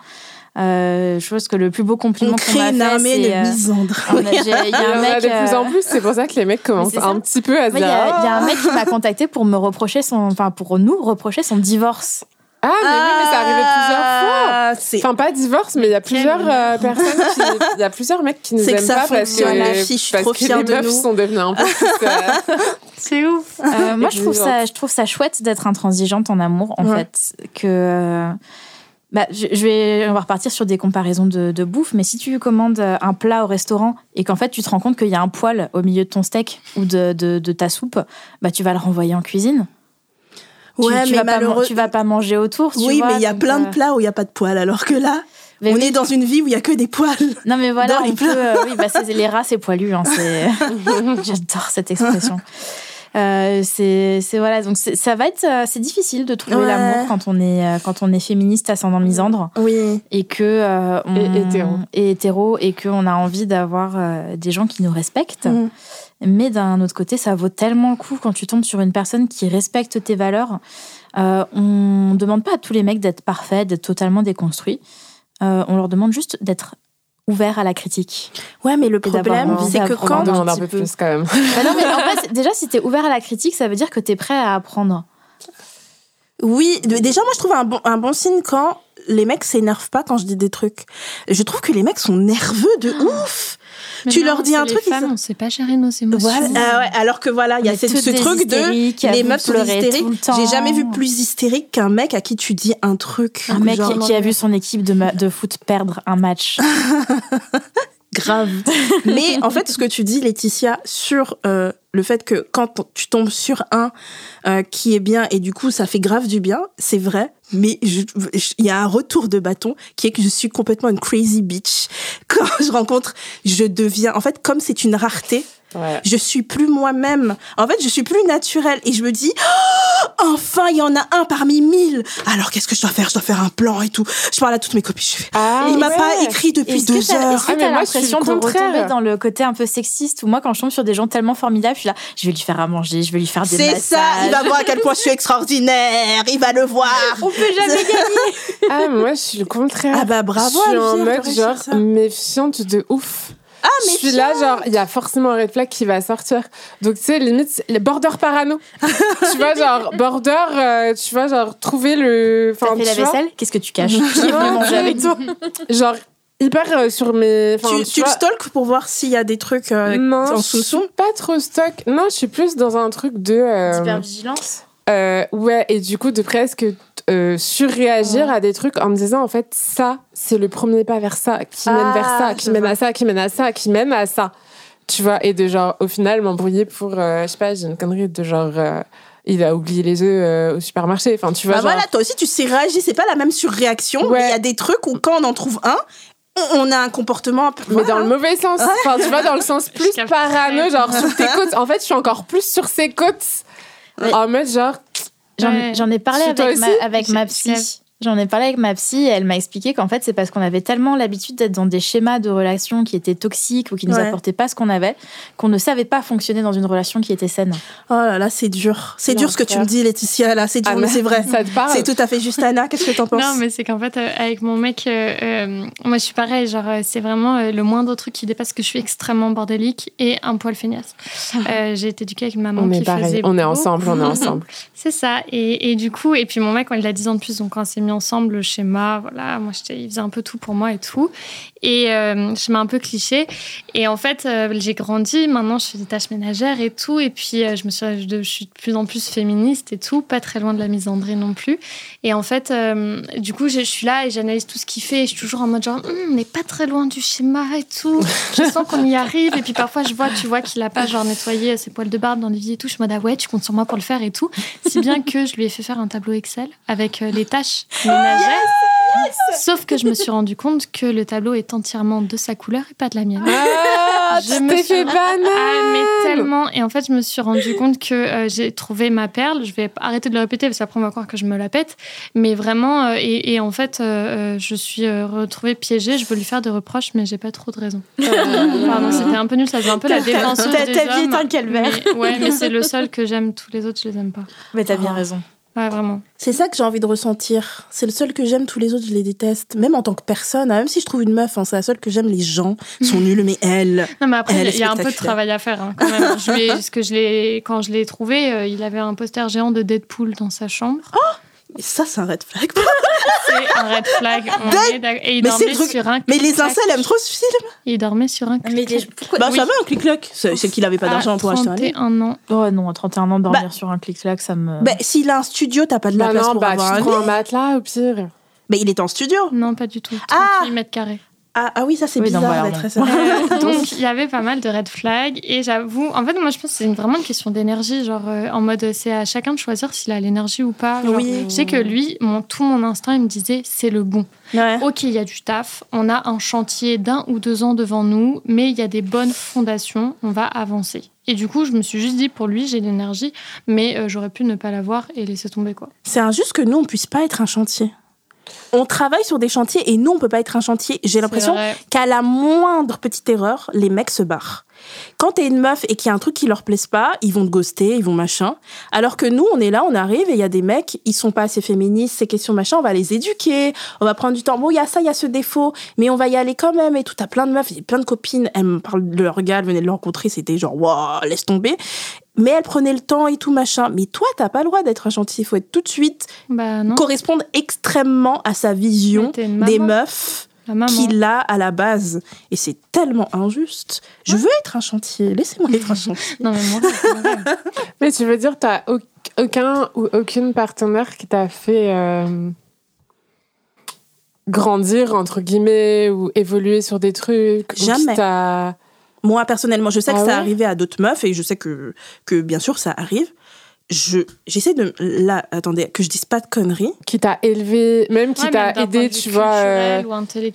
Euh, je pense que le plus beau compliment qu'on m'a fait, une armée de misandres. Il y a un mec. De plus en plus, c'est pour ça que les mecs commencent un petit peu à se dire. Il y, a un mec qui m'a contacté pour me reprocher son, enfin pour nous reprocher son divorce. Ah, mais oui, mais ça arrivé plusieurs fois. Enfin, pas divorce, mais il y a plusieurs euh, personnes qui. Il y a plusieurs mecs qui nous aiment pas parce que, la fille, je suis trop que les meufs sont devenus un peu euh, C'est ouf. moi, je trouve, ça, je trouve ça chouette d'être intransigeante en amour, en fait. Que bah, je, vais, on va repartir sur des comparaisons de, bouffe, mais si tu commandes un plat au restaurant et qu'en fait tu te rends compte qu'il y a un poil au milieu de ton steak ou de, de, ta soupe, bah tu vas le renvoyer en cuisine. Ouais, tu, mais vas pas, tu vas pas manger autour. Tu oui, mais il y a plein de plats où il n'y a pas de poils, alors que là, on est dans une vie où il y a que des poils. Non, mais voilà, on peut, euh, oui, bah, les rats, c'est poilu. Hein, J'adore cette expression. Euh, c'est c'est voilà donc ça va être euh, c'est difficile de trouver l'amour quand on est euh, quand on est féministe ascendant misandre. Oui. Et que on, et hétéro. et hétéro et que on a envie d'avoir des gens qui nous respectent. Mm. mais d'un autre côté ça vaut tellement le coup quand tu tombes sur une personne qui respecte tes valeurs. Euh, on demande pas à tous les mecs d'être parfaits d'être totalement déconstruits. On leur demande juste d'être ouvert à la critique. Ouais, mais le problème, c'est que quand On demande un peu plus quand même. Bah non, mais en fait, déjà, si t'es ouvert à la critique, ça veut dire que t'es prêt à apprendre. Oui, déjà moi je trouve un bon, un bon signe quand les mecs s'énervent pas quand je dis des trucs. Je trouve que les mecs sont nerveux de ouf. Mais Tu non, leur dis un les truc, ils femmes, sont- on sait pas gérer nos émotions. Voilà, ah ouais, alors que voilà, il y a cette- ce truc de les meufs sont hystériques. J'ai jamais vu plus hystérique qu'un mec à qui tu dis un truc. Un mec genre, qui, qui a vu son équipe de, ma- de foot perdre un match. grave. Mais en fait, ce que tu dis, Laetitia, sur euh, le fait que quand tu tombes sur un euh, qui est bien et du coup ça fait grave du bien, c'est vrai. Mais il y a un retour de bâton qui est que je suis complètement une crazy bitch. Quand je rencontre, je deviens, en fait, comme c'est une rareté, Ouais. je suis plus moi-même. En fait, je suis plus naturelle et je me dis, Oh, enfin, il y en a un parmi mille. Alors, qu'est-ce que je dois faire? Je dois faire un plan et tout. Je parle à toutes mes copines. Je fais, Ah, il m'a ouais. pas écrit depuis deux heures. Est-ce que Ah, mais t'as moi, je suis l'impression le de contraire. retomber dans le côté un peu sexiste Ou moi, quand je tombe sur des gens tellement formidables, je suis là, je vais lui faire à manger, je vais lui faire des C'est massages. ça, il va voir à quel point je suis extraordinaire, il va le voir. On peut jamais gagner. Ah, mais moi, je suis le contraire. Ah bah bravo, Je suis en mode genre méfiante de ouf. Ah, je suis là, genre, il y a forcément un red flag qui va sortir. Donc, tu sais, limite, les border parano. tu vois, genre, border, euh, tu vois, genre, trouver le. T'as fait la vaisselle? Qu'est-ce que tu caches? Qui est venu Non, manger avec toi Genre, hyper euh, sur mes. tu, tu le vois, stalk pour voir s'il y a des trucs euh, Non, en suis sous-son pas trop stock. Non, je suis plus dans un truc de. euh, Hypervigilance Euh, ouais, et du coup, de presque euh, surréagir à des trucs en me disant, en fait, ça, c'est le premier pas vers ça, qui mène Ah, vers ça, qui mène vois. à ça, qui mène à ça, qui mène à ça. Tu vois, et de genre, au final, m'embrouiller pour, euh, je sais pas, j'ai une connerie de genre, euh, il a oublié les œufs euh, au supermarché. Enfin, tu vois, Bah genre, voilà, toi aussi tu sais réagir, c'est pas la même surréaction, Ouais. il y a des trucs où quand on en trouve un, on- a un comportement un peu... mais dans le mauvais sens. Enfin, tu vois, dans le sens plus parano, genre, sur tes côtes. En fait, je suis encore plus sur ses côtes. Ouais. En mode, genre, J'en Ouais. ai parlé avec ma, avec ma psy. J'en ai parlé avec ma psy et elle m'a expliqué qu'en fait, c'est parce qu'on avait tellement l'habitude d'être dans des schémas de relations qui étaient toxiques ou qui nous Ouais. apportaient pas ce qu'on avait, qu'on ne savait pas fonctionner dans une relation qui était saine. Oh là là, c'est dur. C'est dur ce que tu me dis, Laetitia, là, c'est dur, Ah, mais c'est vrai. ça te parle C'est tout à fait juste, Anna. Qu'est-ce que t'en penses? Non, mais c'est qu'en fait, euh, avec mon mec, euh, euh, moi, je suis pareil. Genre, euh, c'est vraiment euh, le moindre truc qui dépasse que je suis extrêmement bordélique et un poil feignasse. Euh, J'ai été éduquée avec une maman On qui est pareil, faisait on est ensemble, on est ensemble. C'est ça. Et, et du coup, et puis mon mec, quand il a 10 ans de plus, donc quand on s'est mis ensemble, le schéma, voilà, moi, j'étais- il faisait un peu tout pour moi et tout. Et euh, schéma un peu cliché. Et en fait, euh, j'ai grandi. Maintenant, je fais des tâches ménagères et tout. Et puis, euh, je me suis, je, je suis de plus en plus féministe et tout, pas très loin de la misandrie non plus. Et en fait, du coup, je, je suis là et j'analyse tout ce qu'il fait. Et je suis toujours en mode genre, Hum, on n'est pas très loin du schéma et tout. Je sens qu'on y arrive. Et puis parfois, je vois, tu vois, qu'il a pas genre nettoyé ses poils de barbe dans l'évier et tout. Je suis en mode, ah ouais, tu comptes sur moi pour le faire et tout. Si bien que je lui ai fait faire un tableau Excel avec les tâches ménagères. Sauf que je me suis rendu compte que le tableau est entièrement de sa couleur et pas de la mienne. Ah, Je tu me t'es suis- fait banane Ah, mais tellement. Et en fait, je me suis rendu compte que euh, j'ai trouvé ma perle. Je vais arrêter de le répéter parce qu'après, on va croire que je me la pète. Mais vraiment, euh, et, et en fait, euh, je suis retrouvée piégée. Je veux lui faire des reproches, mais j'ai pas trop de raison. Pardon, c'était un peu nul. Ça faisait un peu la Ta- ta- défenseuse ta- vie est un calvaire. Mais- ouais, mais c'est le seul que j'aime. Tous les autres, je les aime pas. Mais t'as bien Oh. raison. Ouais, vraiment. C'est ça que j'ai envie de ressentir. C'est le seul que j'aime, tous les autres, je les déteste. Même en tant que personne, hein, même si je trouve une meuf, hein, c'est la seule que j'aime, les gens sont nuls, mais elle... Non, mais après, il y a un peu de travail à faire hein, quand même. Je que je l'ai, quand je l'ai trouvé, euh, il avait un poster géant de Deadpool dans sa chambre. Mais ça, c'est un red flag. C'est un red flag. on est d'accord. Et il Mais dormait c'est le truc- sur un Mais les clic-clac. incels aiment trop ce film. Il dormait sur un Mais clic pourquoi Bah, Oui. ça va, un clic-cloc. C'est qu'il avait pas d'argent pour acheter un lit. 31 ans. Oh non, à 31 ans, dormir Bah- sur un clic-clac, ça me. Bah, s'il a un studio, t'as pas de la Bah place non, pour bah avoir un tu prends un matelas au pire. Mais il est en studio. Non, pas du tout. Ah 38 mètres carrés. Ah, ah oui, ça c'est Oui, bizarre d'être ça. Euh, donc, il y avait pas mal de red flags. Et j'avoue, en fait, moi, je pense que c'est vraiment une question d'énergie. Genre, euh, en mode, c'est à chacun de choisir s'il a l'énergie ou pas. Genre, Oui. Je sais que lui, mon, tout mon instinct, il me disait, c'est le bon. Ouais. Ok, il y a du taf, on a un chantier d'un ou deux ans devant nous, mais il y a des bonnes fondations, on va avancer. Et du coup, je me suis juste dit, pour lui, j'ai l'énergie, mais euh, j'aurais pu ne pas l'avoir et laisser tomber, quoi. C'est injuste que nous, on puisse pas être un chantier. On travaille sur des chantiers et nous, on peut pas être un chantier. J'ai l'impression qu'à la moindre petite erreur, les mecs se barrent. Quand t'es une meuf et qu'il y a un truc qui leur plaise pas, ils vont te ghoster, ils vont machin. Alors que nous, on est là, on arrive et il y a des mecs, ils sont pas assez féministes, ces questions machin, on va les éduquer, on va prendre du temps. Bon, il y a ça, il y a ce défaut, mais on va y aller quand même et tout. T'as plein de meufs, plein de copines, elles me parlent de leur gars, elles venaient de le rencontrer, c'était genre, waouh, laisse tomber. Mais elle prenait le temps et tout machin. Mais toi, t'as pas le droit d'être un chantier. Il faut être tout de suite bah, correspondre extrêmement à sa vision des meufs qu'il a à la base. Et c'est tellement injuste. Je veux être un chantier. Laissez-moi être un chantier. non, mais moi, mais tu veux dire, t'as aucun ou aucune partenaire qui t'a fait euh, grandir, entre guillemets, ou évoluer sur des trucs Jamais. Moi, personnellement, je sais que ah ça arrivait à d'autres meufs et je sais que, que, bien sûr, ça arrive je j'essaie de là attendez que je dise pas de conneries. Qui t'a élevé même qui t'a aidé tu vois euh,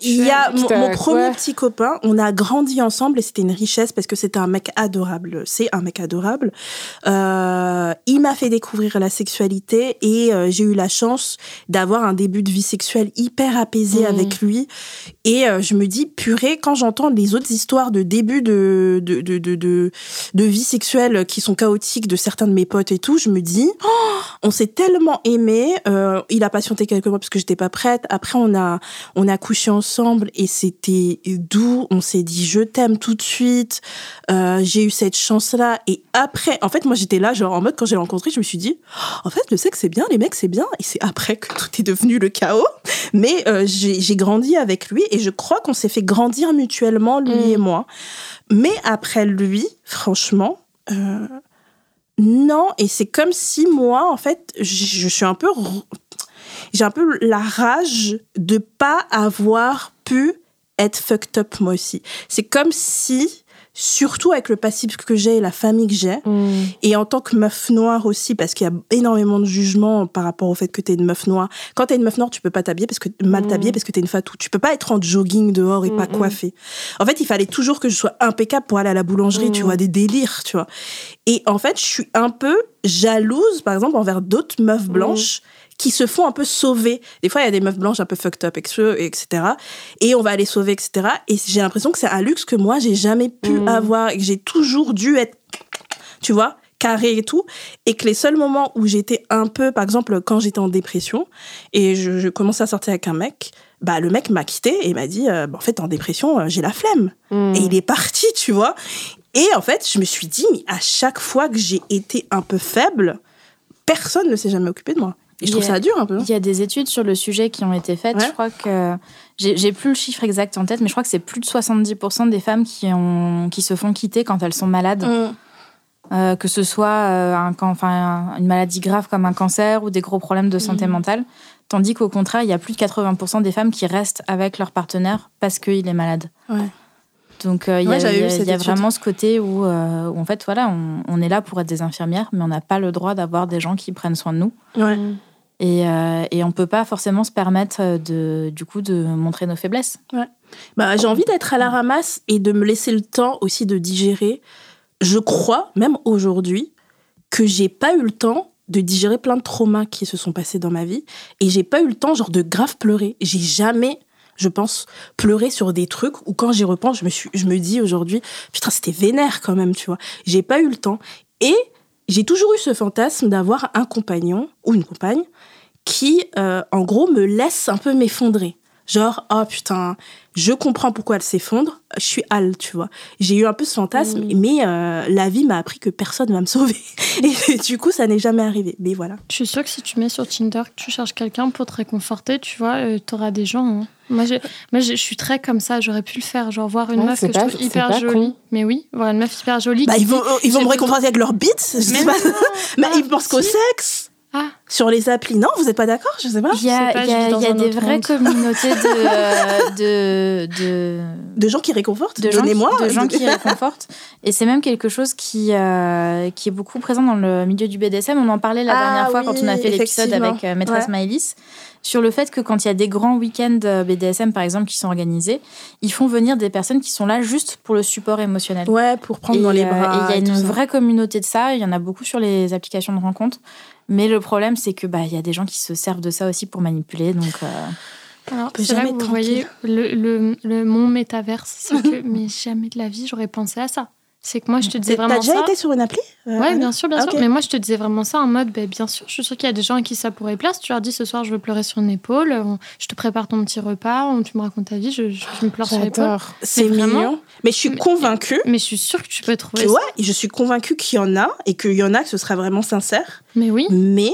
il y a mon, premier petit copain on a grandi ensemble et c'était une richesse parce que c'était un mec adorable. C'est un mec adorable. Euh, il m'a fait découvrir la sexualité et euh, j'ai eu la chance d'avoir un début de vie sexuelle hyper apaisé mmh. avec lui. Et euh, je me dis purée quand j'entends les autres histoires de début de de, de de de de vie sexuelle qui sont chaotiques de certains de mes potes et tout je me dis, oh, on s'est tellement aimé. Euh, il a patienté quelques mois parce que j'étais pas prête. Après, on a, on a couché ensemble et c'était doux. On s'est dit, je t'aime tout de suite. Euh, j'ai eu cette chance-là. Et après, en fait, moi, j'étais là, genre, en mode, quand j'ai rencontré, je me suis dit, oh, en fait, le sexe, c'est bien, les mecs, c'est bien. Et c'est après que tout est devenu le chaos. Mais euh, j'ai grandi avec lui et je crois qu'on s'est fait grandir mutuellement, lui mm. et moi. Mais après lui, franchement, euh, non, et c'est comme si moi, en fait, je, suis un peu. J'ai un peu la rage de pas avoir pu être fucked up moi aussi. C'est comme si surtout avec le passif que j'ai et la famille que j'ai. Mm. Et en tant que meuf noire aussi, parce qu'il y a énormément de jugements par rapport au fait que tu es une meuf noire. Quand tu es une meuf noire, tu peux pas t'habiller parce que mal mm. t'habiller parce que tu es une fatou. Tu peux pas être en jogging dehors et pas mm, coiffée. En fait, il fallait toujours que je sois impeccable pour aller à la boulangerie, tu vois, des délires, tu vois. Et en fait, je suis un peu jalouse, par exemple, envers d'autres meufs blanches qui se font un peu sauver. Des fois, il y a des meufs blanches un peu fucked up, etc. Et on va aller sauver, etc. Et j'ai l'impression que c'est un luxe que moi, j'ai jamais pu mm. avoir et que j'ai toujours dû être, tu vois, carré et tout. Et que les seuls moments où j'étais un peu, par exemple, quand j'étais en dépression et je, commençais à sortir avec un mec, bah le mec m'a quitté et m'a dit euh, bah, en fait en dépression euh, j'ai la flemme mm. et il est parti tu vois et en fait je me suis dit mais à chaque fois que j'ai été un peu faible personne ne s'est jamais occupé de moi et je trouve ça dur un peu. Il y a des études sur le sujet qui ont été faites. Je crois que j'ai plus le chiffre exact en tête, mais je crois que c'est plus de 70% des femmes qui, ont, qui se font quitter quand elles sont malades. Mm. Euh, que ce soit euh, un, enfin, une maladie grave comme un cancer ou des gros problèmes de santé mm. mentale. Tandis qu'au contraire, il y a plus de 80% des femmes qui restent avec leur partenaire parce qu'il est malade. Ouais. Donc euh, il y a, vraiment ce côté où, en fait, voilà, on, on, est là pour être des infirmières, mais on n'a pas le droit d'avoir des gens qui prennent soin de nous. Ouais. Et, euh, et on ne peut pas forcément se permettre euh, de, du coup de montrer nos faiblesses. Ouais. Bah, j'ai envie d'être à la ramasse et de me laisser le temps aussi de digérer. Je crois, même aujourd'hui, que j'ai pas eu le temps de digérer plein de traumas qui se sont passés dans ma vie et j'ai pas eu le temps genre de grave pleurer. J'ai jamais je pense, pleuré sur des trucs où quand j'y repense, je me, suis, je me dis aujourd'hui, putain, c'était vénère quand même, tu vois. J'ai pas eu le temps. Et j'ai toujours eu ce fantasme d'avoir un compagnon ou une compagne qui, euh, en gros, me laisse un peu m'effondrer. Genre, oh putain, je comprends pourquoi elle s'effondre, je suis Al, tu vois. J'ai eu un peu ce fantasme, mm. mais euh, la vie m'a appris que personne va me sauver. Et du coup, ça n'est jamais arrivé. Mais voilà. Je suis sûre que si tu mets sur Tinder que tu cherches quelqu'un pour te réconforter, tu vois, euh, tu auras des gens. Hein. Moi, moi je suis très comme ça, j'aurais pu le faire, genre voir une meuf que je trouve hyper jolie. Mais oui, voir une meuf hyper jolie. Bah, ils vont, ils vont me réconforter avec leurs bits, mais, mais ils pensent qu'au sexe. Ah. Sur les applis, non, vous n'êtes pas d'accord Je sais pas. Il y a, y a, des vraies communautés de, de, de, de, gens qui réconfortent. De Donnez-moi. De gens qui réconfortent. Et c'est même quelque chose qui, euh, qui est beaucoup présent dans le milieu du BDSM. On en parlait la ah dernière fois quand on a fait l'épisode avec euh, Maîtresse ouais. sur le fait que quand il y a des grands week-ends euh, BDSM, par exemple, qui sont organisés, ils font venir des personnes qui sont là juste pour le support émotionnel. Ouais, pour prendre dans les bras. et il y a une vraie communauté de ça. Il y en a beaucoup sur les applications de rencontres. Mais le problème, c'est que bah il y a des gens qui se servent de ça aussi pour manipuler. Donc euh, Alors, c'est là que vous voyez le, le, le mon métaverse. C'est que, mais jamais de la vie, j'aurais pensé à ça. C'est que moi, je te disais T'as vraiment déjà ça. été sur une appli euh, Ouais, bien sûr, bien Ah, sûr. Mais moi, je te disais vraiment ça en mode, ben, bien sûr, je suis sûre qu'il y a des gens à qui ça pourrait plaire. Si tu leur dis ce soir, je veux pleurer sur une épaule, on- je te prépare ton petit repas, on- tu me racontes ta vie, je, je, je me pleure sur l'épaule. C'est mignon. Mais je suis Mais- convaincue. Mais je suis sûre que tu peux trouver Que, ça. ouais, je suis convaincue qu'il y en a et qu'il y en a que ce sera vraiment sincère. Mais oui, Mais,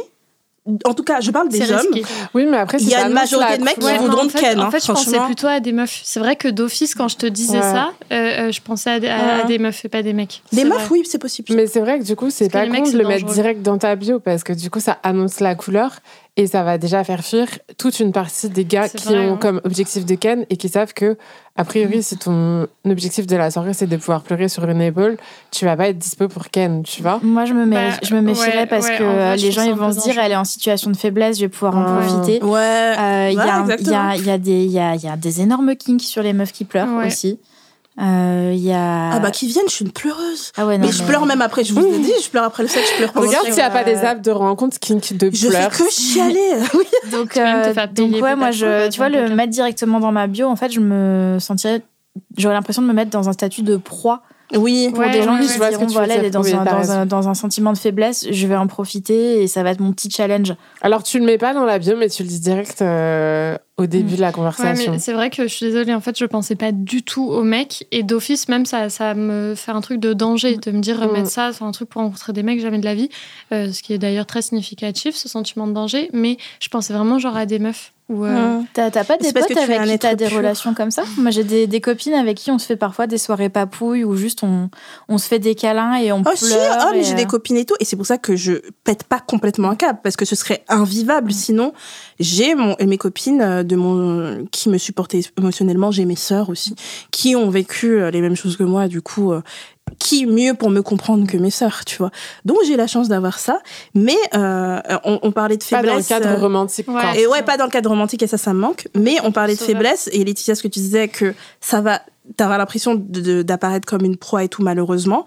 en tout cas, je parle des hommes. risqué. Oui, mais après, Il y a une majorité de mecs qui couleur- vont- voudront en de fait, Ken, en hein, fait je pensais plutôt à des meufs. C'est vrai que d'office, quand je te disais Ouais. ça, euh, je pensais à, des- à- à Ouais. des meufs et pas des mecs. Des meufs, vrai. oui, c'est possible. Mais c'est vrai que du coup, c'est pas con de le c'est mettre dangereux. direct dans ta bio parce que du coup, ça annonce la couleur et ça va déjà faire fuir toute une partie des gars qui vrai, ont hein. comme objectif de Ken et qui savent que, a priori, si ton objectif de la soirée c'est de pouvoir pleurer sur une épaule, tu vas pas être dispo pour Ken, tu vois. moi, je me, mé- Bah, je me méfierais ouais, parce ouais, que vrai, euh, les gens ils vont se dire, elle est en situation de faiblesse, je vais pouvoir en profiter. Ouais. Euh, Il y, Ouais, y, a, y, a des- il y, a, il y a des énormes kinks sur les meufs qui pleurent Ouais. aussi. Euh, Il y a... Ah bah, qui viennent, je suis une pleureuse. Ah ouais, non, mais je pleure même après, je vous ai dit, je pleure après le sexe, je pleure pendant Regarde s'il n'y a pas des apps de rencontre kink de Je pleurs. fais que chialer. Oui. Donc, peux même te euh, donc ouais, moi, je, tu vois, le mettre directement dans ma bio, en fait, je me sentirais... J'aurais l'impression de me mettre dans un statut de proie Oui. pour Ouais, des gens qui se diront, voilà, elle est dans, un, dans, un, dans un sentiment de faiblesse, je vais en profiter et ça va être mon petit challenge. Alors, tu le mets pas dans la bio, mais tu le dis direct euh, au début de la conversation. c'est vrai que je suis désolée, en fait, je pensais pas du tout au mec. Et d'office, même, ça, ça me fait un truc de danger de me dire Mm. mettre ça, c'est un truc pour rencontrer des mecs jamais de la vie. Euh, ce qui est d'ailleurs très significatif, ce sentiment de danger. Mais je pensais vraiment genre à des meufs. Ou, euh, Hum. T'as t'as pas des potes avec un qui t'as des pur. relations comme ça? Moi, j'ai des, des copines avec qui on se fait parfois des soirées papouilles où juste on, on se fait des câlins et on Oh pleure. si, oh, mais et, j'ai euh, des copines et tout, et c'est pour ça que je pète pas complètement un câble, parce que ce serait invivable. Sinon, j'ai mon, mes copines euh, de mon, qui me supportaient émotionnellement, j'ai mes sœurs aussi, qui ont vécu euh, les mêmes choses que moi, du coup, euh, qui mieux pour me comprendre que mes sœurs, tu vois. Donc j'ai la chance d'avoir ça, mais euh, on, on parlait de Pas faiblesse. dans le cadre euh, romantique. Ouais. et ouais, pas dans le cadre romantique, et ça, ça me manque. Mais on parlait de faiblesse, et Laetitia, ce que tu disais, que ça va, t'auras l'impression d'apparaître comme une proie et tout, malheureusement.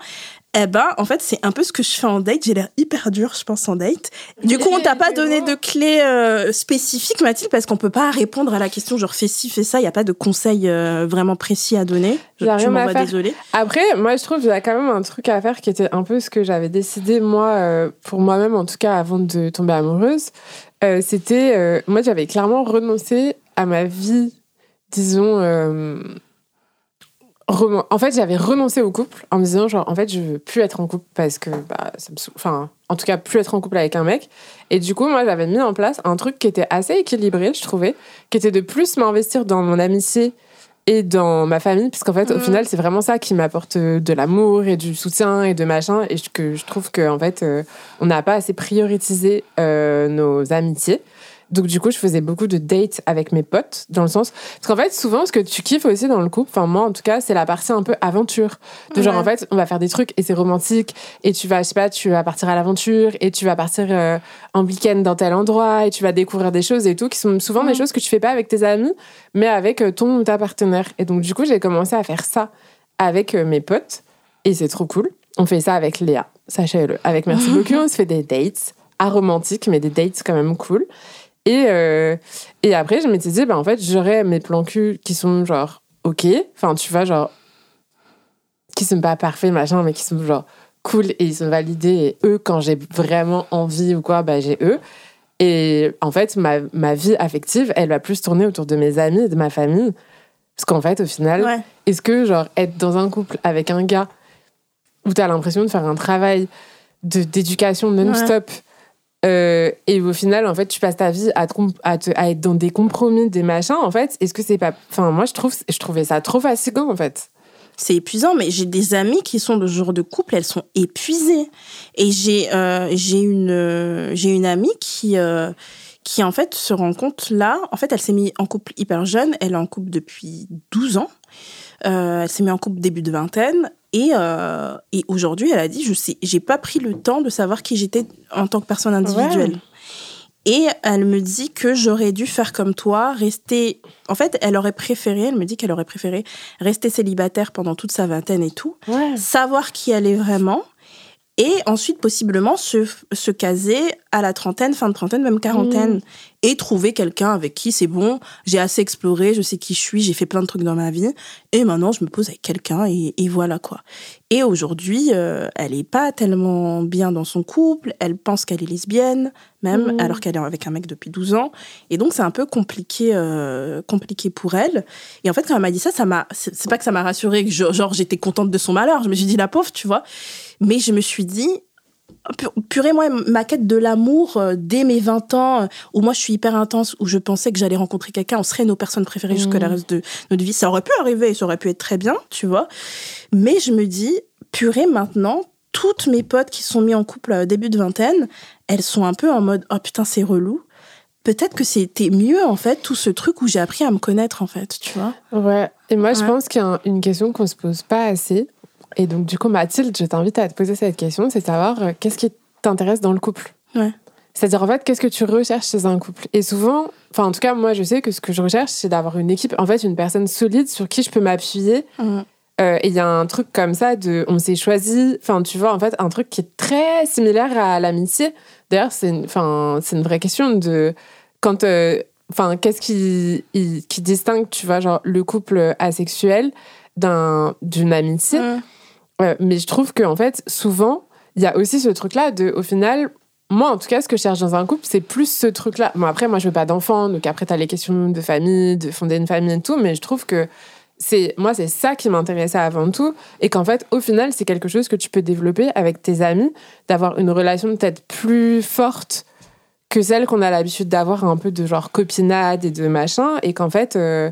Eh ben, en fait, c'est un peu ce que je fais en date. J'ai l'air hyper dur, je pense, en date. Du coup, on t'a pas donné de clés euh, spécifiques, Mathilde, parce qu'on peut pas répondre à la question genre fais ci, fais ça. Il y a pas de conseils euh, vraiment précis à donner. A tu rien à m'envoies faire. désolée. Après, moi, je trouve qu'il y a quand même un truc à faire qui était un peu ce que j'avais décidé, moi, euh, pour moi-même, en tout cas, avant de tomber amoureuse. Euh, C'était. moi, j'avais clairement renoncé à ma vie, disons. En fait, j'avais renoncé au couple en me disant, genre, en fait, je veux plus être en couple parce que, bah, ça me. Enfin, en tout cas, plus être en couple avec un mec. Et du coup, moi, j'avais mis en place un truc qui était assez équilibré, je trouvais, qui était de plus m'investir dans mon amitié et dans ma famille, puisqu'en fait, au Mhm. final, c'est vraiment ça qui m'apporte euh, de l'amour et du soutien et de machin, et je- que je trouve que en fait, euh, on n'a pas assez prioritisé euh, nos amitiés. Donc du coup, je faisais beaucoup de dates avec mes potes, dans le sens parce qu'en fait, souvent, ce que tu kiffes aussi dans le couple, enfin moi en tout cas, c'est la partie un peu aventure, de genre en fait, on va faire des trucs et c'est romantique, et tu vas, je sais pas, tu vas partir à l'aventure et tu vas partir euh, en week-end dans tel endroit et tu vas découvrir des choses et tout, qui sont souvent des choses que tu fais pas avec tes amis, mais avec euh, ton ou ta partenaire. Et donc, du coup, j'ai commencé à faire ça avec euh, mes potes. Et c'est trop cool. On fait ça avec Léa, sachez-le. Avec Merci beaucoup, on se fait des dates aromantiques, mais des dates quand même cool. Et, euh, et après, je m'étais dit, bah, en fait, j'aurais mes plans cul qui sont genre, ok. Enfin, tu vois, genre, qui sont pas parfaits, machin, mais qui sont genre cool et ils sont validés. Et eux, quand j'ai vraiment envie ou quoi, bah, j'ai eux. Et en fait, ma, ma vie affective, elle va plus tourner autour de mes amis et de ma famille. Parce qu'en fait, au final, Ouais. est-ce que, genre, être dans un couple avec un gars où t'as l'impression de faire un travail d'éducation non-stop euh, et au final, en fait, tu passes ta vie à, te à, être dans des compromis, des machins, en fait, est-ce que c'est pas... Enfin, moi, je, trouve, je trouvais ça trop fatigant, en fait. c'est épuisant, mais j'ai des amies qui sont de ce genre de couple, elles sont épuisées. Et j'ai euh, une une amie qui euh, qui en fait se rend compte là, en fait, elle s'est mise en couple hyper jeune, elle est en couple depuis 12 ans. Euh, elle s'est mise en couple début de vingtaine et euh, et aujourd'hui, elle a dit je sais, j'ai pas pris le temps de savoir qui j'étais en tant que personne individuelle. Et elle me dit que j'aurais dû faire comme toi, rester. En fait, elle aurait préféré, elle me dit qu'elle aurait préféré rester célibataire pendant toute sa vingtaine et tout, Ouais. savoir qui elle est vraiment, et ensuite possiblement se, se caser à la trentaine, fin de trentaine, même quarantaine, Mmh. Et trouver quelqu'un avec qui c'est bon, j'ai assez exploré, je sais qui je suis, j'ai fait plein de trucs dans ma vie, et maintenant je me pose avec quelqu'un et, et voilà quoi. Et aujourd'hui, euh, elle est pas tellement bien dans son couple, elle pense qu'elle est lesbienne, même, Mhm. alors qu'elle est avec un mec depuis 12 ans, et donc c'est un peu compliqué, euh, compliqué pour elle. Et en fait, quand elle m'a dit ça, ça m'a, c'est pas que ça m'a rassurée, que je- genre j'étais contente de son malheur, je me suis dit la pauvre, tu vois, mais je me suis dit, purée, moi, ma quête de l'amour euh, dès mes 20 ans, euh, où moi je suis hyper intense, où je pensais que j'allais rencontrer quelqu'un, on serait nos personnes préférées jusque Mhm. le reste de notre vie. Ça aurait pu arriver, ça aurait pu être très bien, tu vois. Mais je me dis, purée, maintenant, toutes mes potes qui sont mis en couple à début de vingtaine, elles sont un peu en mode, oh putain, c'est relou. Peut-être que c'était mieux, en fait, tout ce truc où j'ai appris à me connaître, en fait, tu vois. Ouais. Et moi, je pense qu'il y a un- une question qu'on se pose pas assez. Et donc, du coup, Mathilde, je t'invite à te poser cette question, c'est savoir euh, qu'est-ce qui t'intéresse dans le couple. Ouais. C'est-à-dire, en fait, qu'est-ce que tu recherches chez un couple Et souvent, enfin, en tout cas, moi, je sais que ce que je recherche, c'est d'avoir une équipe, en fait, une personne solide sur qui je peux m'appuyer. Euh, et il y a un truc comme ça de on s'est choisi, enfin tu vois en fait un truc qui est très similaire à l'amitié. D'ailleurs c'est une, enfin c'est une vraie question de quand euh, enfin qu'est-ce qui distingue tu vois genre le couple asexuel d'un d'une amitié. Euh, mais je trouve que en fait souvent il y a aussi ce truc là de au final moi en tout cas ce que je cherche dans un couple c'est plus ce truc là. Bon après moi je veux pas d'enfants donc après tu as les questions de famille, de fonder une famille et tout mais je trouve que c'est moi c'est ça qui m'intéressait avant tout et qu'en fait au final c'est quelque chose que tu peux développer avec tes amis d'avoir une relation peut-être plus forte que celle qu'on a l'habitude d'avoir un peu de genre copinade et de machin et qu'en fait euh,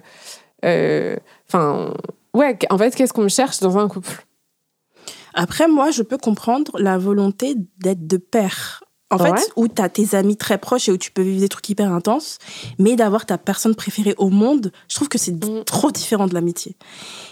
euh, enfin ouais en fait qu'est-ce qu'on cherche dans un couple? Après, moi, je peux comprendre la volonté d'être de pair. En fait, où tu as tes amis très proches et où tu peux vivre des trucs hyper intenses, mais d'avoir ta personne préférée au monde, je trouve que c'est Mm. trop différent de l'amitié.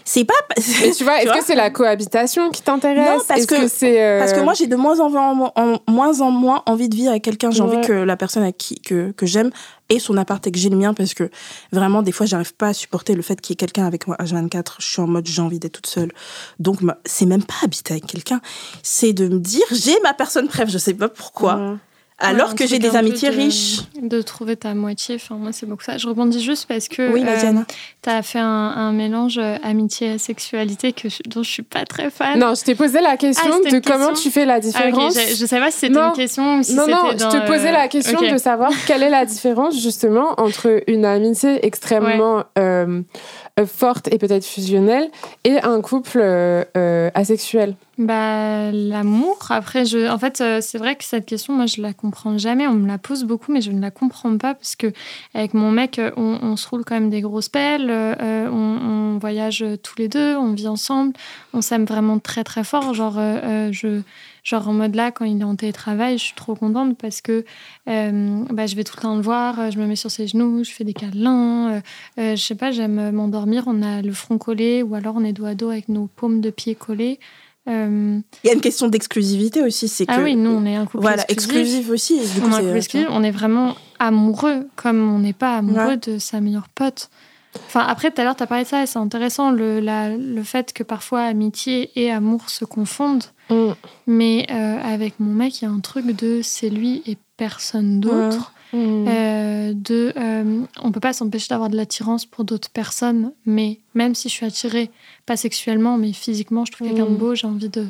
C'est pas. mais tu vois est-ce que c'est la cohabitation qui t'intéresse? Non, parce que- euh, Parce que moi, j'ai de moins en, moins- en moins en moins envie de vivre avec quelqu'un. J'ai Ouais. envie que la personne à qui, que, que j'aime ait son appart et que j'ai le mien parce que vraiment, des fois, j'arrive pas à supporter le fait qu'il y ait quelqu'un avec moi H24. Je suis en mode, j'ai envie d'être toute seule. Donc, c'est même pas habiter avec quelqu'un. C'est de me dire, j'ai ma personne préf. Je sais pas pourquoi. Ouais. Alors Ouais, que j'ai des amitiés de- riches. De trouver ta moitié. Enfin, moi, c'est beaucoup ça. Je rebondis juste parce que Oui, euh, tu as fait un, un mélange euh, amitié et sexualité que je- dont je suis pas très fan. non je t'ai posé la question Ah, de comment question tu fais la Ah, différence je, je sais pas si c'était Non. une question ou si non, non, je te posais euh, la question de savoir quelle est la différence justement entre une amitié extrêmement euh, forte et peut-être fusionnelle et un couple euh, euh, asexuel. Bah, l'amour. Après, en fait, euh, c'est vrai que cette question, moi, je la comprends jamais. On me la pose beaucoup, mais je ne la comprends pas parce que avec mon mec, euh, on, se roule quand même des grosses pelles. euh, euh, on, voyage tous les deux, on vit ensemble, on s'aime vraiment très très fort. Genre, euh, euh, je, genre en mode là, quand il est en télétravail, je suis trop contente parce que euh, bah, je vais tout le temps le voir, euh, je me mets sur ses genoux, je fais des câlins. euh, euh, je sais pas, j'aime m'endormir. On a le front collé ou alors on est dos à dos avec nos paumes de pied collées. Euh, Il y a une question d'exclusivité aussi. C'est que. ah oui, nous, on est un couple Voilà, exclusif. exclusif aussi. et du coup, On est exclusif, on est vraiment amoureux, comme on n'est pas amoureux Ouais. de sa meilleure pote. Enfin, après, tout à l'heure, tu as parlé de ça, et c'est intéressant, le, la- le fait que parfois amitié et amour se confondent. Mm. Mais euh, avec mon mec, il y a un truc de c'est lui et personne d'autre. Mm. Euh, de, euh, on peut pas s'empêcher d'avoir de l'attirance pour d'autres personnes, mais même si je suis attirée, pas sexuellement, mais physiquement, je trouve quelqu'un de Mm. beau, j'ai envie de-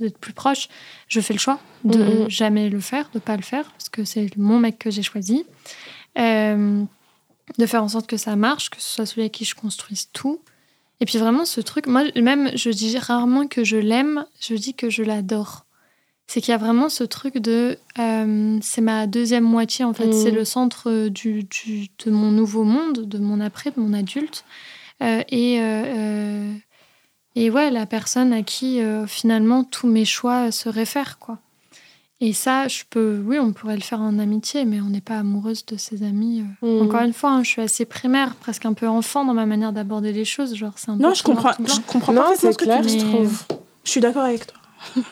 d'être plus proche, je fais le choix de mm. jamais le faire, de pas le faire, parce que c'est mon mec que j'ai choisi. Euh, de faire en sorte que ça marche, que ce soit celui avec qui je construise tout. Et puis vraiment, ce truc, moi, même, je dis rarement que je l'aime, je dis que je l'adore. C'est qu'il y a vraiment ce truc de. euh, c'est ma deuxième moitié, en fait. Mm. C'est le centre du, du- de mon nouveau monde, de mon après, de mon adulte. Euh, et, euh, et ouais, la personne à qui, finalement, tous mes choix se réfèrent, quoi. Et ça, je peux. Oui, on pourrait le faire en amitié, mais on n'est pas amoureuse de ses amis. euh. Mm. Encore une fois, hein, je suis assez primaire, presque un peu enfant dans ma manière d'aborder les choses. Genre, c'est un peu Non, je tout noir, comprends, je comprends c'est ce que clair, tu je trouve. Je suis d'accord avec toi.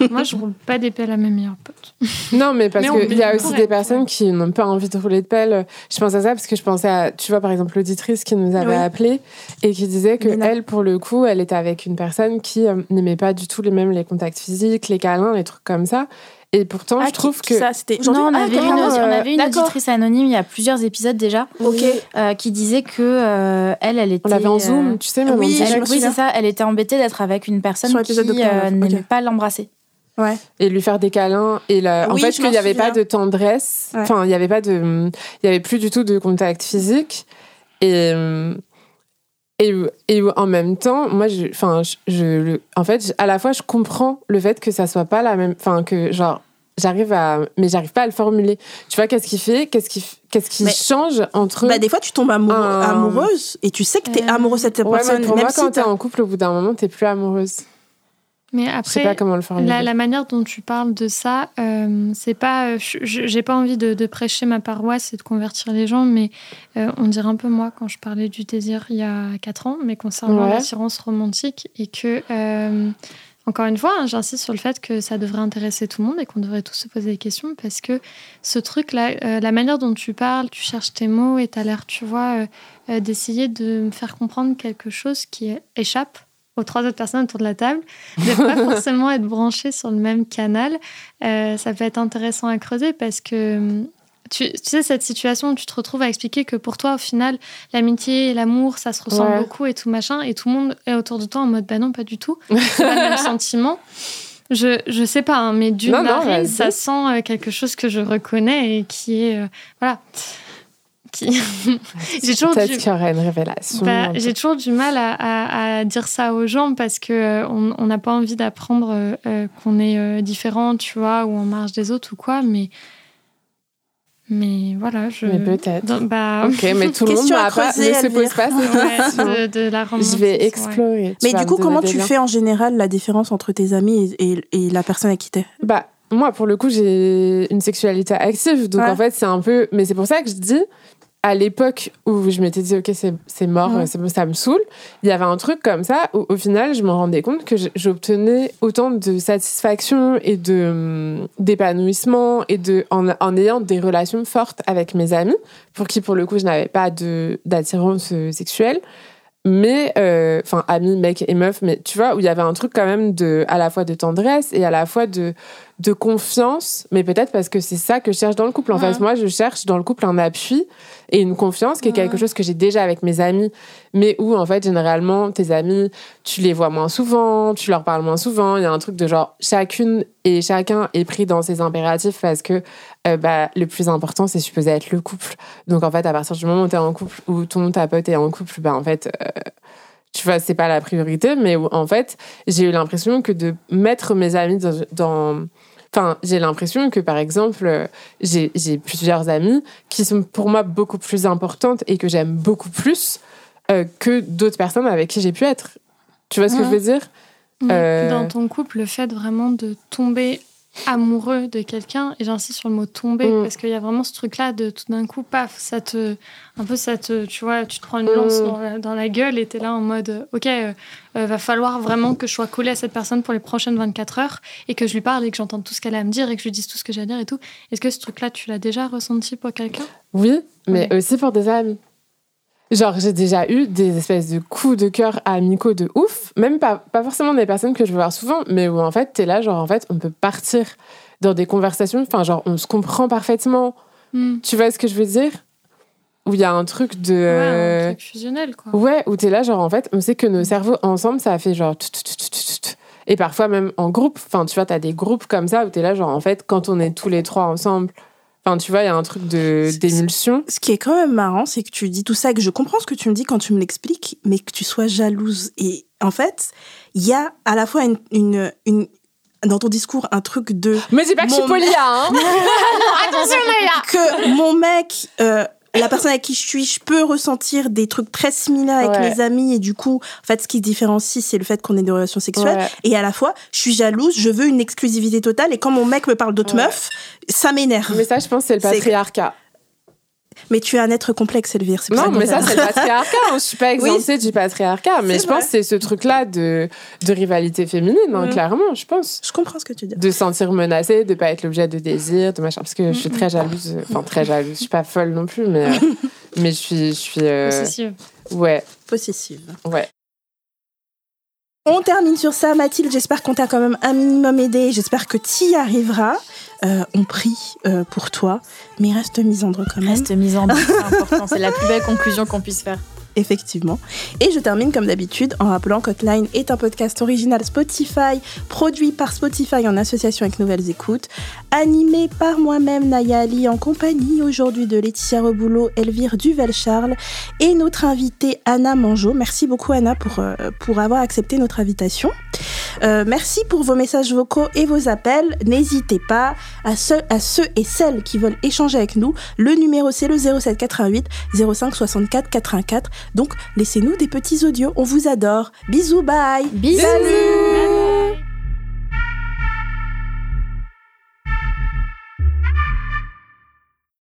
Moi, je roule pas des pelles à mes meilleurs potes. Non, mais parce qu'il y a aussi des on personnes qui n'ont pas envie de rouler de pelle. Je pense à ça parce que je pensais à, tu vois, par exemple, l'auditrice qui nous avait Oui. appelé et qui disait que elle, pour le coup, elle était avec une personne qui euh, n'aimait pas du tout les mêmes les contacts physiques, les câlins, les trucs comme ça. Et pourtant, Ah, je trouve qui- que ça, c'était Non, on Ah, avait, une, carrément, on euh, avait une d'accord. auditrice anonyme il y a plusieurs épisodes déjà, Ok. euh, qui disait que euh, elle, elle était. on l'avait en euh, zoom, tu sais, même oui, en me oui, c'est ça. Elle était embêtée d'être avec une personne qui euh, n'aimait ok. pas l'embrasser. Ouais. et lui faire des câlins et la... en Oui, fait je qu'il n'y avait pas de tendresse Ouais. enfin il y avait pas de il y avait plus du tout de contact physique et euh, et, et en même temps moi je enfin je, en fait à la fois je comprends le fait que ça soit pas la même enfin que genre j'arrive à mais j'arrive pas à le formuler tu vois qu'est-ce qui fait qu'est-ce qui qu'est-ce qui Mais- change entre Bah, des fois, tu tombes amoureux- Un- amoureuse et tu sais que t'es amoureuse de cette ouais, personne. mais pour même moi si quand t'es en couple au bout d'un moment t'es plus amoureuse Mais après, pas comment le formuler La, la manière dont tu parles de ça, euh, c'est pas. euh, J'ai pas envie de, de prêcher ma paroisse et de convertir les gens, mais euh, on dirait un peu moi quand je parlais du désir il y a 4 ans, mais concernant Ouais. l'assurance romantique et que. euh, encore une fois, hein, j'insiste sur le fait que ça devrait intéresser tout le monde et qu'on devrait tous se poser des questions parce que ce truc-là, euh, la manière dont tu parles, tu cherches tes mots et tu as l'air, tu vois, euh, euh, d'essayer de me faire comprendre quelque chose qui échappe aux trois autres personnes autour de la table, de pas forcément être branché sur le même canal. Euh, ça peut être intéressant à creuser parce que hum, tu, tu sais, cette situation où tu te retrouves à expliquer que pour toi, au final, l'amitié et l'amour, ça se ressemble Ouais. beaucoup et tout machin, et tout le monde est autour de toi en mode bah non, pas du tout, c'est pas le même sentiment. Je, je sais pas, hein, mais d'une narine, ça sent euh, quelque chose que je reconnais et qui est. euh, voilà. Qui... J'ai toujours peut-être du- qu'il y aurait une révélation bah, j'ai toujours du mal à, à- à dire ça aux gens parce que euh, on n'a pas envie d'apprendre euh, euh, qu'on est euh, différent, tu vois, ou en marge des autres ou quoi, mais mais voilà, je. mais peut-être dans- bah, Ok, mais tout le monde à pas, ne se pose pas cette ouais, question. de, de la romance. Je vais explorer. Mais du coup, comment tu liens. fais en général la différence entre tes amis et, et- et la personne à qui t'es? Bah, moi, pour le coup, j'ai une sexualité active. Donc, Ouais. en fait, c'est un peu. Mais c'est pour ça que je dis, à l'époque où je m'étais dit, OK, c'est mort, Ouais. bon, ça me saoule, il y avait un truc comme ça où, au final, je me rendais compte que j'obtenais autant de satisfaction et de hum, d'épanouissement et de en, en ayant des relations fortes avec mes amis, pour qui, pour le coup, je n'avais pas d'attirance euh, sexuelle. Mais, euh, enfin, amis, mecs et meufs, mais tu vois, où il y avait un truc quand même de, à la fois de tendresse et à la fois de, de confiance, mais peut-être parce que c'est ça que je cherche dans le couple. En Ouais. fait, moi, je cherche dans le couple un appui et une confiance qui est quelque chose que j'ai déjà avec mes amis, mais où, en fait, généralement, tes amis, tu les vois moins souvent, tu leur parles moins souvent. Il y a un truc de genre, chacune et chacun est pris dans ses impératifs parce que euh, bah, le plus important, c'est supposé être le couple. Donc, en fait, à partir du moment où tu es en couple, où ton ta pote est en couple, bah, en fait, euh, tu vois, c'est pas la priorité, mais en fait, j'ai eu l'impression que de mettre mes amis dans. dans- Enfin, j'ai l'impression que, par exemple, euh, j'ai j'ai plusieurs amies qui sont pour moi beaucoup plus importantes et que j'aime beaucoup plus euh, que d'autres personnes avec qui j'ai pu être. Tu vois ce que je veux dire? Euh, Dans ton couple, le fait vraiment de tomber amoureux de quelqu'un, et j'insiste sur le mot tomber, Mm. parce qu'il y a vraiment ce truc-là de tout d'un coup, paf, ça te. Un peu, ça te. Tu vois, tu te prends une Mm. lance dans, la, dans la gueule et t'es là en mode, euh, ok, euh, euh, va falloir vraiment que je sois collée à cette personne pour les prochaines 24 heures et que je lui parle et que j'entende tout ce qu'elle a à me dire et que je lui dise tout ce que j'ai à dire et tout. Est-ce que ce truc-là, tu l'as déjà ressenti pour quelqu'un? Oui, mais aussi pour des amis. Genre, j'ai déjà eu des espèces de coups de cœur amicaux de ouf, même pas, pas forcément des personnes que je veux voir souvent, mais où en fait, t'es là, genre, en fait, on peut partir dans des conversations, enfin, genre, on se comprend parfaitement. Hmm. Tu vois ce que je veux dire? Où il y a un truc de. Ouais, euh, un truc fusionnel, quoi. Ouais, où t'es là, genre, en fait, on sait que nos cerveaux ensemble, ça a fait genre. Et parfois même en groupe. Enfin, tu vois, t'as des groupes comme ça où t'es là, genre, en fait, quand on est tous les trois ensemble. Enfin, tu vois, il y a un truc de C'est- d'émulsion. Ce qui est quand même marrant, c'est que tu dis tout ça, et que je comprends ce que tu me dis quand tu me l'expliques, mais que tu sois jalouse. Et en fait, il y a à la fois une, une, une- dans ton discours un truc de Mais dis pas que je suis polia, hein Attention, Naya que mon mec, euh, la personne avec qui je suis, je peux ressentir des trucs très similaires avec Ouais. mes amis et du coup, en fait, ce qui différencie, c'est le fait qu'on ait des relations sexuelles. Ouais. Et à la fois, je suis jalouse, je veux une exclusivité totale et quand mon mec me parle d'autres Ouais. meufs, ça m'énerve. Mais ça, je pense, c'est le patriarcat. Mais tu es un être complexe, Elvire. Non, mais ça, c'est le patriarcat. Hein. Je suis pas exemptée du patriarcat. Mais je pense que c'est ce truc-là de, de rivalité féminine, hein, mm. clairement, je pense. Je comprends ce que tu dis. De se sentir menacée, de pas être l'objet de désir, de machin. Parce que je suis très jalouse. Enfin, très jalouse. Je suis pas folle non plus, mais, mais je suis. Je suis euh... Possessive. Ouais. Possessive. Ouais. On termine sur ça, Mathilde. J'espère qu'on t'a quand même un minimum aidé. J'espère que tu y arriveras. Euh, on prie euh, pour toi, mais reste misandre quand même. Reste misandre, c'est important. C'est la plus belle conclusion qu'on puisse faire effectivement. Et je termine comme d'habitude en rappelant qu'Hotline est un podcast original Spotify, produit par Spotify en association avec Nouvelles Écoutes, animé par moi-même Naya Ali en compagnie aujourd'hui de Laetitia Reboulot, Elvire Duvel-Charles et notre invitée Anna Mangeau. Merci beaucoup Anna pour, euh, pour avoir accepté notre invitation. Euh, merci pour vos messages vocaux et vos appels. N'hésitez pas à, ceux, à ceux et celles qui veulent échanger avec nous. Le numéro c'est le 07 88 05 64 84. Donc laissez-nous des petits audios, on vous adore. Bisous, bye. Bisous.